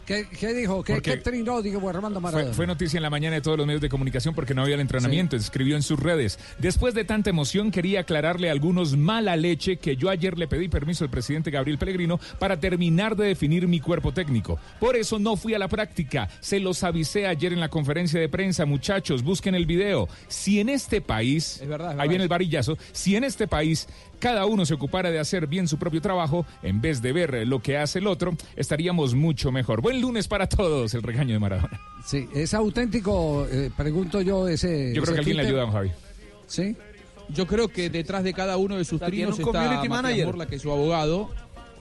Speaker 40: ¿Qué, qué dijo? ¿Qué, trinó, digo, Armando Maradona?
Speaker 6: Fue, fue noticia en la mañana de todos los medios de comunicación porque no había el entrenamiento. Escribió en sus redes. Después de tanta emoción, quería aclararle a algunos mala leche que yo ayer le pedí permiso al presidente Gabriel Pellegrino para terminar de definir mi cuerpo técnico. Por eso no fui a la práctica. Se los avisé ayer en la conferencia de prensa, muchachos. Busquen el video. Si en este país, ahí viene el varillazo, si en este país cada uno se ocupara de hacer bien su propio trabajo en vez de ver lo que hace el otro, estaríamos mucho mejor. Buen lunes para todos, el regaño de Maradona.
Speaker 40: Sí, es auténtico, eh, pregunto yo, ese.
Speaker 28: Yo creo
Speaker 40: ese
Speaker 28: que alguien le ayuda, Javi.
Speaker 40: Sí.
Speaker 28: Yo creo que detrás de cada uno de sus trinos
Speaker 40: un
Speaker 28: está
Speaker 40: manager.
Speaker 28: Morla, que es su abogado.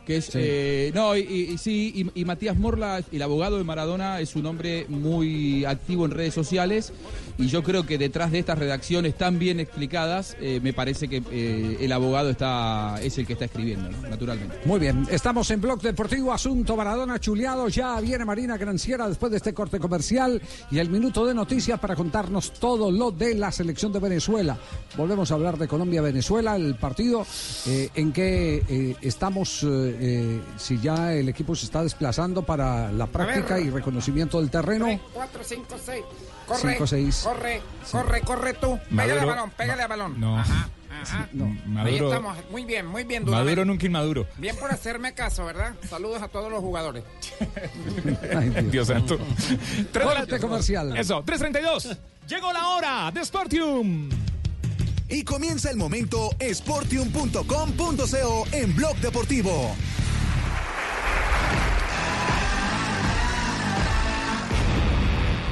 Speaker 28: Que es,
Speaker 40: Sí.
Speaker 28: eh, no, y, sí, y, y Matías Morla, el abogado de Maradona, es un hombre muy activo en redes sociales. Y yo creo que detrás de estas redacciones tan bien explicadas, eh, me parece que eh, el abogado está es el que está escribiendo, ¿no? naturalmente.
Speaker 40: Muy bien, estamos en Blog Deportivo, asunto Maradona chuleado. Ya viene Marina Granciera después de este corte comercial y el minuto de noticias para contarnos todo lo de la selección de Venezuela. Volvemos a hablar de Colombia-Venezuela, el partido en que estamos, eh, si ya el equipo se está desplazando para la práctica
Speaker 65: ver.
Speaker 40: y reconocimiento del terreno.
Speaker 65: 4, 5, 6. Corre,
Speaker 40: Cinco, seis.
Speaker 65: corre, corre, corre tú. Pégale al balón, pégale al balón.
Speaker 6: No.
Speaker 65: Ajá, ajá. Ahí
Speaker 6: Maduro,
Speaker 65: estamos, muy bien, muy bien.
Speaker 6: Maduro nunca inmaduro.
Speaker 65: Bien por hacerme caso, ¿verdad? Saludos a todos los jugadores. (laughs)
Speaker 6: Dios santo. (laughs) Tres
Speaker 40: comercial.
Speaker 6: Eso, 3.32. Llegó la hora de Sportium.
Speaker 23: Y comienza el momento sportium.com.co en Blog Deportivo.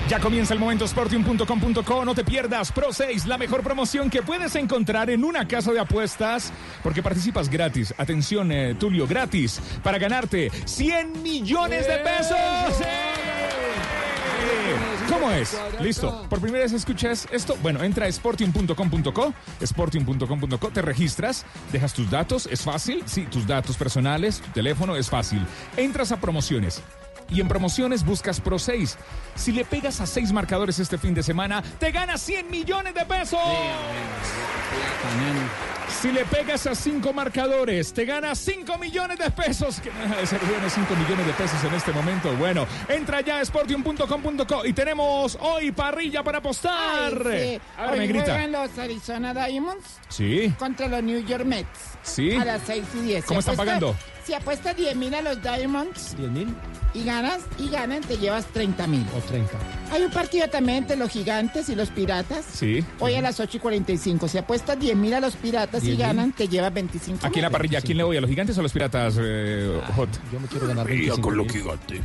Speaker 6: Ya comienza el momento sportium.com.co. No te pierdas Pro 6, la mejor promoción que puedes encontrar en una casa de apuestas porque participas gratis. Atención, eh, Tulio, gratis para ganarte 100 millones de pesos. ¿Cómo es? Listo. Por primera vez escuchas esto. Bueno, entra a sportium.com.co, sportium.com.co, te registras, dejas tus datos, es fácil. Sí, tus datos personales, tu teléfono, es fácil. Entras a promociones. Y en promociones buscas Pro 6. Si le pegas a 6 marcadores este fin de semana, te ganas 100 millones de pesos. Si le pegas a 5 marcadores, te ganas 5 millones de pesos. Que no deja de ser bueno 5 millones de pesos en este momento. Bueno, entra ya a sportium.com.co y tenemos hoy parrilla para apostar.
Speaker 65: Ay, sí.
Speaker 6: Ahora
Speaker 65: Hoy
Speaker 6: me grita.
Speaker 65: juegan los Arizona Diamonds
Speaker 6: Sí.
Speaker 65: contra los New York Mets.
Speaker 6: Sí.
Speaker 65: A las 6 y 10.
Speaker 6: ¿Cómo están pagando?
Speaker 65: Si apuestas 10 mil a los Diamonds
Speaker 14: ¿10 mil?
Speaker 65: y ganas, y ganan, te llevas 30 mil.
Speaker 14: O 30.
Speaker 65: Hay un partido también entre los gigantes y los piratas.
Speaker 6: Sí.
Speaker 65: Hoy a las 8 y 45. Si apuestas 10 mil a los piratas y
Speaker 6: 10.000.
Speaker 65: ganan, te llevas 25
Speaker 6: Aquí en la parrilla, ¿a quién le voy? ¿A los gigantes o a los piratas, eh, Hot?
Speaker 14: Yo me quiero ganar
Speaker 6: Parrilla
Speaker 14: 25
Speaker 6: con los
Speaker 14: mil.
Speaker 6: gigantes.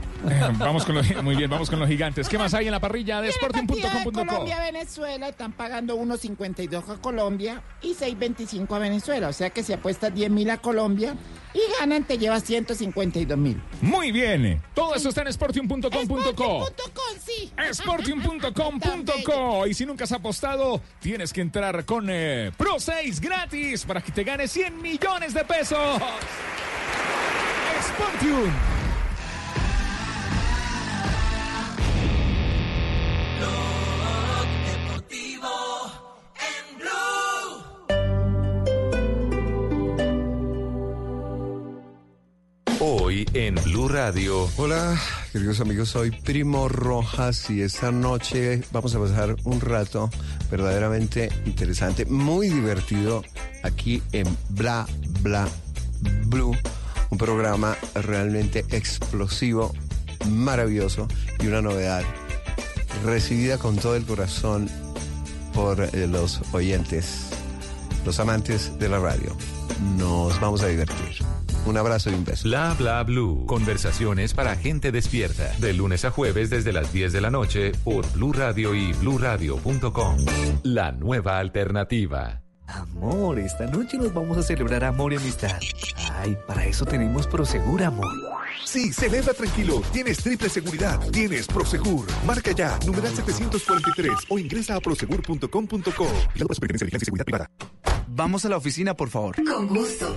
Speaker 6: vamos con los, muy bien, vamos con los gigantes. ¿Qué más hay en la parrilla de sporting.com.co?
Speaker 65: Colombia-Venezuela están pagando 1.52 a Colombia y 6.25 a Venezuela. O sea que si apuestas 10 mil a Colombia y ganan, te llevas 152 mil.
Speaker 6: Muy bien. Todo eso está en sportium.com.co.
Speaker 65: sí.
Speaker 6: Sportium.com.co. Y si nunca has apostado, tienes que entrar con eh, Pro 6 gratis para que te ganes 100 millones de pesos. Sportium.
Speaker 11: Hoy en Blue Radio.
Speaker 68: Hola, queridos amigos, soy Primo Rojas y esta noche vamos a pasar un rato verdaderamente interesante, muy divertido aquí en Bla Bla Blue, un programa realmente explosivo, maravilloso y una novedad recibida con todo el corazón por eh, los oyentes, los amantes de la radio. Nos vamos a divertir. Un abrazo y un beso.
Speaker 11: Bla bla blue. Conversaciones para gente despierta. De lunes a jueves desde las 10 de la noche por Blue Radio y bluradio.com. La nueva alternativa.
Speaker 73: Amor, esta noche nos vamos a celebrar amor y amistad. Ay, para eso tenemos Prosegur, amor.
Speaker 74: Sí, celebra tranquilo. Tienes triple seguridad. Tienes Prosegur. Marca ya, numeral 743 o ingresa a prosegur.com.co. Vigilado por Superintendencia de Vigilancia y Seguridad Privada.
Speaker 75: Vamos a la oficina, por favor.
Speaker 76: Con gusto.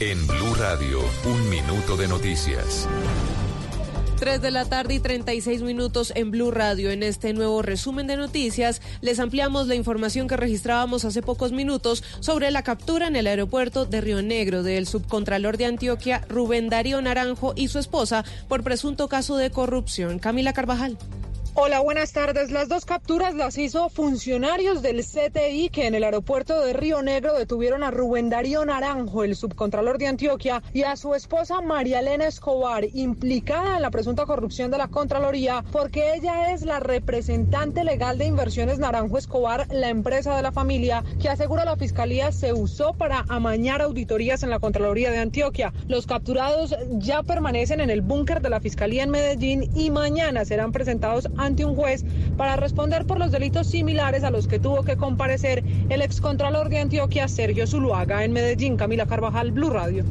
Speaker 11: En Blue Radio, un minuto de noticias.
Speaker 38: 3 de la tarde y 36 minutos en Blue Radio. En este nuevo resumen de noticias, les ampliamos la información que registrábamos hace pocos minutos sobre la captura en el aeropuerto de Río Negro del subcontralor de Antioquia, Rubén Darío Naranjo, y su esposa por presunto caso de corrupción. Camila Carvajal.
Speaker 77: Hola, buenas tardes. Las dos capturas las hizo funcionarios del CTI que en el aeropuerto de Río Negro detuvieron a Rubén Darío Naranjo, el subcontralor de Antioquia, y a su esposa María Elena Escobar, implicada en la presunta corrupción de la Contraloría, porque ella es la representante legal de Inversiones Naranjo Escobar, la empresa de la familia, que asegura la Fiscalía se usó para amañar auditorías en la Contraloría de Antioquia. Los capturados ya permanecen en el búnker de la Fiscalía en Medellín y mañana serán presentados ante un juez para responder por los delitos similares a los que tuvo que comparecer el excontralor de Antioquia, Sergio Zuluaga, en Medellín. Camila Carvajal, Blue Radio.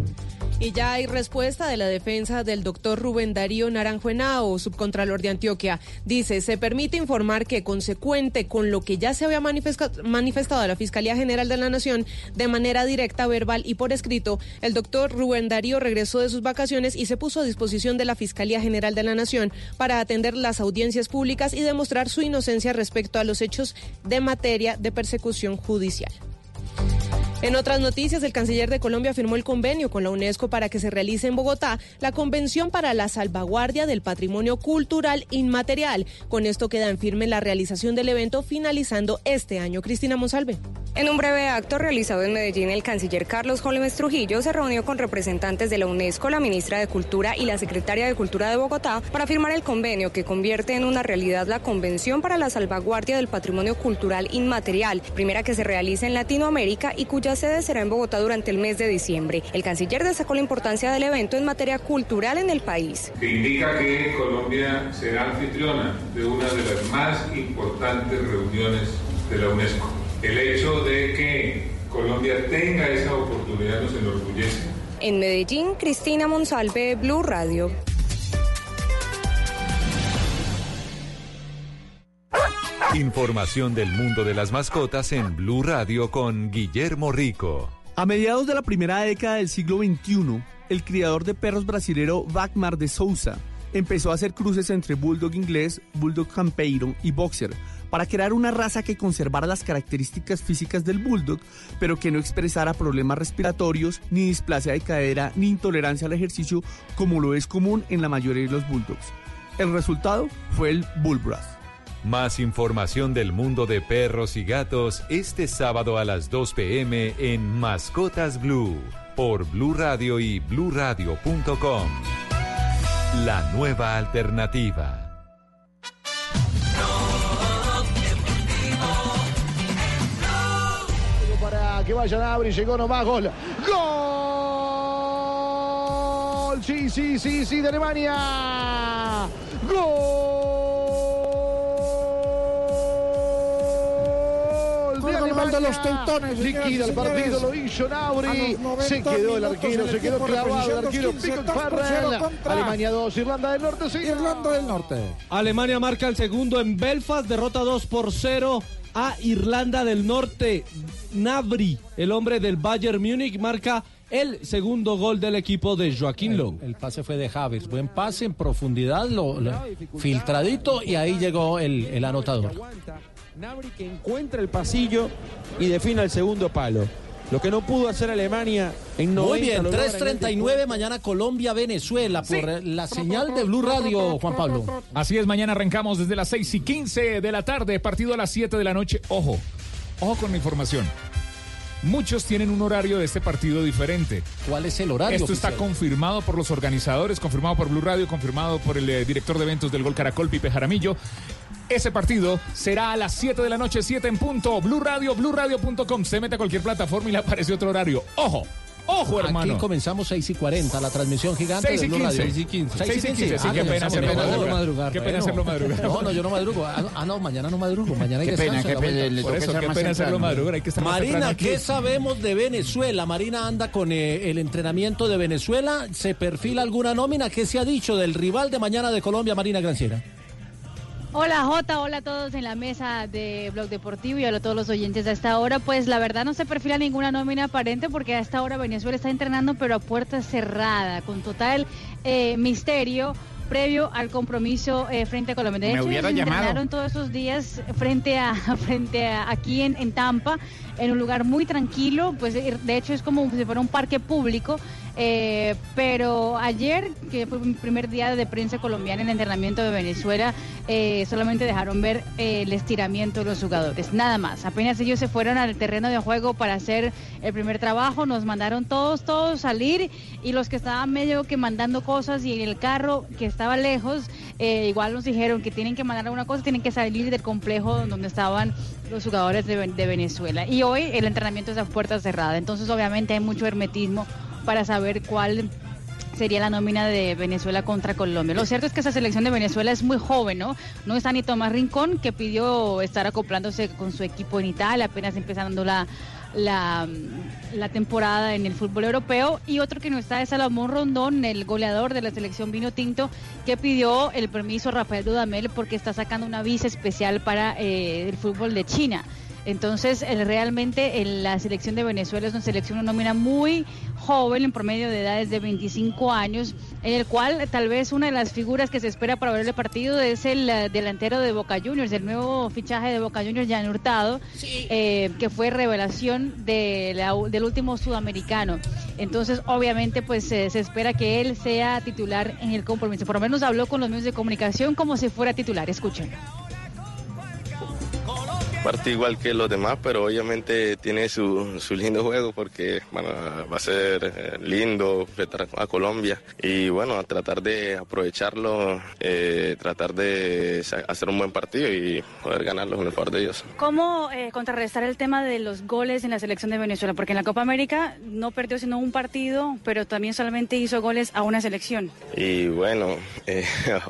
Speaker 38: Y ya hay respuesta de la defensa del doctor Rubén Darío Naranjo Henao, subcontralor de Antioquia. Dice, se permite informar que consecuente con lo que ya se había manifesta- manifestado a la Fiscalía General de la Nación de manera directa, verbal y por escrito, el doctor Rubén Darío regresó de sus vacaciones y se puso a disposición de la Fiscalía General de la Nación para atender las audiencias públicas y demostrar su inocencia respecto a los hechos de materia de persecución judicial. En otras noticias, el canciller de Colombia firmó el convenio con la UNESCO para que se realice en Bogotá la Convención para la Salvaguardia del Patrimonio Cultural Inmaterial. Con esto queda en firme la realización del evento finalizando este año. Cristina Monsalve.
Speaker 78: En un breve acto realizado en Medellín, el canciller Carlos Holmes Trujillo se reunió con representantes de la UNESCO, la ministra de Cultura y la secretaria de Cultura de Bogotá para firmar el convenio que convierte en una realidad la Convención para la Salvaguardia del Patrimonio Cultural Inmaterial, primera que se realiza en Latinoamérica y cuya sede será en Bogotá durante el mes de diciembre. El canciller destacó la importancia del evento en materia cultural en el país.
Speaker 79: que indica que Colombia será anfitriona de una de las más importantes reuniones de la UNESCO. El hecho de que Colombia tenga esa oportunidad nos enorgullece.
Speaker 78: En Medellín, Cristina Monsalve, Blue Radio.
Speaker 80: Información del mundo de las mascotas en Blue Radio con Guillermo Rico.
Speaker 39: A mediados de la primera década del siglo XXI, el criador de perros brasilero Wagmar de Souza empezó a hacer cruces entre bulldog inglés, bulldog campeiro y boxer para crear una raza que conservara las características físicas del bulldog, pero que no expresara problemas respiratorios, ni displasia de cadera, ni intolerancia al ejercicio, como lo es común en la mayoría de los bulldogs. El resultado fue el Bullbrass.
Speaker 80: Más información del mundo de perros y gatos este sábado a las 2 pm en Mascotas Blue por Blue Radio y bluradio.com. La nueva alternativa.
Speaker 81: para que vayan a abrir, llegó nomás, gol. ¡Gol! Sí, sí, sí, sí, de Alemania. ¡Gol!
Speaker 25: Gol de los teutones,
Speaker 81: Liquida el partido, lo hizo Nauri.
Speaker 25: los 90
Speaker 81: Se quedó el arquero,
Speaker 25: el
Speaker 81: se quedó clavado el arquero
Speaker 25: 15,
Speaker 81: Pickett
Speaker 25: 2 por 0
Speaker 81: Farrell.
Speaker 25: contra-
Speaker 81: Alemania 2, Irlanda del Norte 0.
Speaker 25: Irlanda del Norte.
Speaker 82: Alemania marca el segundo en Belfast, derrota 2 por 0 a Irlanda del Norte. Nabri, el hombre del Bayern Múnich, marca el segundo gol del equipo de Joaquín Lowe.
Speaker 14: El pase fue de Javier. Buen pase en profundidad, lo, lo- filtradito y ahí llegó el, el anotador.
Speaker 83: Nabri que encuentra el pasillo y define el segundo palo. Lo que no pudo hacer Alemania en 90
Speaker 14: Muy bien,
Speaker 83: lo logra en este
Speaker 14: 3.39 mañana Colombia-Venezuela por eh, la señal de Blue Radio, Juan Pablo.
Speaker 6: Así es, mañana arrancamos desde las 6 y 15 de la tarde, partido a las 7 de la noche. Ojo, ojo con la información. Muchos tienen un horario de este partido diferente.
Speaker 14: ¿Cuál es el horario?
Speaker 6: Esto está confirmado por los organizadores, confirmado por Blue Radio, confirmado por el eh, director de eventos del Gol Caracol, Pipe Jaramillo. Ese partido será a las 7 de la noche, 7 en punto. Blue Radio, bluradio.com. Se mete a cualquier plataforma y le aparece otro horario. ¡Ojo! ¡Ojo, hermano!
Speaker 14: Aquí comenzamos 6 y 40, la transmisión gigante
Speaker 6: 6
Speaker 14: de
Speaker 6: y
Speaker 14: Blue
Speaker 6: 15.
Speaker 14: Radio.
Speaker 6: 6 y 15. 6 y 15. Sí,
Speaker 14: Ah,
Speaker 6: qué pena hacerlo
Speaker 14: mejor.
Speaker 6: madrugar. Qué pena
Speaker 14: Bueno.
Speaker 6: hacerlo madrugar.
Speaker 14: No, no, yo no madrugo. Ah, no, ah, no, mañana no madrugo. Mañana hay
Speaker 84: Qué pena,
Speaker 14: descanso
Speaker 84: qué pena,
Speaker 14: vuelta.
Speaker 84: le
Speaker 6: Por eso,
Speaker 84: estar
Speaker 6: qué pena hacerlo madrugar. Hay que estar
Speaker 14: Marina. ¿qué sabemos de Venezuela? Marina anda con eh, el entrenamiento de Venezuela. ¿Se perfila alguna nómina? ¿Qué se ha dicho del rival de mañana de Colombia, Marina Granciera?
Speaker 85: Hola Jota, hola a todos en la mesa de Blog Deportivo y hola a todos los oyentes a esta hora. Pues la verdad no se perfila ninguna nómina aparente porque a esta hora Venezuela está entrenando pero a puerta cerrada, con total eh, misterio previo al compromiso eh, frente a Colombia. De
Speaker 84: Me
Speaker 85: hecho,
Speaker 84: hubiera
Speaker 85: ellos
Speaker 84: llamado.
Speaker 85: entrenaron todos esos días frente a (laughs) frente a aquí en, en Tampa, en un lugar muy tranquilo, pues eh, de hecho es como si fuera un parque público. Eh, pero ayer, que fue mi primer día de prensa colombiana en entrenamiento de Venezuela, eh, solamente dejaron ver eh, el estiramiento de los jugadores, nada más. Apenas ellos se fueron al terreno de juego para hacer el primer trabajo, nos mandaron todos, todos salir y los que estaban medio que mandando cosas y en el carro que estaba lejos, igual nos dijeron que tienen que mandar alguna cosa, tienen que salir del complejo donde estaban los jugadores de, de Venezuela. Y hoy el entrenamiento es a puerta cerrada, entonces obviamente hay mucho hermetismo para saber cuál sería la nómina de Venezuela contra Colombia. Lo cierto es que esa selección de Venezuela es muy joven, ¿no? No está ni Tomás Rincón, que pidió estar acoplándose con su equipo en Italia, apenas empezando la, la, temporada en el fútbol europeo. Y otro que no está es Salomón Rondón, el goleador de la selección Vino Tinto, que pidió el permiso a Rafael Dudamel porque está sacando una visa especial para eh, el fútbol de China. Entonces, el- realmente en la selección de Venezuela es una selección, una nómina muy joven, en promedio de edades de 25 años, en el cual tal vez una de las figuras que se espera para ver el partido es el eh, delantero de Boca Juniors, el nuevo fichaje de Boca Juniors, Jan Hurtado, eh, que fue revelación de la- del último sudamericano. Entonces, obviamente, pues eh, se espera que él sea titular en el compromiso. Por lo menos habló con los medios de comunicación como si fuera titular. Escuchen.
Speaker 86: Partido igual que los demás, pero obviamente tiene su, su lindo juego porque bueno, va a ser eh, lindo a Colombia y bueno, a tratar de aprovecharlo, eh, tratar de hacer un buen partido y poder ganarlo con el favor de ellos.
Speaker 85: ¿Cómo eh, contrarrestar el tema de los goles en la selección de Venezuela? Porque en la Copa América no perdió sino un partido, pero también solamente hizo goles a una selección.
Speaker 86: Y bueno, (laughs) eh,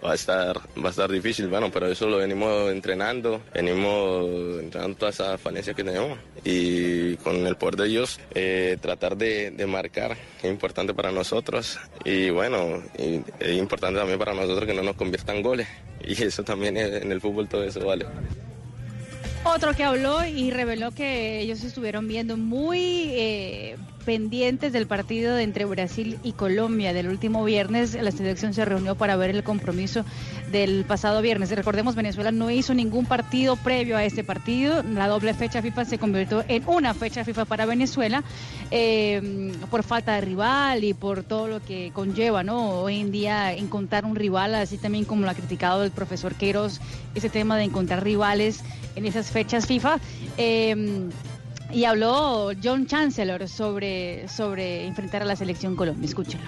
Speaker 86: va a estar va a estar difícil, bueno, pero eso lo venimos entrenando, venimos entrenando todas esas falencias que tenemos. Y con el poder de ellos eh, tratar de, de marcar es importante para nosotros. Y bueno, es importante también para nosotros que no nos conviertan goles. Y eso también en el fútbol todo eso vale.
Speaker 85: Otro que habló y reveló que ellos estuvieron viendo muy eh, pendientes del partido entre Brasil y Colombia del último viernes. La selección se reunió para ver el compromiso del pasado viernes. Recordemos, Venezuela no hizo ningún partido previo a este partido. La doble fecha FIFA se convirtió en una fecha FIFA para Venezuela eh, por falta de rival y por todo lo que conlleva, ¿no? Hoy en día encontrar un rival, así también como lo ha criticado el profesor Queiroz, ese tema de encontrar rivales en esas fechas FIFA. Eh, y habló John Chancellor sobre, sobre enfrentar a la selección Colombia. Escúchenlo.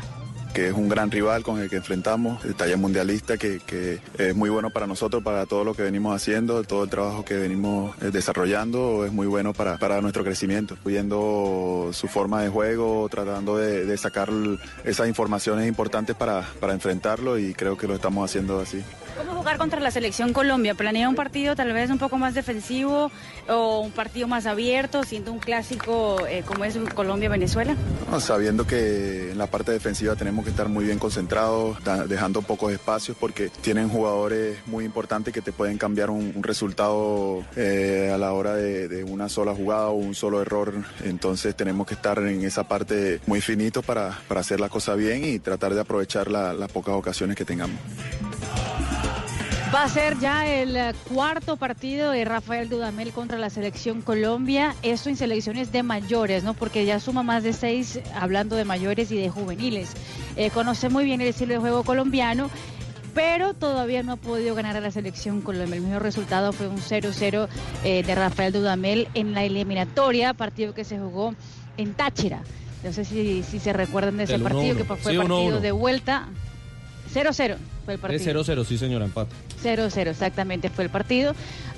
Speaker 87: que es un gran rival con el que enfrentamos, de talla mundialista, que, que es muy bueno para nosotros, para todo lo que venimos haciendo, todo el trabajo que venimos eh, desarrollando, es muy bueno para, para nuestro crecimiento, viendo su forma de juego, tratando de, de sacar esas informaciones importantes para, para enfrentarlo y creo que lo estamos haciendo así.
Speaker 85: ¿Cómo jugar contra la selección Colombia? ¿Planea un partido tal vez un poco más defensivo o un partido más abierto, siendo un clásico eh, como es Colombia-Venezuela?
Speaker 87: Sabiendo que en la parte defensiva tenemos que estar muy bien concentrados, dejando pocos espacios porque tienen jugadores muy importantes que te pueden cambiar un, resultado eh, a la hora de, una sola jugada o un solo error. Entonces tenemos que estar en esa parte muy finito para, para hacer la cosa bien y tratar de aprovechar la- las pocas ocasiones que tengamos.
Speaker 85: Va a ser ya el eh, cuarto partido de Rafael Dudamel contra la selección Colombia. Esto en selecciones de mayores, ¿no? Porque ya suma más de seis hablando de mayores y de juveniles. Eh, conoce muy bien el estilo de juego colombiano. Pero todavía no ha podido ganar a la selección Colombia. El mejor resultado fue un 0-0 eh, de Rafael Dudamel en la eliminatoria, partido que se jugó en Táchira. No sé si, si se recuerdan de ese partido,
Speaker 82: 1-1.
Speaker 85: que fue
Speaker 82: Sí,
Speaker 85: partido
Speaker 82: 1-1.
Speaker 85: de vuelta. 0-0 fue el partido.
Speaker 82: Es 0-0, sí señora, empate.
Speaker 85: 0-0 exactamente fue el partido.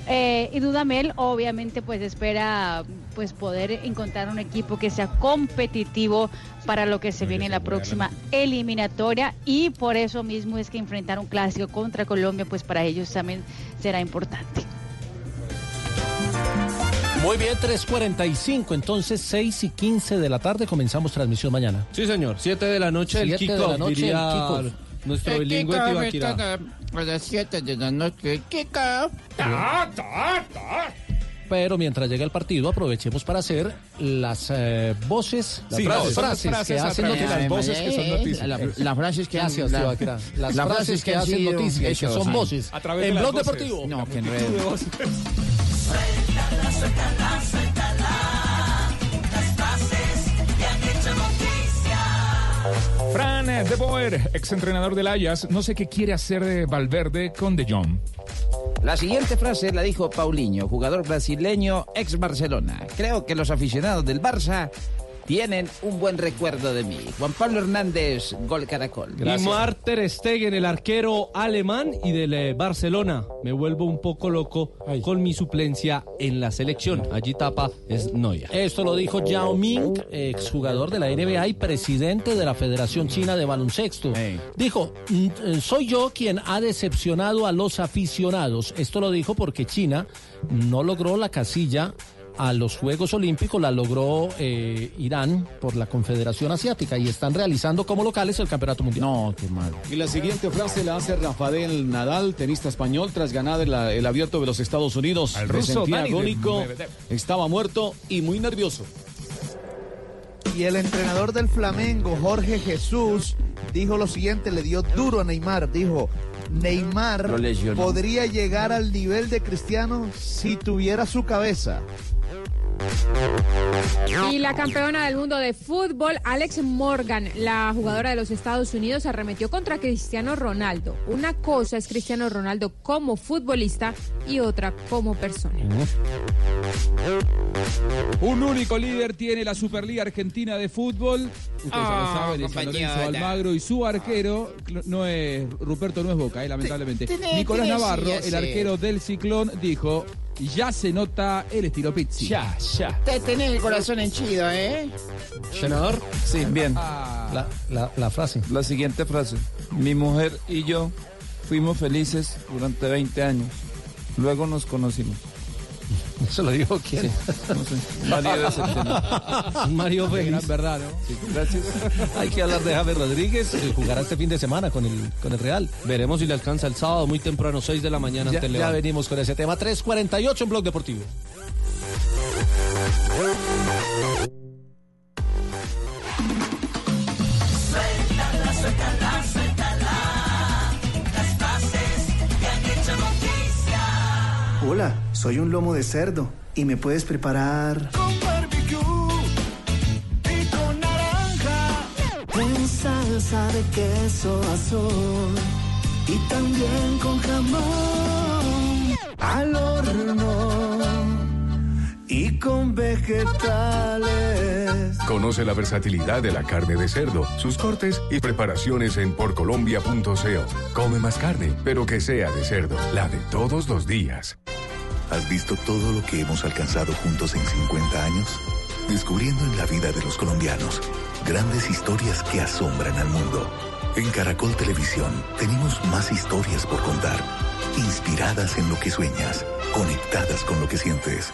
Speaker 85: Eh, y Dudamel obviamente pues espera pues poder encontrar un equipo que sea competitivo para lo que se viene en la próxima eliminatoria y por eso mismo es que enfrentar un clásico contra Colombia pues para ellos también será importante.
Speaker 14: Muy bien, 3.45, entonces 6 y 15 de la tarde comenzamos transmisión mañana.
Speaker 82: Sí, señor, 7 de la noche el
Speaker 14: Siete de la
Speaker 82: kickoff,
Speaker 14: noche,
Speaker 82: diría
Speaker 14: el
Speaker 82: nuestro
Speaker 84: El
Speaker 82: bilingüe Tibaquirá.
Speaker 84: A las 7 de la noche, kickoff.
Speaker 14: Pero mientras llega el partido, aprovechemos para hacer las eh, voces, las
Speaker 84: Sí,
Speaker 14: frases,
Speaker 84: no,
Speaker 14: frases
Speaker 84: frases
Speaker 14: que hacen
Speaker 84: de
Speaker 14: noticias.
Speaker 84: las voces que son noticias. La- las frases que
Speaker 14: Gracias,
Speaker 84: la-.
Speaker 14: Las,
Speaker 84: las
Speaker 14: frases que, hacen noticias, que son
Speaker 84: sí.
Speaker 14: voces.
Speaker 84: A través de
Speaker 14: en
Speaker 84: las
Speaker 14: Blog
Speaker 84: voces.
Speaker 14: Deportivo.
Speaker 84: No, qué enredo.
Speaker 88: Suéltala, suéltala, suéltala. Las frases que han hecho noticia.
Speaker 6: Fran De Boer, exentrenador del Ajax, no sé qué quiere hacer de Valverde con De Jong.
Speaker 89: La siguiente frase la dijo Paulinho, jugador brasileño ex Barcelona. Creo que los aficionados del Barça tienen un buen recuerdo de mí. Juan Pablo Hernández, Gol Caracol.
Speaker 82: Y Mark Ter Stegen, el arquero alemán y del eh, Barcelona. Me vuelvo un poco loco con mi suplencia en la selección. Allí tapa es Neuer.
Speaker 14: Esto lo dijo Yao Ming, exjugador de la NBA y presidente de la Federación China de Baloncesto. Dijo, "Mm, eh, soy yo quien ha decepcionado a los aficionados. Esto lo dijo porque China no logró la casilla a los Juegos Olímpicos la logró eh, Irán por la Confederación Asiática y están realizando como locales el Campeonato Mundial.
Speaker 39: No, qué mal. Y la siguiente frase la hace Rafael Nadal, tenista español, tras ganar el, el abierto de los Estados Unidos.
Speaker 6: Al
Speaker 39: Se
Speaker 6: ruso
Speaker 39: sentía agónico, estaba muerto y muy nervioso.
Speaker 18: Y el entrenador del Flamengo, Jorge Jesús, dijo lo siguiente, le dio duro a Neymar, dijo, Neymar podría llegar al nivel de Cristiano si tuviera su cabeza.
Speaker 90: Y la campeona del mundo de fútbol, Alex Morgan, la jugadora de los Estados Unidos, arremetió contra Cristiano Ronaldo. Una cosa es Cristiano Ronaldo como futbolista y otra como persona.
Speaker 28: Un único líder tiene la Superliga Argentina de Fútbol. Ustedes ya
Speaker 65: Ah,
Speaker 28: lo saben, es San Lorenzo Almagro y su arquero no es Ruperto no es Boca, eh, lamentablemente. Nicolás Navarro, el arquero del Ciclón, dijo: Ya se nota el estilo Pizzi.
Speaker 6: Ya, ya.
Speaker 65: Te tenés el corazón henchido, ¿eh?
Speaker 14: ¿Senador?
Speaker 91: Sí, bien.
Speaker 14: La, la- la frase.
Speaker 91: La siguiente frase. Mi mujer y yo fuimos felices durante 20 años. Luego nos conocimos.
Speaker 14: ¿Se lo dijo quién?
Speaker 91: No sé. María de septiembre.
Speaker 14: Mario
Speaker 28: gran verdad, ¿no?
Speaker 91: Sí, gracias.
Speaker 14: Hay que hablar de Javier Rodríguez, eh, jugará este fin de semana con el, con el Real.
Speaker 15: Veremos si le alcanza el sábado muy temprano, 6 de la mañana
Speaker 14: Ya,
Speaker 15: ante
Speaker 14: ya venimos con ese tema. 3.48 en Blog Deportivo.
Speaker 92: Hola, soy un lomo de cerdo y me puedes preparar
Speaker 93: Con barbecue y con naranja.
Speaker 92: con salsa de queso azul y también con jamón al horno y con vegetales.
Speaker 68: Conoce la versatilidad de la carne de cerdo, sus cortes y preparaciones en porcolombia.co. Come más carne, pero que sea de cerdo, la de todos los días.
Speaker 64: ¿Has visto todo lo que hemos alcanzado juntos en 50 años? Descubriendo en la vida de los colombianos grandes historias que asombran al mundo. En Caracol Televisión tenemos más historias por contar, inspiradas en lo que sueñas, conectadas con lo que sientes.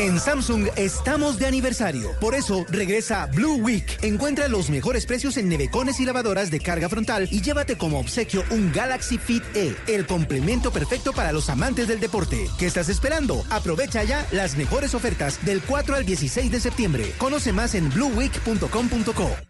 Speaker 23: En Samsung estamos de aniversario. Por eso regresa Blue Week. Encuentra los mejores precios en nevecones y lavadoras de carga frontal y llévate como obsequio un Galaxy Fit E, el complemento perfecto para los amantes del deporte. ¿Qué estás esperando? Aprovecha ya las mejores ofertas del 4 al 16 de septiembre. Conoce más en blueweek.com.co.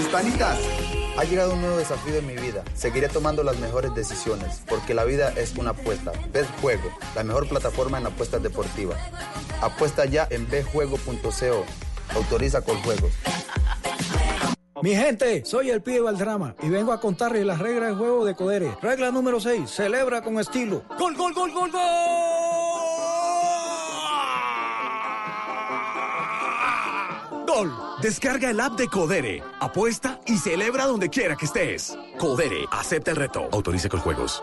Speaker 22: Hispanitas, ha llegado un nuevo desafío en mi vida. Seguiré tomando las mejores decisiones, porque la vida es una apuesta. Betjuego, la mejor plataforma en apuestas deportivas. Apuesta ya en betjuego.co. Autoriza con juegos.
Speaker 25: Mi gente, soy el pibe Valdrama y vengo a contarles las reglas del juego de Codere. Regla número 6, celebra con estilo.
Speaker 93: ¡Gol, gol, gol, gol, gol!
Speaker 94: Descarga el app de Codere. Apuesta y celebra donde quiera que estés. Codere, acepta el reto. Autoriza con juegos.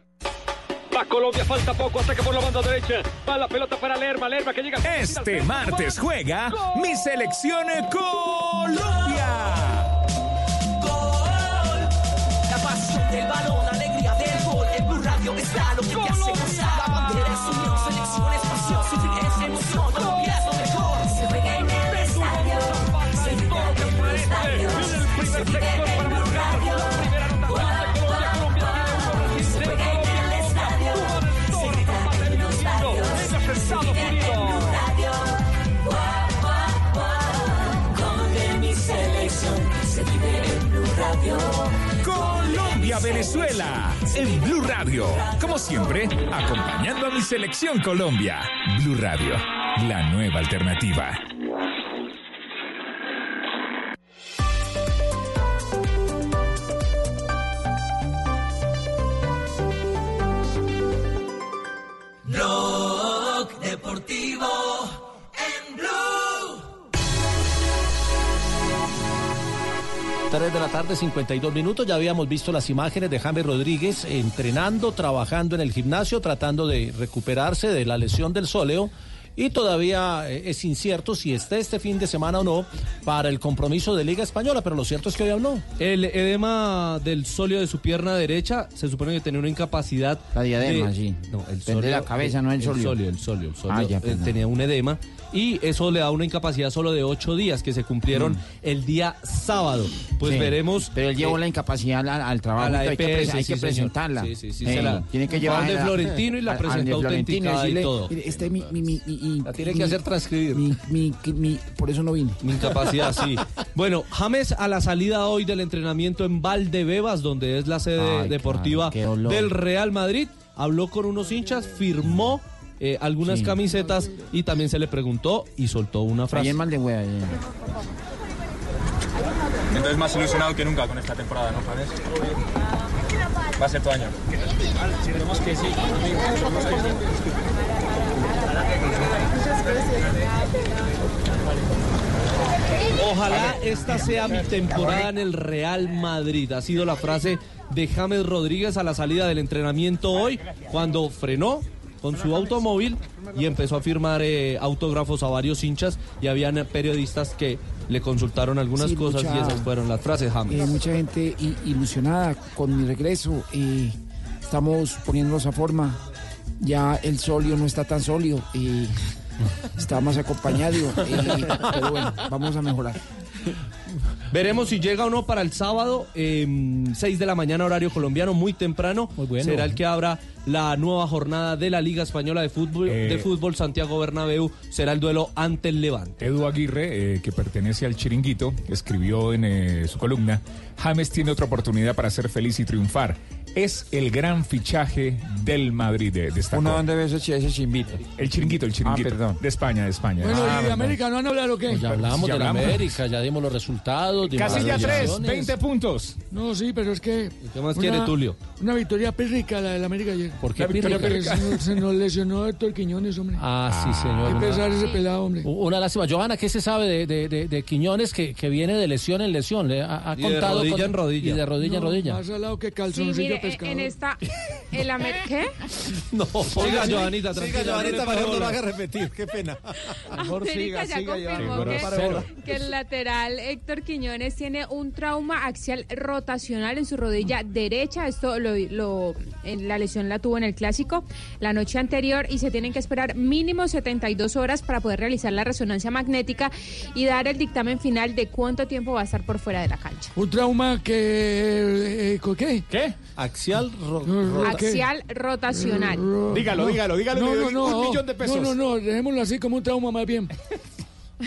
Speaker 95: Va Colombia, falta poco, ataque por la banda derecha. Va la pelota para Lerma, Lerma que llega.
Speaker 6: Este martes juega mi selección Colombia.
Speaker 96: Colombia,
Speaker 6: Venezuela, en Blue Radio. Como siempre, acompañando a mi selección Colombia. Blue Radio, la nueva alternativa.
Speaker 14: 3 de la tarde, 52 minutos. Ya habíamos visto las imágenes de James Rodríguez entrenando, trabajando en el gimnasio, tratando de recuperarse de la lesión del sóleo. Y todavía eh, es incierto si está este fin de semana o no para el compromiso de Liga Española, pero lo cierto es que hoy habló.
Speaker 15: El edema del sóleo de su pierna derecha se supone que tenía una incapacidad.
Speaker 65: La diadema,
Speaker 15: de-
Speaker 65: sí.
Speaker 15: No, el
Speaker 65: Depende de la cabeza, no el sóleo.
Speaker 15: El sóleo, el sóleo. el sóleo,
Speaker 65: Ah, ya,
Speaker 15: eh, tenía un edema y eso le da una incapacidad solo de ocho días que se cumplieron
Speaker 65: Mm.
Speaker 15: el día sábado. Pues
Speaker 65: Sí,
Speaker 15: veremos.
Speaker 65: Pero él llevó
Speaker 15: eh,
Speaker 65: la incapacidad al, al trabajo.
Speaker 15: a la
Speaker 65: hay que,
Speaker 15: EPS,
Speaker 65: presen- hay que presentarla.
Speaker 15: Sí, sí, sí,
Speaker 65: Eh,
Speaker 15: se la-
Speaker 65: tiene que llevar
Speaker 15: al de Florentino y la presentó
Speaker 65: Florentino
Speaker 15: autenticada y
Speaker 65: decirle,
Speaker 15: todo.
Speaker 65: "Mire, Este mi, mi, mi, mi-
Speaker 14: La tiene que hacer transcribir.
Speaker 65: por eso no vine.
Speaker 15: Mi incapacidad, sí. (laughs) Bueno, James a la salida hoy del entrenamiento en Valdebebas, donde es la sede
Speaker 65: Ay,
Speaker 15: deportiva
Speaker 65: claro,
Speaker 15: del Real Madrid, habló con unos hinchas, firmó eh, algunas
Speaker 65: Sí.
Speaker 15: camisetas y también se le preguntó y soltó una frase.
Speaker 65: Ahí en Maldehueva, ya.
Speaker 97: Entonces más ilusionado que nunca con esta temporada, ¿no, James? Va a ser tu año. Esperemos que sí.
Speaker 15: Ojalá esta sea mi temporada en el Real Madrid. Ha sido la frase de James Rodríguez a la salida del entrenamiento hoy, cuando frenó con su automóvil y empezó a firmar eh, autógrafos a varios hinchas y habían periodistas que le consultaron algunas
Speaker 65: Sí,
Speaker 15: cosas
Speaker 65: mucha-
Speaker 15: y esas fueron las frases, James.
Speaker 65: Eh, mucha gente ilusionada con mi regreso. eh, estamos poniéndonos a forma. Ya el solio no está tan sólido. eh, está más acompañado. eh, pero bueno, vamos a mejorar.
Speaker 15: Veremos si llega o no para el sábado, 6 de la mañana horario colombiano, muy temprano.
Speaker 14: bueno.
Speaker 15: Será el que abra la nueva jornada de la Liga Española de Fútbol.
Speaker 6: Eh.
Speaker 15: de fútbol Santiago Bernabéu será el duelo ante el Levante.
Speaker 6: Edu Aguirre, eh, que pertenece al Chiringuito, escribió en eh, su columna, James tiene otra oportunidad para ser feliz y triunfar. Es el gran fichaje del Madrid, de, destacó.
Speaker 98: ¿Uno dónde ve ese, chi- ese chimbito?
Speaker 6: El Chiringuito, el Chiringuito.
Speaker 98: Ah, perdón.
Speaker 6: De España, de España.
Speaker 98: Bueno,
Speaker 6: Ah,
Speaker 98: ¿y de. América
Speaker 17: no han hablado qué?
Speaker 14: Pues ya hablamos
Speaker 6: Ya
Speaker 14: de la
Speaker 6: hablamos.
Speaker 14: América, ya dimos los resultados.
Speaker 6: Casilla
Speaker 14: las
Speaker 6: 3,
Speaker 14: alineaciones.
Speaker 6: 20 puntos.
Speaker 17: No, sí, pero es que.
Speaker 15: ¿Qué más quiere Tulio?
Speaker 17: Una victoria pírrica la del América ayer.
Speaker 14: ¿Por qué
Speaker 6: victoria
Speaker 14: pírrica?
Speaker 17: Se nos, se nos lesionó Héctor Quiñones, hombre.
Speaker 14: Ah, sí, señor.
Speaker 17: Qué pesar ese pelado, hombre.
Speaker 14: Una lástima. Johanna, ¿qué se sabe de, de- de- de Quiñones que, que viene de lesión en lesión? ¿Le ha, ha
Speaker 15: Y de
Speaker 14: contado
Speaker 15: rodilla
Speaker 14: con-
Speaker 15: en rodilla.
Speaker 14: Y de rodilla en rodilla.
Speaker 17: Más salado que
Speaker 90: Sí,
Speaker 17: calzoncillo pescador.
Speaker 90: en esta. El Amer ¿Qué? (laughs)
Speaker 15: No, siga, Johanita,
Speaker 99: Siga,
Speaker 15: tranquila. No le
Speaker 99: mejor no lo haga repetir. Qué pena. (laughs)
Speaker 15: Mejor
Speaker 90: América
Speaker 15: siga,
Speaker 90: ya
Speaker 15: siga,
Speaker 90: confirmó que el lateral Héctor Quiñones tiene un trauma axial rotacional en su rodilla derecha. Esto lo, lo- en la lesión la tuvo en el clásico la noche anterior y se tienen que esperar mínimo 72 horas para poder realizar la resonancia magnética y dar el dictamen final de cuánto tiempo va a estar por fuera de la cancha.
Speaker 17: Un trauma que. eh, eh, ¿Qué?
Speaker 6: ¿Qué?
Speaker 14: Axial ro-
Speaker 17: Ro- ¿qué?
Speaker 90: Axial rotacional.
Speaker 17: Ro-
Speaker 6: Dígalo, dígalo, dígalo,
Speaker 17: No, no, no.
Speaker 6: un millón de pesos.
Speaker 17: No, no, no, dejémoslo así como un trauma más bien.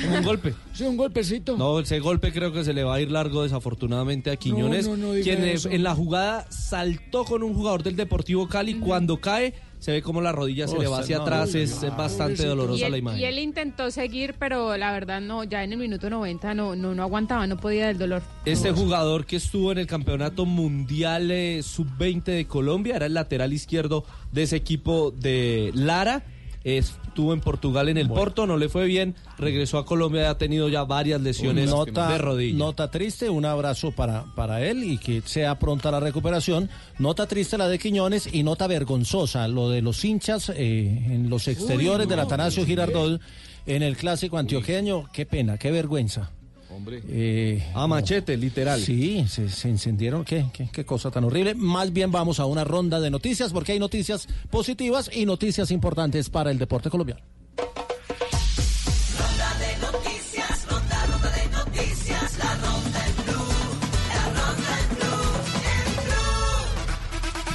Speaker 15: Como un golpe.
Speaker 17: Sí, un golpecito.
Speaker 15: No, ese golpe creo que se le va a ir largo desafortunadamente a Quiñones,
Speaker 17: No, no, no diga
Speaker 15: quien eh,
Speaker 17: eso.
Speaker 15: en la jugada saltó con un jugador del Deportivo Cali. Cuando cae, se ve como la rodilla se
Speaker 14: Oh,
Speaker 15: le va hacia
Speaker 14: no,
Speaker 15: atrás.
Speaker 14: uy,
Speaker 15: Es es bastante.
Speaker 90: Y
Speaker 15: dolorosa la imagen.
Speaker 90: y él intentó seguir, pero la verdad no, ya en el minuto 90 no, no, no aguantaba, no podía del dolor.
Speaker 15: Este jugador que estuvo en el Campeonato Mundial eh, Sub-20 de Colombia era el lateral izquierdo de ese equipo de Lara. Estuvo en Portugal en el Porto, no le fue bien, regresó a Colombia, ha tenido ya varias lesiones
Speaker 14: nota,
Speaker 15: de rodilla.
Speaker 14: Nota triste, un abrazo para, para él y que sea pronta la recuperación. Nota triste la de Quiñones y nota vergonzosa lo de los hinchas eh, en los exteriores del Atanasio Girardot en el clásico antioqueño. Qué pena, qué vergüenza.
Speaker 15: Hombre. a machete, literal.
Speaker 14: Sí, se, se encendieron. ¿Qué, qué, qué cosa tan horrible. Más bien vamos a una ronda de noticias porque hay noticias positivas y noticias importantes para el deporte colombiano.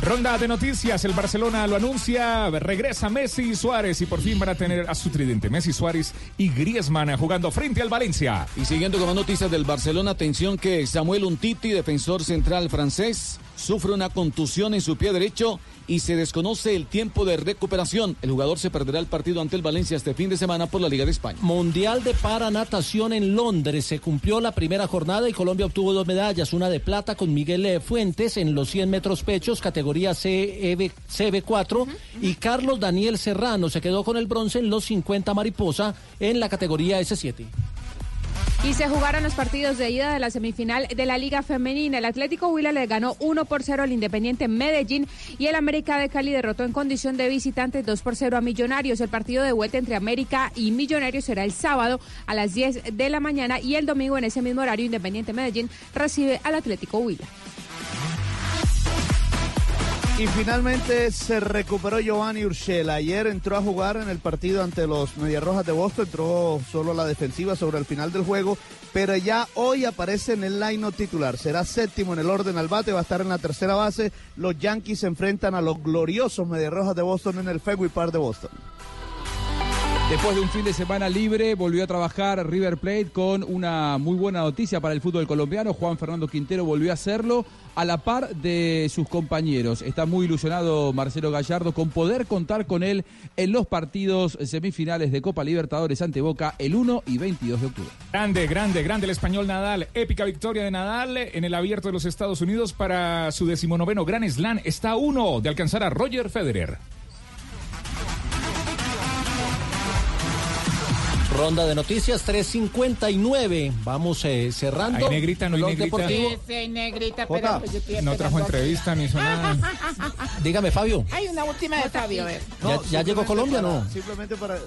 Speaker 100: Ronda de noticias,
Speaker 6: el Barcelona lo anuncia, regresa Messi y Suárez y por fin van a tener a su tridente Messi, Suárez y Griezmann jugando frente al Valencia.
Speaker 101: Y siguiendo con más noticias del Barcelona, atención que Samuel Untiti, defensor central francés, sufre una contusión en su pie derecho y se desconoce el tiempo de recuperación. El jugador se perderá el partido ante el Valencia este fin de semana por la Liga de España.
Speaker 14: Mundial de Paranatación en Londres. Se cumplió la primera jornada y Colombia obtuvo dos medallas, una de plata con Miguel eh, Fuentes en los 100 metros pechos, categoría CB, CB4, y Carlos Daniel Serrano se quedó con el bronce en los 50 mariposa en la categoría S7.
Speaker 90: Y se jugaron los partidos de ida de la semifinal de la Liga Femenina. El Atlético Huila le ganó 1 por 0 al Independiente Medellín y el América de Cali derrotó en condición de visitante 2 por 0 a Millonarios. El partido de vuelta entre América y Millonarios será el sábado a las 10 de la mañana y el domingo en ese mismo horario Independiente Medellín recibe al Atlético Huila.
Speaker 18: Y finalmente se recuperó Giovanni Urshela. Ayer entró a jugar en el partido ante los Mediarrojas de Boston, entró solo a la defensiva sobre el final del juego, pero ya hoy aparece en el line titular. Será séptimo en el orden al bate, va a estar en la tercera base. Los Yankees se enfrentan a los gloriosos Mediarrojas de Boston en el Fenway Park de Boston.
Speaker 28: Después de un fin de semana libre, volvió a trabajar River Plate con una muy buena noticia para el fútbol colombiano. Juan Fernando Quintero volvió a hacerlo a la par de sus compañeros. Está muy ilusionado Marcelo Gallardo con poder contar con él en los partidos semifinales de Copa Libertadores ante Boca el 1 y 22 de octubre.
Speaker 6: Grande, grande, grande el español Nadal. Épica victoria de Nadal en el abierto de los Estados Unidos para su decimonoveno Gran Slam. Está uno de alcanzar a Roger Federer.
Speaker 14: Ronda de noticias 359. Vamos eh, cerrando.
Speaker 6: Hay negrita, no hay negrita.
Speaker 14: Deportivo.
Speaker 65: Sí, sí, negrita,
Speaker 14: Jota,
Speaker 65: pero pues yo estoy
Speaker 6: No trajo entrevista ni hizo nada. (laughs)
Speaker 14: Dígame, Fabio.
Speaker 65: Hay una última de Fabio, a ver.
Speaker 14: ¿Ya, ya llegó Colombia o
Speaker 18: para-
Speaker 14: no?
Speaker 18: Simplemente para...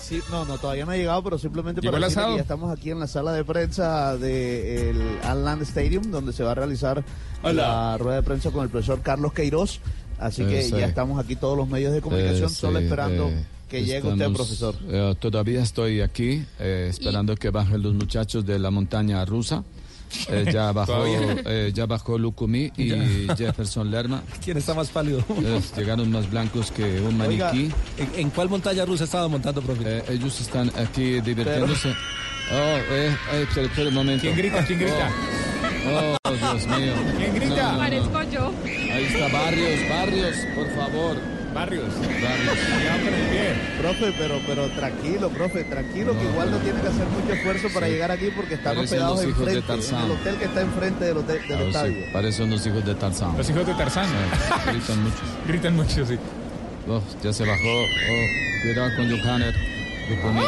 Speaker 18: Sí, no, no, todavía no ha llegado, pero simplemente
Speaker 6: ¿Llegó
Speaker 18: para
Speaker 6: asado?
Speaker 18: que ya estamos aquí en la sala de prensa del Alland Stadium, donde se va a realizar la rueda de prensa con el profesor Carlos Queiroz. Así que
Speaker 102: sí.
Speaker 18: ya estamos aquí todos los medios de comunicación, solo
Speaker 102: sí,
Speaker 18: esperando
Speaker 102: eh,
Speaker 18: que llegue usted, profesor.
Speaker 102: eh, todavía estoy aquí eh, esperando que bajen los muchachos de la montaña rusa. Eh, (laughs) ya bajó eh, ya bajó Lukumi y
Speaker 14: Ya. (laughs)
Speaker 102: Jefferson Lerma.
Speaker 14: ¿Quién está más pálido?
Speaker 102: Eh, llegaron más blancos que un
Speaker 14: Oiga,
Speaker 102: maniquí.
Speaker 14: ¿en, en cuál montaña rusa estaba montando, profe?
Speaker 102: Eh, ellos están aquí divirtiéndose. Oh, eh, eh, espera, espera un momento.
Speaker 6: ¿Quién grita? ¿Quién grita?
Speaker 102: Oh, oh, Dios mío.
Speaker 6: ¿Quién grita?
Speaker 102: No, no, no.
Speaker 90: Parezco yo.
Speaker 102: Ahí está Barrios, Barrios, por favor.
Speaker 6: Barrios.
Speaker 102: Barrios.
Speaker 18: Profe, pero, pero tranquilo, profe, tranquilo, que igual no tiene que hacer mucho esfuerzo para
Speaker 102: Sí.
Speaker 18: llegar aquí porque están
Speaker 102: Parecen
Speaker 18: hospedados
Speaker 102: los de
Speaker 18: enfrente, en el hotel que está enfrente del, hotel, del
Speaker 102: Ah, sí,
Speaker 18: estadio.
Speaker 102: parecen unos hijos de Tarzán.
Speaker 6: Los hijos de Tarzán.
Speaker 102: Sí, gritan mucho.
Speaker 6: Gritan mucho, sí.
Speaker 102: Oh, ya se bajó. Oh, cuidado con Johanner. Lukumi.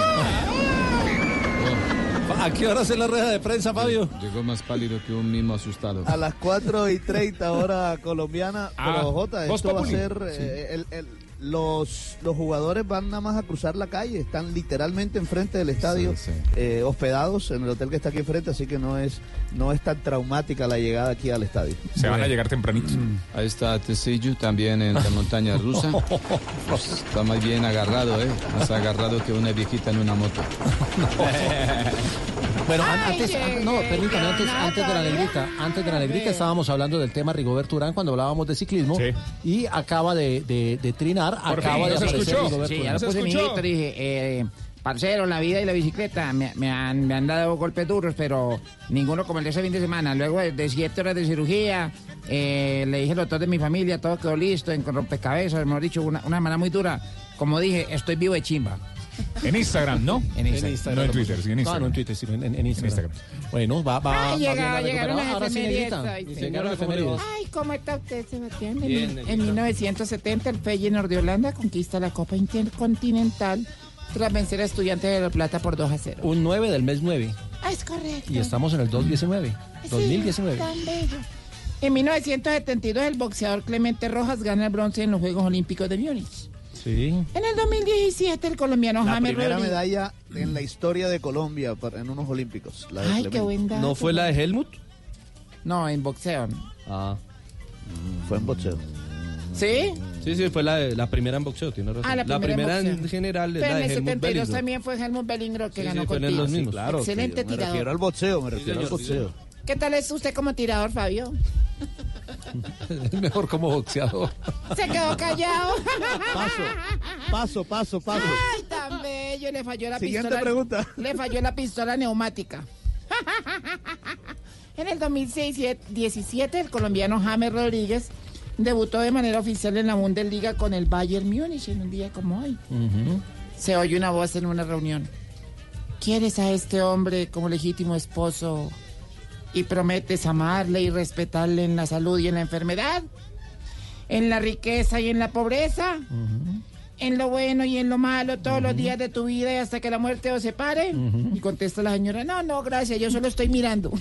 Speaker 14: ¿A qué hora hace la rueda de prensa, Fabio?
Speaker 102: Llegó más pálido que un mimo asustado.
Speaker 18: A las 4 y 30 hora colombiana.
Speaker 102: Ah,
Speaker 18: pero Jota, esto va a ser. eh, el- el- los, los jugadores van nada más a cruzar la calle, están literalmente enfrente del estadio,
Speaker 102: Sí,
Speaker 18: eh, hospedados en el hotel que está aquí enfrente, así que no es, no es tan traumática la llegada aquí al estadio.
Speaker 6: Se van a llegar tempranito.
Speaker 102: Ahí está Tesiyu también en la montaña rusa. Pues, (laughs) está más bien agarrado, ¿eh? Más agarrado que una viejita en una moto. (laughs)
Speaker 14: Bueno, antes,
Speaker 102: llegué,
Speaker 14: an- no, permítame, antes, antes de la negrita, antes de la negrita estábamos hablando del tema Rigoberto Urán cuando hablábamos de ciclismo y acaba de, de- de trinar, acaba de aparecer Rigoberto
Speaker 65: Sí, ya lo puse en mi grito, dije, eh, parcero, la vida y la bicicleta me, me han, me han dado golpes duros, pero ninguno como el de ese fin de semana. Luego de, de siete horas de cirugía, eh, le dije al doctor de mi familia, todo quedó listo, en rompecabezas, mejor dicho, una, una semana muy dura. Como dije, estoy vivo de chimba.
Speaker 103: En Instagram, ¿no?
Speaker 14: En Instagram.
Speaker 103: No en Twitter, sí, en Instagram.
Speaker 14: no en Twitter, sino en, en- en Instagram.
Speaker 103: Instagram.
Speaker 14: Bueno, va, va.
Speaker 65: Ay,
Speaker 14: va
Speaker 65: llega-
Speaker 14: bien la
Speaker 65: llegaron las
Speaker 14: Ahora sí,
Speaker 65: efemérides,
Speaker 14: Negrita.
Speaker 65: ay,
Speaker 14: Llegaron las efemérides.
Speaker 65: Ay, ¿cómo está usted, Sebastián? En,
Speaker 14: Bien,
Speaker 65: mil-
Speaker 14: Negrita.
Speaker 65: en 1970, el Feyenoord de Holanda conquista la Copa Intercontinental tras vencer a Estudiantes de La Plata por 2 a 0.
Speaker 14: Un 9 del mes 9.
Speaker 65: Ah, es correcto.
Speaker 14: Y estamos en el 2019.
Speaker 65: Sí,
Speaker 14: 2019.
Speaker 65: tan bello. En 1972, el boxeador Clemente Rojas gana el bronce en los Juegos Olímpicos de Múnich.
Speaker 14: Sí.
Speaker 65: En el 2017, el colombiano
Speaker 18: La
Speaker 65: James
Speaker 18: primera
Speaker 65: Rodríguez.
Speaker 18: medalla en la historia de Colombia para- en unos Olímpicos. la de
Speaker 65: Ay, qué buen dato.
Speaker 14: ¿No fue la de Helmut?
Speaker 65: No, en boxeo.
Speaker 14: Ah.
Speaker 18: Fue en boxeo.
Speaker 65: ¿Sí?
Speaker 14: Sí, sí, fue la, de- la primera en boxeo, tiene razón.
Speaker 65: Ah, la primera en
Speaker 14: en
Speaker 65: boxeo.
Speaker 14: general es
Speaker 65: Pero
Speaker 14: la
Speaker 65: en
Speaker 14: de
Speaker 65: el
Speaker 14: Helmut
Speaker 65: 72
Speaker 14: Bellinger.
Speaker 65: también fue Helmut Bellinger que
Speaker 14: Sí,
Speaker 65: ganó
Speaker 14: sí, fue en el
Speaker 65: contigo.
Speaker 14: 2000.
Speaker 18: Claro,
Speaker 65: Excelente
Speaker 18: me
Speaker 65: tirador.
Speaker 18: refiero al boxeo, me refiero al boxeo.
Speaker 65: ¿Qué tal es usted como tirador, Fabio? (laughs)
Speaker 14: Es (laughs) mejor como boxeador.
Speaker 65: Se quedó callado.
Speaker 18: Paso, paso, paso, paso.
Speaker 65: Ay, tan bello. Le falló la
Speaker 18: Siguiente
Speaker 65: pistola.
Speaker 18: pregunta.
Speaker 65: Le falló la pistola neumática. En el 2017, el colombiano James Rodríguez debutó de manera oficial en la Bundesliga con el Bayern Múnich en un día como hoy. Se oye una voz en una reunión. ¿Quieres a este hombre como legítimo esposo y prometes amarle y respetarle en la salud y en la enfermedad? ¿En la riqueza y en la pobreza? ¿En lo bueno y en lo malo todos los días de tu vida y hasta que la muerte os separe? Y contesta la señora, no, no, gracias, yo solo estoy mirando. (laughs) (laughs)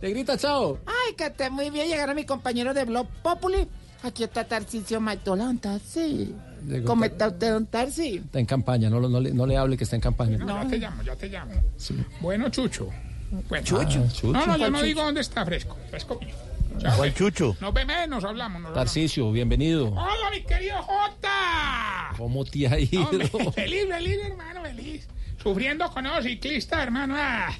Speaker 14: Te grita chao.
Speaker 65: Ay, que esté muy bien, llegaron mis compañeros de Blog Populi. Aquí está Tarcisio Maitola.
Speaker 14: Llegó
Speaker 65: ¿Cómo está usted, don Tarsi?
Speaker 14: Está en campaña, no, no, le, no le hable que está en campaña.
Speaker 103: No, ya te llamo, ya te llamo. Bueno, Chucho. Bueno.
Speaker 14: Chucho. Ah, Chucho.
Speaker 103: No, no, yo
Speaker 14: ¿Cuál
Speaker 103: no
Speaker 14: Chucho?
Speaker 103: digo dónde está fresco. Fresco mío.
Speaker 14: ¿Cuál chucho?
Speaker 103: Nos vemos, nos hablamos. Nos hablamos.
Speaker 14: Tarcicio, bienvenido.
Speaker 103: Hola, mi querido Jota.
Speaker 14: ¿Cómo te ha ido?
Speaker 103: Feliz, feliz, hermano, feliz. Sufriendo con los ciclistas, hermano. Ah,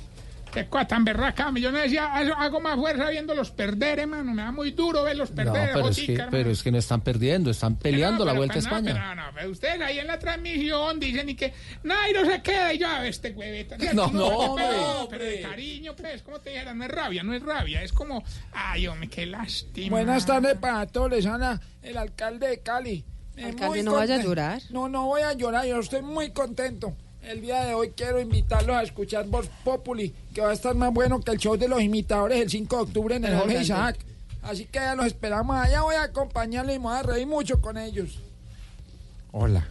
Speaker 103: qué cosa tan berraca. Yo no decía, hago- más fuerza viéndolos perder, hermano. Me da muy duro verlos
Speaker 14: No,
Speaker 103: perder.
Speaker 14: pero es, que,
Speaker 103: hermano.
Speaker 14: pero es que no están perdiendo, están peleando
Speaker 103: No,
Speaker 14: la Vuelta a
Speaker 103: pues no,
Speaker 14: España.
Speaker 103: pero no, pero ustedes ahí en la transmisión dicen y que Nairo se queda y yo a ver este hueveta. (laughs)
Speaker 14: No, no,
Speaker 103: pero-
Speaker 14: hombre.
Speaker 103: Pero de cariño, pues, como te dijera, no es rabia, no es rabia, es como, ay, hombre, qué lástima.
Speaker 104: Buenas tardes para todos, les habla el alcalde de Cali.
Speaker 105: Alcalde, no vaya a llorar.
Speaker 104: No, no voy a llorar, yo estoy muy contento. El día de hoy quiero invitarlos a escuchar Voz Populi, que va a estar más bueno que el show de los imitadores el 5 de octubre en el Jorge. Isaac. Así que ya los esperamos allá, voy a acompañarlos y me voy a reír mucho con ellos.
Speaker 14: Hola.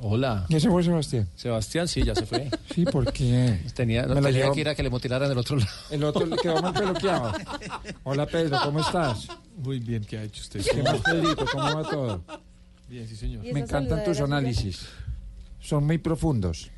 Speaker 14: Hola.
Speaker 104: ¿Ya se fue Sebastián?
Speaker 14: Sebastián, sí, ya se fue. (laughs)
Speaker 104: Sí, porque
Speaker 14: Tenía, no,
Speaker 104: Me la
Speaker 14: tenía
Speaker 104: llevó-
Speaker 14: que ir a que le mutilaran del otro lado.
Speaker 104: el otro le quedó mal peluqueado. (laughs) Hola Pedro, ¿cómo estás?
Speaker 14: Muy bien, ¿qué ha hecho usted?
Speaker 104: ¿Qué más Pedrito? ¿Cómo va todo?
Speaker 14: Bien, sí, señor.
Speaker 105: ¿Y
Speaker 104: Me encantan tus análisis. Son muy profundos.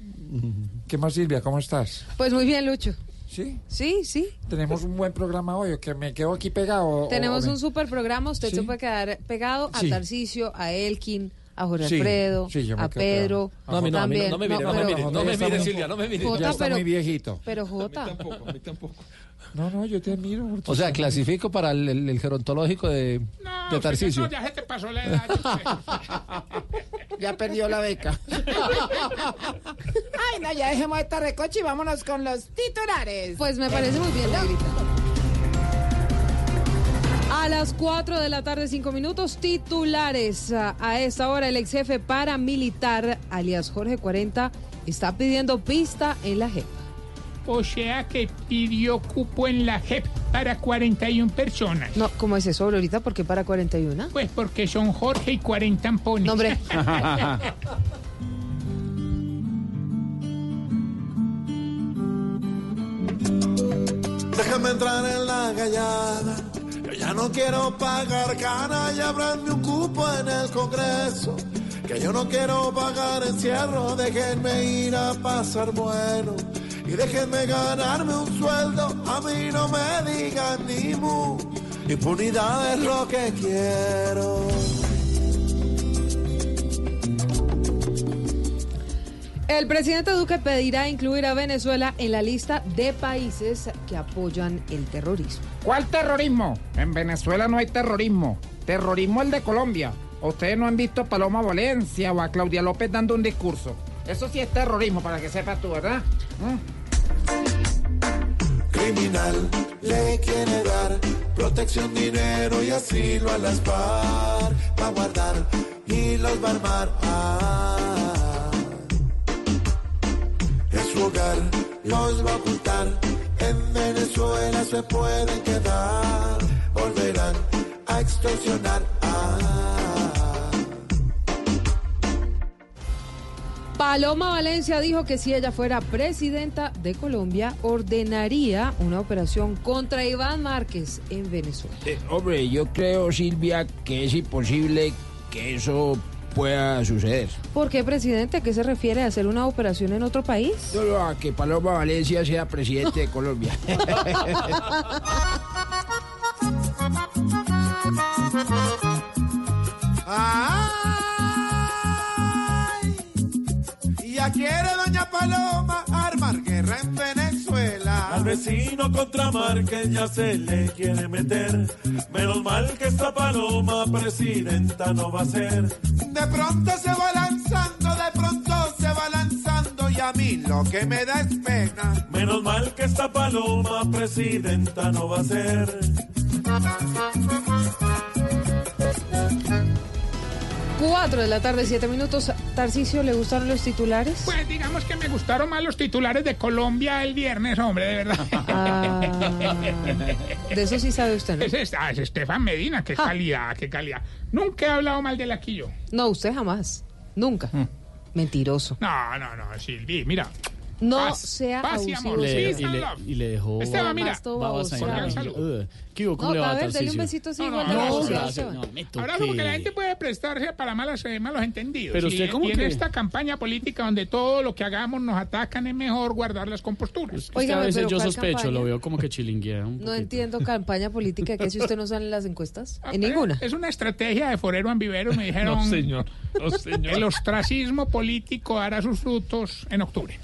Speaker 104: ¿Qué más, Silvia? ¿Cómo estás?
Speaker 105: Pues muy bien, Lucho.
Speaker 104: ¿Sí?
Speaker 105: Sí, sí.
Speaker 104: Tenemos un buen programa hoy, ¿o que me quedo aquí pegado.
Speaker 105: Tenemos un super programa. Usted
Speaker 104: ¿Sí?
Speaker 105: se puede quedar pegado a
Speaker 104: Sí.
Speaker 105: Tarcisio, a Elkin, a Jorge
Speaker 104: Sí,
Speaker 105: Alfredo,
Speaker 104: sí, yo me
Speaker 105: a
Speaker 104: quedo
Speaker 105: Pedro.
Speaker 104: pegado. No, a mí no, a mí no,
Speaker 105: también.
Speaker 14: no me mire, no me
Speaker 105: pero-
Speaker 14: mire, no me
Speaker 104: está
Speaker 14: mire,
Speaker 104: muy-
Speaker 14: Silvia, no me mire.
Speaker 105: Jota,
Speaker 104: Ya está
Speaker 105: pero-
Speaker 104: muy viejito.
Speaker 105: Pero Jota.
Speaker 14: a mí tampoco.
Speaker 104: No, no, yo te admiro.
Speaker 14: O sea, clasifico para el, el- el gerontológico de,
Speaker 103: No,
Speaker 14: de
Speaker 103: usted
Speaker 14: Tarcisio.
Speaker 103: no, ya se te pasó la edad. (laughs)
Speaker 65: Ya perdió la beca. (laughs) Ay, no, ya dejemos esta recoche y vámonos con los titulares.
Speaker 105: Pues me parece muy bien, Negrita. A las 4 de la tarde, 5 minutos, titulares. A a esta hora, el ex jefe paramilitar, alias Jorge 40, está pidiendo pista en la JEP.
Speaker 103: O sea que pidió cupo en la JEP para 41 personas.
Speaker 105: No, ¿cómo es eso, ahorita? ¿Por qué para 41?
Speaker 103: Pues porque son Jorge y 40 ampones.
Speaker 105: No, hombre. (laughs)
Speaker 106: Déjame entrar en la gallada. Yo ya no quiero pagar cana y abranme un cupo en el Congreso. Que yo no quiero pagar encierro. Déjenme ir a pasar bueno. Y déjenme ganarme un sueldo. A mí no me digan ni mu. Impunidad es lo que quiero.
Speaker 105: El presidente Duque pedirá incluir a Venezuela en la lista de países que apoyan el terrorismo.
Speaker 65: ¿Cuál terrorismo? En Venezuela no hay terrorismo. Terrorismo el de Colombia. Ustedes no han visto a Paloma Valencia o a Claudia López dando un discurso. Eso sí es terrorismo, para que sepas tú, ¿verdad?
Speaker 106: Criminal le quiere dar protección, dinero y asilo a las par para guardar y los va a armar. Ah, es su hogar, los va a ocultar. En Venezuela se pueden quedar, volverán a extorsionar. Ah,
Speaker 105: Paloma Valencia dijo que si ella fuera presidenta de Colombia, ordenaría una operación contra Iván Márquez en Venezuela.
Speaker 65: Eh, hombre, yo creo, Silvia, que es imposible que eso pueda suceder.
Speaker 105: ¿Por qué, presidente? ¿A qué se refiere? ¿A hacer una operación en otro país?
Speaker 65: Solo a que Paloma Valencia sea presidente de (laughs) Colombia.
Speaker 106: Ay, ya quiere doña Paloma armar guerra en Venezuela.
Speaker 107: Al vecino contra Márquez ya se le quiere meter. Menos mal que esta paloma presidenta no va a ser.
Speaker 106: De pronto se va lanzando, de pronto se va lanzando y a mí lo que me da es pena.
Speaker 107: Menos mal que esta paloma presidenta no va a ser.
Speaker 105: Cuatro de la tarde, siete minutos. Tarcicio, ¿le gustaron los titulares?
Speaker 103: Pues digamos que me gustaron más los titulares de Colombia el viernes, hombre, de verdad.
Speaker 105: Ah, de eso sí sabe usted, ¿no?
Speaker 103: Es, es- ah, es Estefan Medina, qué calidad, qué calidad. Nunca he hablado mal del Aquillo.
Speaker 105: No, usted jamás. Nunca. Mentiroso.
Speaker 103: No, no, no, Silvi, mira.
Speaker 105: No
Speaker 103: Paz,
Speaker 105: sea
Speaker 103: paz y
Speaker 105: abusivo.
Speaker 103: amor. Peace and love.
Speaker 108: Y le dejó.
Speaker 103: Esteban, mira.
Speaker 108: Babas ahí. Uh, ¿Qué hubo? ¿Cómo
Speaker 105: No,
Speaker 108: le va
Speaker 105: a ver,
Speaker 108: Tarcisio?
Speaker 105: un besito así
Speaker 103: No, no, no, gracias,
Speaker 108: no, me toqué.
Speaker 103: Abrazo porque la gente puede prestarse para malas, eh, malos entendidos.
Speaker 108: Pero
Speaker 103: Y-
Speaker 108: usted, ¿cómo
Speaker 103: y en
Speaker 108: que?
Speaker 103: esta campaña política donde todo lo que hagamos nos atacan es mejor guardar las composturas.
Speaker 108: Es que a
Speaker 105: Óigame,
Speaker 108: veces
Speaker 105: pero
Speaker 108: yo
Speaker 105: ¿cuál
Speaker 108: sospecho,
Speaker 105: campaña?
Speaker 108: lo veo como que chilinguea un (laughs)
Speaker 105: No
Speaker 108: poquito.
Speaker 105: entiendo campaña política que si usted no sale en las encuestas.
Speaker 103: Ah,
Speaker 105: En
Speaker 103: pero
Speaker 105: ninguna.
Speaker 103: Es una estrategia de forero ambivero, me (laughs) dijeron.
Speaker 108: No, señor. No, (laughs) señor.
Speaker 103: El ostracismo político hará sus frutos en octubre.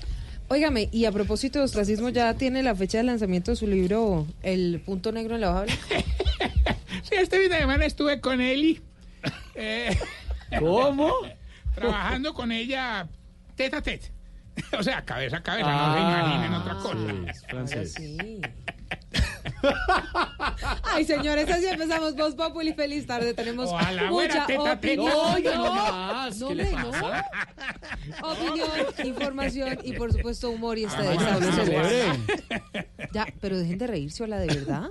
Speaker 105: Óigame, y a propósito de ostracismo, ¿ya tiene la fecha de lanzamiento de su libro El punto negro en la hoja? (laughs)
Speaker 103: Sí, este fin de semana estuve con Eli. eh,
Speaker 108: ¿Cómo?
Speaker 103: trabajando con ella tete a tete. (laughs) O sea, cabeza a cabeza, no se
Speaker 108: Ah,
Speaker 103: imaginen otra cosa.
Speaker 108: francés.
Speaker 105: Sí. Ay, señores, así empezamos Voz Populi. Feliz tarde. Tenemos
Speaker 103: Ojalá
Speaker 105: mucha
Speaker 103: teta.
Speaker 105: opinión. No,
Speaker 108: no más,
Speaker 105: no. Opinión, información y, por supuesto, humor y ustedes.
Speaker 108: Ah,
Speaker 105: saben.
Speaker 108: celebre.
Speaker 105: Ya, pero dejen de reírse, hola, de verdad.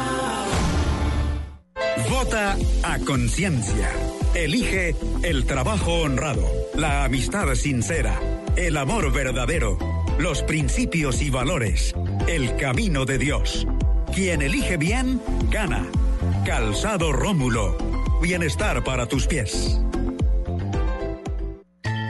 Speaker 109: Vota a conciencia. Elige el trabajo honrado, la amistad sincera, el amor verdadero, los principios y valores, el camino de Dios. Quien elige bien, gana. Calzado Rómulo. Bienestar para tus pies.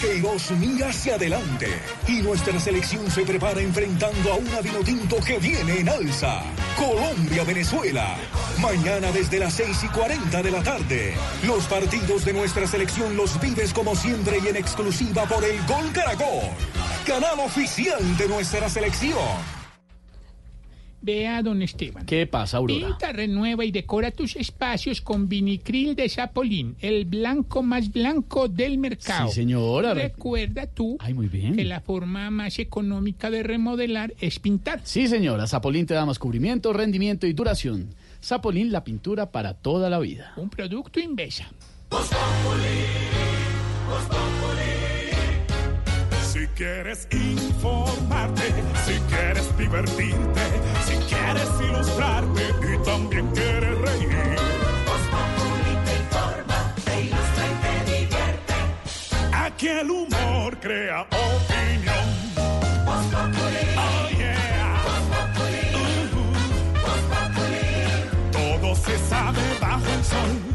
Speaker 23: Queiroz mira hacia adelante y nuestra selección se prepara enfrentando a una Vinotinto que viene en alza. Colombia-Venezuela. Mañana desde las 6 y 40 de la tarde. Los partidos de nuestra selección los vives como siempre y en exclusiva por el Gol Caracol. Canal oficial de nuestra selección.
Speaker 103: Vea, don Esteban.
Speaker 108: ¿Qué pasa, Aurora?
Speaker 103: Pinta, renueva y decora tus espacios con vinicril de Zapolín, el blanco más blanco del mercado.
Speaker 108: Sí, señora.
Speaker 103: Recuerda tú
Speaker 108: Ay, muy bien.
Speaker 103: que la forma más económica de remodelar es pintar.
Speaker 108: Sí, señora. Zapolín te da más cubrimiento, rendimiento y duración. Zapolín, la pintura para toda la vida.
Speaker 103: Un producto Invesa.
Speaker 107: Si quieres informarte, si quieres divertirte, si quieres ilustrarte y también quieres reír.
Speaker 88: te informa, te ilustra y te divierte.
Speaker 107: crea opinión. Oh, yeah. Uh-huh. Todo se sabe bajo el sol.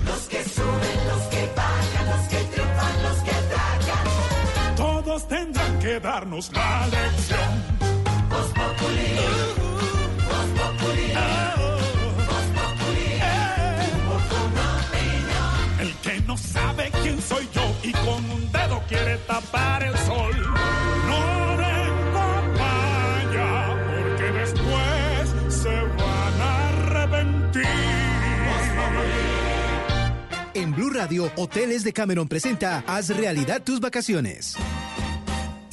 Speaker 88: Que
Speaker 107: darnos la lección.
Speaker 88: Voz Populi. Voz Populi. Voz Populi. Opinión.
Speaker 107: El que no sabe quién soy yo y con un dedo quiere tapar el sol. No venga vaya, porque después se van a arrepentir.
Speaker 110: En Blue Radio, Hoteles de Cameron presenta Haz realidad tus vacaciones.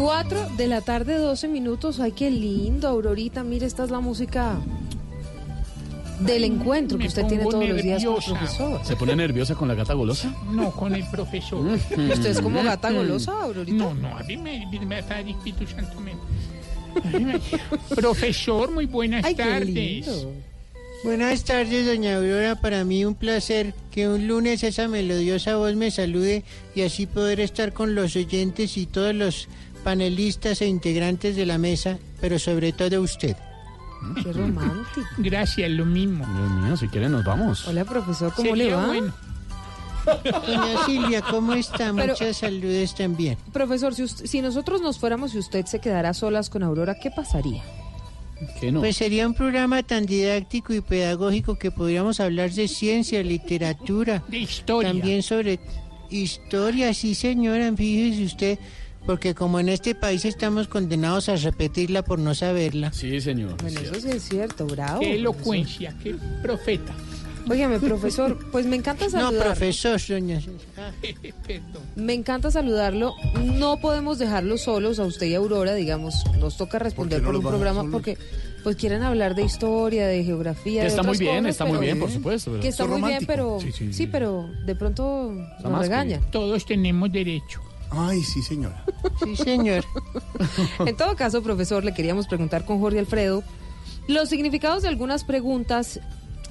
Speaker 105: Cuatro de la tarde, 12 minutos. Ay, qué lindo, Aurorita. Mire, esta es la música del encuentro que usted tiene todos los días con el
Speaker 103: nerviosa.
Speaker 105: profesor.
Speaker 111: ¿Se pone nerviosa con la gata golosa?
Speaker 103: No, con el profesor. (laughs)
Speaker 105: ¿Usted es como gata golosa, Aurorita?
Speaker 103: No, no, a mí me, me da el Espíritu Santo. (laughs) Profesor, muy buenas
Speaker 112: Ay,
Speaker 103: tardes.
Speaker 112: Buenas tardes, doña Aurora. Para mí un placer que un lunes esa melodiosa voz me salude y así poder estar con los oyentes y todos los panelistas e integrantes de la mesa, pero sobre todo usted.
Speaker 105: Qué romántico.
Speaker 103: Gracias, lo mismo.
Speaker 111: Dios mío, si quiere nos vamos.
Speaker 105: Hola, profesor, ¿cómo le va?
Speaker 103: bueno.
Speaker 112: Doña Silvia, ¿cómo está?
Speaker 105: Pero-
Speaker 112: Muchas saludes también.
Speaker 105: Profesor, si, usted- si nosotros nos fuéramos y usted se quedara solas con Aurora, ¿qué pasaría?
Speaker 111: ¿Qué no?
Speaker 112: Pues sería un programa tan didáctico y pedagógico que podríamos hablar de ciencia, literatura.
Speaker 103: De historia.
Speaker 112: También sobre historia, sí señora, fíjese usted, porque como en este país estamos condenados a repetirla por no saberla.
Speaker 111: Sí, señor.
Speaker 105: Bueno, eso sí es cierto, bravo.
Speaker 103: Qué elocuencia, qué profeta.
Speaker 105: Óigame, profesor, pues me encanta
Speaker 112: No,
Speaker 105: saludarlo.
Speaker 112: profesor, doña. Ah. (laughs)
Speaker 105: Me encanta saludarlo. No podemos dejarlo solos a usted y a Aurora, digamos. Nos toca responder
Speaker 112: no
Speaker 105: por un programa
Speaker 112: solos?
Speaker 105: porque pues quieren hablar de historia, de geografía. de
Speaker 111: Está muy
Speaker 105: otras
Speaker 111: bien,
Speaker 105: cosas,
Speaker 111: está muy bien, por supuesto. pero-
Speaker 105: Que está muy bien, pero
Speaker 111: Sí,
Speaker 105: sí,
Speaker 111: sí, sí.
Speaker 105: pero de pronto nos regaña.
Speaker 103: Todos tenemos derecho.
Speaker 113: Ay, sí, señora.
Speaker 112: Sí, señor. (laughs)
Speaker 105: En todo caso, profesor, le queríamos preguntar con Jorge Alfredo los significados de algunas preguntas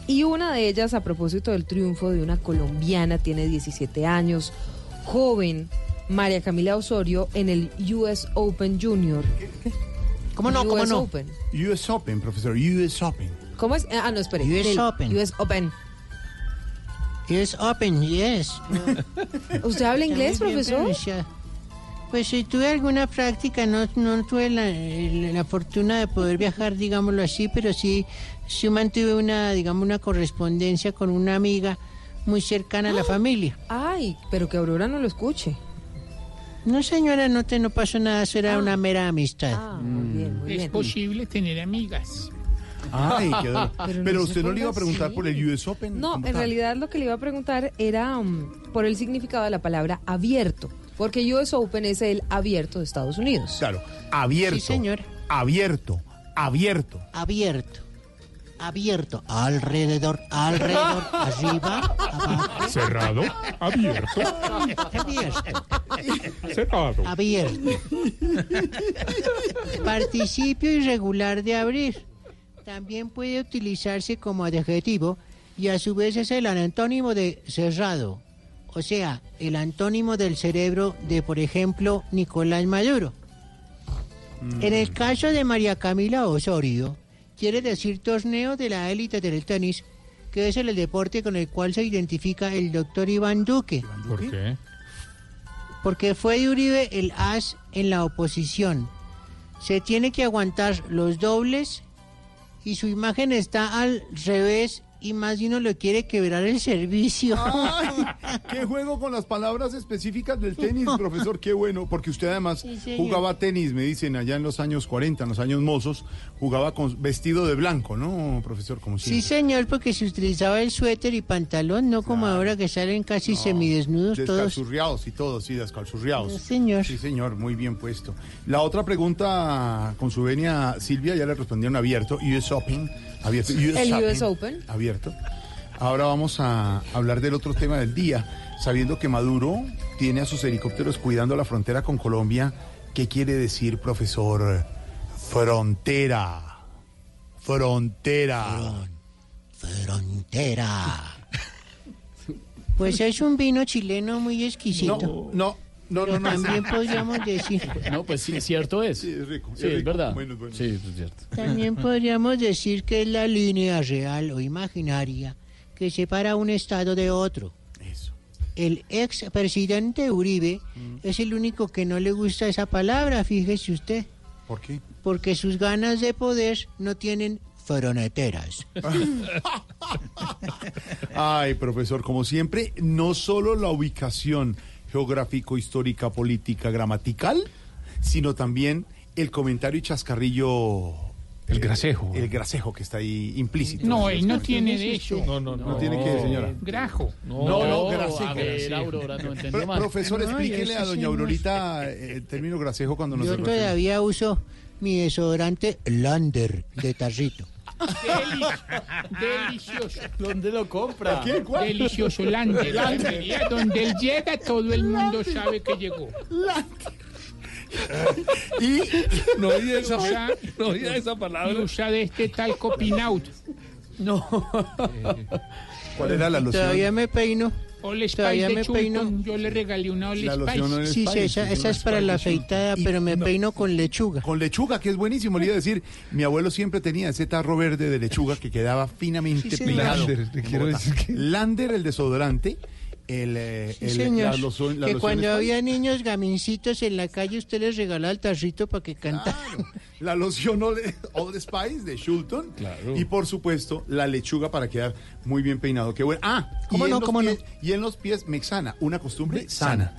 Speaker 105: y una de ellas a propósito del triunfo de una colombiana, tiene 17 años, joven, María Camila Osorio, en el US Open Junior.
Speaker 112: ¿Cómo no, cómo
Speaker 105: US
Speaker 112: no?
Speaker 105: Open.
Speaker 113: US Open, profesor, US Open.
Speaker 105: ¿Cómo es? Ah, no, espere.
Speaker 112: US Open.
Speaker 105: US Open.
Speaker 112: Yes, open, yes. (laughs)
Speaker 105: ¿Usted habla inglés, profesor?
Speaker 112: Pues si tuve alguna práctica, no, no tuve la, la- la fortuna de poder viajar, digámoslo así, pero sí, sí mantuve una, digamos, una correspondencia con una amiga muy cercana a la familia.
Speaker 105: Ay, pero que Aurora no lo escuche.
Speaker 112: No, señora, no te no pasó nada, eso era
Speaker 105: Ah.
Speaker 112: una mera amistad.
Speaker 105: Ah, muy bien, muy
Speaker 103: Es
Speaker 105: bien.
Speaker 103: posible tener amigas.
Speaker 113: Ay, qué dolor.
Speaker 105: Pero
Speaker 113: Pero,
Speaker 105: no se
Speaker 113: usted no le iba a preguntar
Speaker 105: así.
Speaker 113: por el US Open.
Speaker 105: No, en
Speaker 113: tal?
Speaker 105: realidad lo que le iba a preguntar era um, por el significado de la palabra abierto, porque US Open es el abierto de Estados Unidos.
Speaker 113: Claro, abierto.
Speaker 112: Sí, señor.
Speaker 113: Abierto, abierto.
Speaker 112: Abierto. Abierto. Alrededor, alrededor, (laughs) arriba, abajo.
Speaker 6: Cerrado, abierto,
Speaker 112: Abierto.
Speaker 6: cerrado.
Speaker 112: Abierto. (laughs) Participio irregular de abrir. También puede utilizarse como adjetivo y a su vez es el antónimo de cerrado. O sea, el antónimo del cerebro de, por ejemplo, Nicolás Maduro. En el caso de María Camila Osorio, quiere decir torneo de la élite del tenis, que es el deporte con el cual se identifica el doctor Iván Duque
Speaker 6: ¿Por qué?
Speaker 112: porque fue de Uribe el as en la oposición. Se tiene que aguantar los dobles y su imagen está al revés y más de uno lo quiere quebrar el servicio.
Speaker 113: Ay, (laughs) qué juego con las palabras específicas del tenis, (laughs) profesor, qué bueno, porque usted además
Speaker 112: Sí,
Speaker 113: jugaba tenis, me dicen, allá en los años 40, en los años mozos, jugaba con vestido de blanco, ¿no, profesor? Como
Speaker 112: Sí, señor, porque se utilizaba el suéter y pantalón, no como ahora que salen casi semidesnudos todos.
Speaker 113: Descalzurriados y todo, sí, descalzurriados.
Speaker 112: Sí, señor.
Speaker 113: Sí, señor, muy bien puesto. La otra pregunta con su venia, Silvia, ya le respondieron abierto, US Open, abierto.
Speaker 105: El US Open.
Speaker 113: Abierto. Ahora vamos a hablar del otro tema del día, sabiendo que Maduro tiene a sus helicópteros cuidando la frontera con Colombia. ¿Qué quiere decir, profesor? Frontera. Frontera.
Speaker 112: Frontera. Pues es un vino chileno muy exquisito.
Speaker 113: No, no,
Speaker 112: Pero
Speaker 113: no, no.
Speaker 112: también podríamos (laughs) decir,
Speaker 111: No, pues sí, cierto es.
Speaker 113: Sí, es rico.
Speaker 111: Sí, es
Speaker 113: rico.
Speaker 111: verdad.
Speaker 113: Bueno, bueno.
Speaker 111: Sí, es cierto.
Speaker 112: también (laughs) podríamos decir que es la línea real o imaginaria que separa un estado de otro.
Speaker 113: Eso.
Speaker 112: El ex presidente Uribe es el único que no le gusta esa palabra, fíjese usted,
Speaker 113: ¿Por qué?
Speaker 112: porque sus ganas de poder no tienen fronteras. (laughs)
Speaker 113: Ay, profesor, como siempre, no solo la ubicación geográfico, histórica, política, gramatical, sino también el comentario y chascarrillo. El gracejo. El gracejo que está ahí implícito.
Speaker 103: No, él no tiene de eso.
Speaker 113: No, no, no. tiene que, señora.
Speaker 103: Grajo.
Speaker 113: No, no,
Speaker 111: a
Speaker 113: gracejo.
Speaker 111: ver, Aurora, no entendió
Speaker 113: Pro-
Speaker 111: mal.
Speaker 113: profesor,
Speaker 112: No,
Speaker 113: explíquele
Speaker 112: yo
Speaker 113: a doña
Speaker 112: no
Speaker 113: Aurorita eh, el término gracejo cuando nos
Speaker 112: Yo todavía uso mi desodorante Lander de tarrito.
Speaker 103: Deli- delicioso. (laughs)
Speaker 111: ¿Dónde lo compra?
Speaker 113: ¿Qué? ¿Cuál?
Speaker 103: Delicioso, Lander. (laughs)
Speaker 113: Lander.
Speaker 103: Donde él llega, todo el mundo sabe que llegó.
Speaker 113: Y
Speaker 6: No oí esa,
Speaker 103: Usa,
Speaker 6: no oí esa
Speaker 103: y
Speaker 6: palabra.
Speaker 103: usa de este talco Pinaut. (laughs)
Speaker 113: ¿cuál era la loción?
Speaker 112: Todavía me peino.
Speaker 103: All Spice
Speaker 112: Todavía
Speaker 103: de
Speaker 112: me
Speaker 103: Chulton.
Speaker 112: peino.
Speaker 103: Yo le regalé una All
Speaker 113: La loción All
Speaker 103: Spice.
Speaker 112: Sí, sí,
Speaker 113: Spice,
Speaker 112: esa,
Speaker 113: sí,
Speaker 112: esa
Speaker 113: una
Speaker 112: es para la afeitada,
Speaker 113: Y-
Speaker 112: pero me
Speaker 113: no.
Speaker 112: peino con lechuga.
Speaker 113: Con lechuga, que es buenísimo. Le iba a decir, mi abuelo siempre tenía ese tarro verde de lechuga que quedaba finamente
Speaker 112: Sí, señor.
Speaker 113: pegado.
Speaker 6: Lander, le quiero
Speaker 113: Bogotá.
Speaker 6: decir que-
Speaker 113: Lander, el desodorante, el, eh,
Speaker 112: Sí,
Speaker 113: el-
Speaker 112: señor.
Speaker 113: la loción- la
Speaker 112: que
Speaker 113: loción
Speaker 112: cuando
Speaker 113: Spice.
Speaker 112: había niños gamincitos en la calle, usted les regalaba el tarrito para que cantaran.
Speaker 113: La loción Old, Spice de Shulton
Speaker 6: Claro.
Speaker 113: y por supuesto la lechuga para quedar muy bien peinado. Qué bueno. Ah,
Speaker 112: ¿Cómo no, cómo no?
Speaker 113: Y en los pies mexana, una costumbre sana.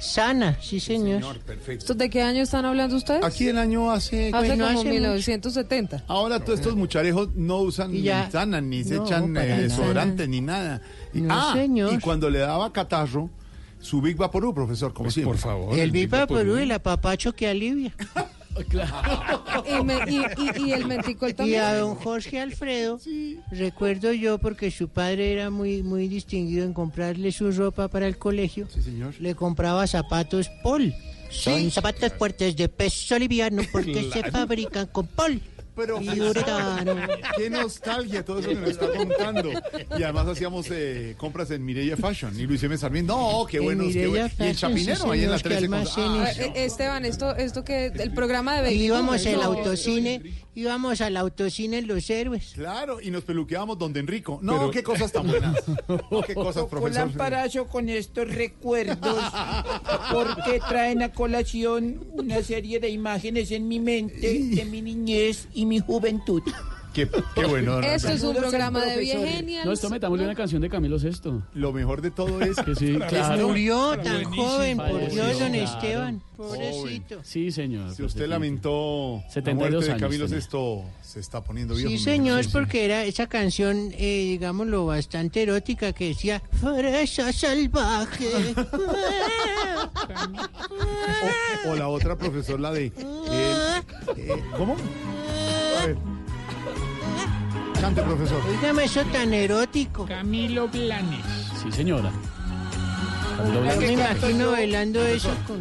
Speaker 112: Sana, sí, señor.
Speaker 113: Señor, perfecto.
Speaker 105: ¿Estos ¿De qué año están hablando ustedes?
Speaker 113: Aquí el año hace
Speaker 105: Hace
Speaker 112: Pues
Speaker 105: como
Speaker 112: hace
Speaker 105: 1970.
Speaker 113: Ahora todos estos mucharejos no usan
Speaker 112: Y
Speaker 113: ni
Speaker 112: ya-
Speaker 113: sana, ni se
Speaker 112: no,
Speaker 113: echan eh,
Speaker 112: nada.
Speaker 113: ni nada. Y,
Speaker 112: No,
Speaker 113: ah,
Speaker 112: señor.
Speaker 113: y cuando le daba catarro, su Big Vaporú, profesor, como siempre.
Speaker 6: Por favor.
Speaker 112: El
Speaker 6: Big
Speaker 112: Viva
Speaker 6: Vaporú.
Speaker 112: El apapacho que alivia. (laughs)
Speaker 105: Y, me- y- y- y el menticol
Speaker 112: Y a don Jorge Alfredo, recuerdo yo, porque su padre era muy, muy distinguido en comprarle su ropa para el colegio,
Speaker 113: Sí, señor.
Speaker 112: le compraba zapatos Paul. Son zapatos fuertes de peso liviano porque se fabrican con Paul.
Speaker 113: Pero
Speaker 112: uretano.
Speaker 113: qué nostalgia todo eso que nos está contando. Y además hacíamos eh, compras en Mireia Fashion y Luis M. Sarmiento. No, qué
Speaker 112: En
Speaker 113: buenos, qué buenos. Y el
Speaker 112: sí,
Speaker 113: Chapinero, ahí en la
Speaker 112: señor,
Speaker 113: 13
Speaker 112: que
Speaker 113: con...
Speaker 112: almacenes.
Speaker 113: Ay,
Speaker 105: Eh, Esteban, esto, esto que el programa de
Speaker 112: Y
Speaker 105: Baby
Speaker 112: íbamos al autocine, íbamos al autocine en Los Héroes.
Speaker 113: Claro, y nos peluqueábamos donde Enrico. No,
Speaker 6: Pero-
Speaker 113: qué cosas tan buenas. No, qué cosas, profesor.
Speaker 104: lamparazo con estos recuerdos porque traen a colación una serie de imágenes en mi mente de mi niñez y mi juventud.
Speaker 113: Qué, qué bueno. don
Speaker 105: Esto es un programa de. Viegenials.
Speaker 111: No, esto metámosle una canción de Camilo Sesto.
Speaker 113: Lo mejor de todo es
Speaker 111: Que sí, claro.
Speaker 112: Murió tan
Speaker 6: Buenísimo.
Speaker 112: joven, por Dios, don. Esteban. Pobrecito.
Speaker 111: Sí, señor.
Speaker 113: Si usted lamentó la
Speaker 111: 72
Speaker 113: muerte de Camilo. Sesto, se está poniendo viejo.
Speaker 112: Sí, señor, porque era esa canción, eh, digámoslo, bastante erótica que decía Fresa salvaje. (laughs)
Speaker 113: O, o la otra, profesor, la de... eh, eh, ¿Cómo? Cante, profesor.
Speaker 112: Dígame eso tan erótico.
Speaker 103: Camilo Blanes.
Speaker 111: Sí, señora.
Speaker 112: Yo me imagino bailando eso con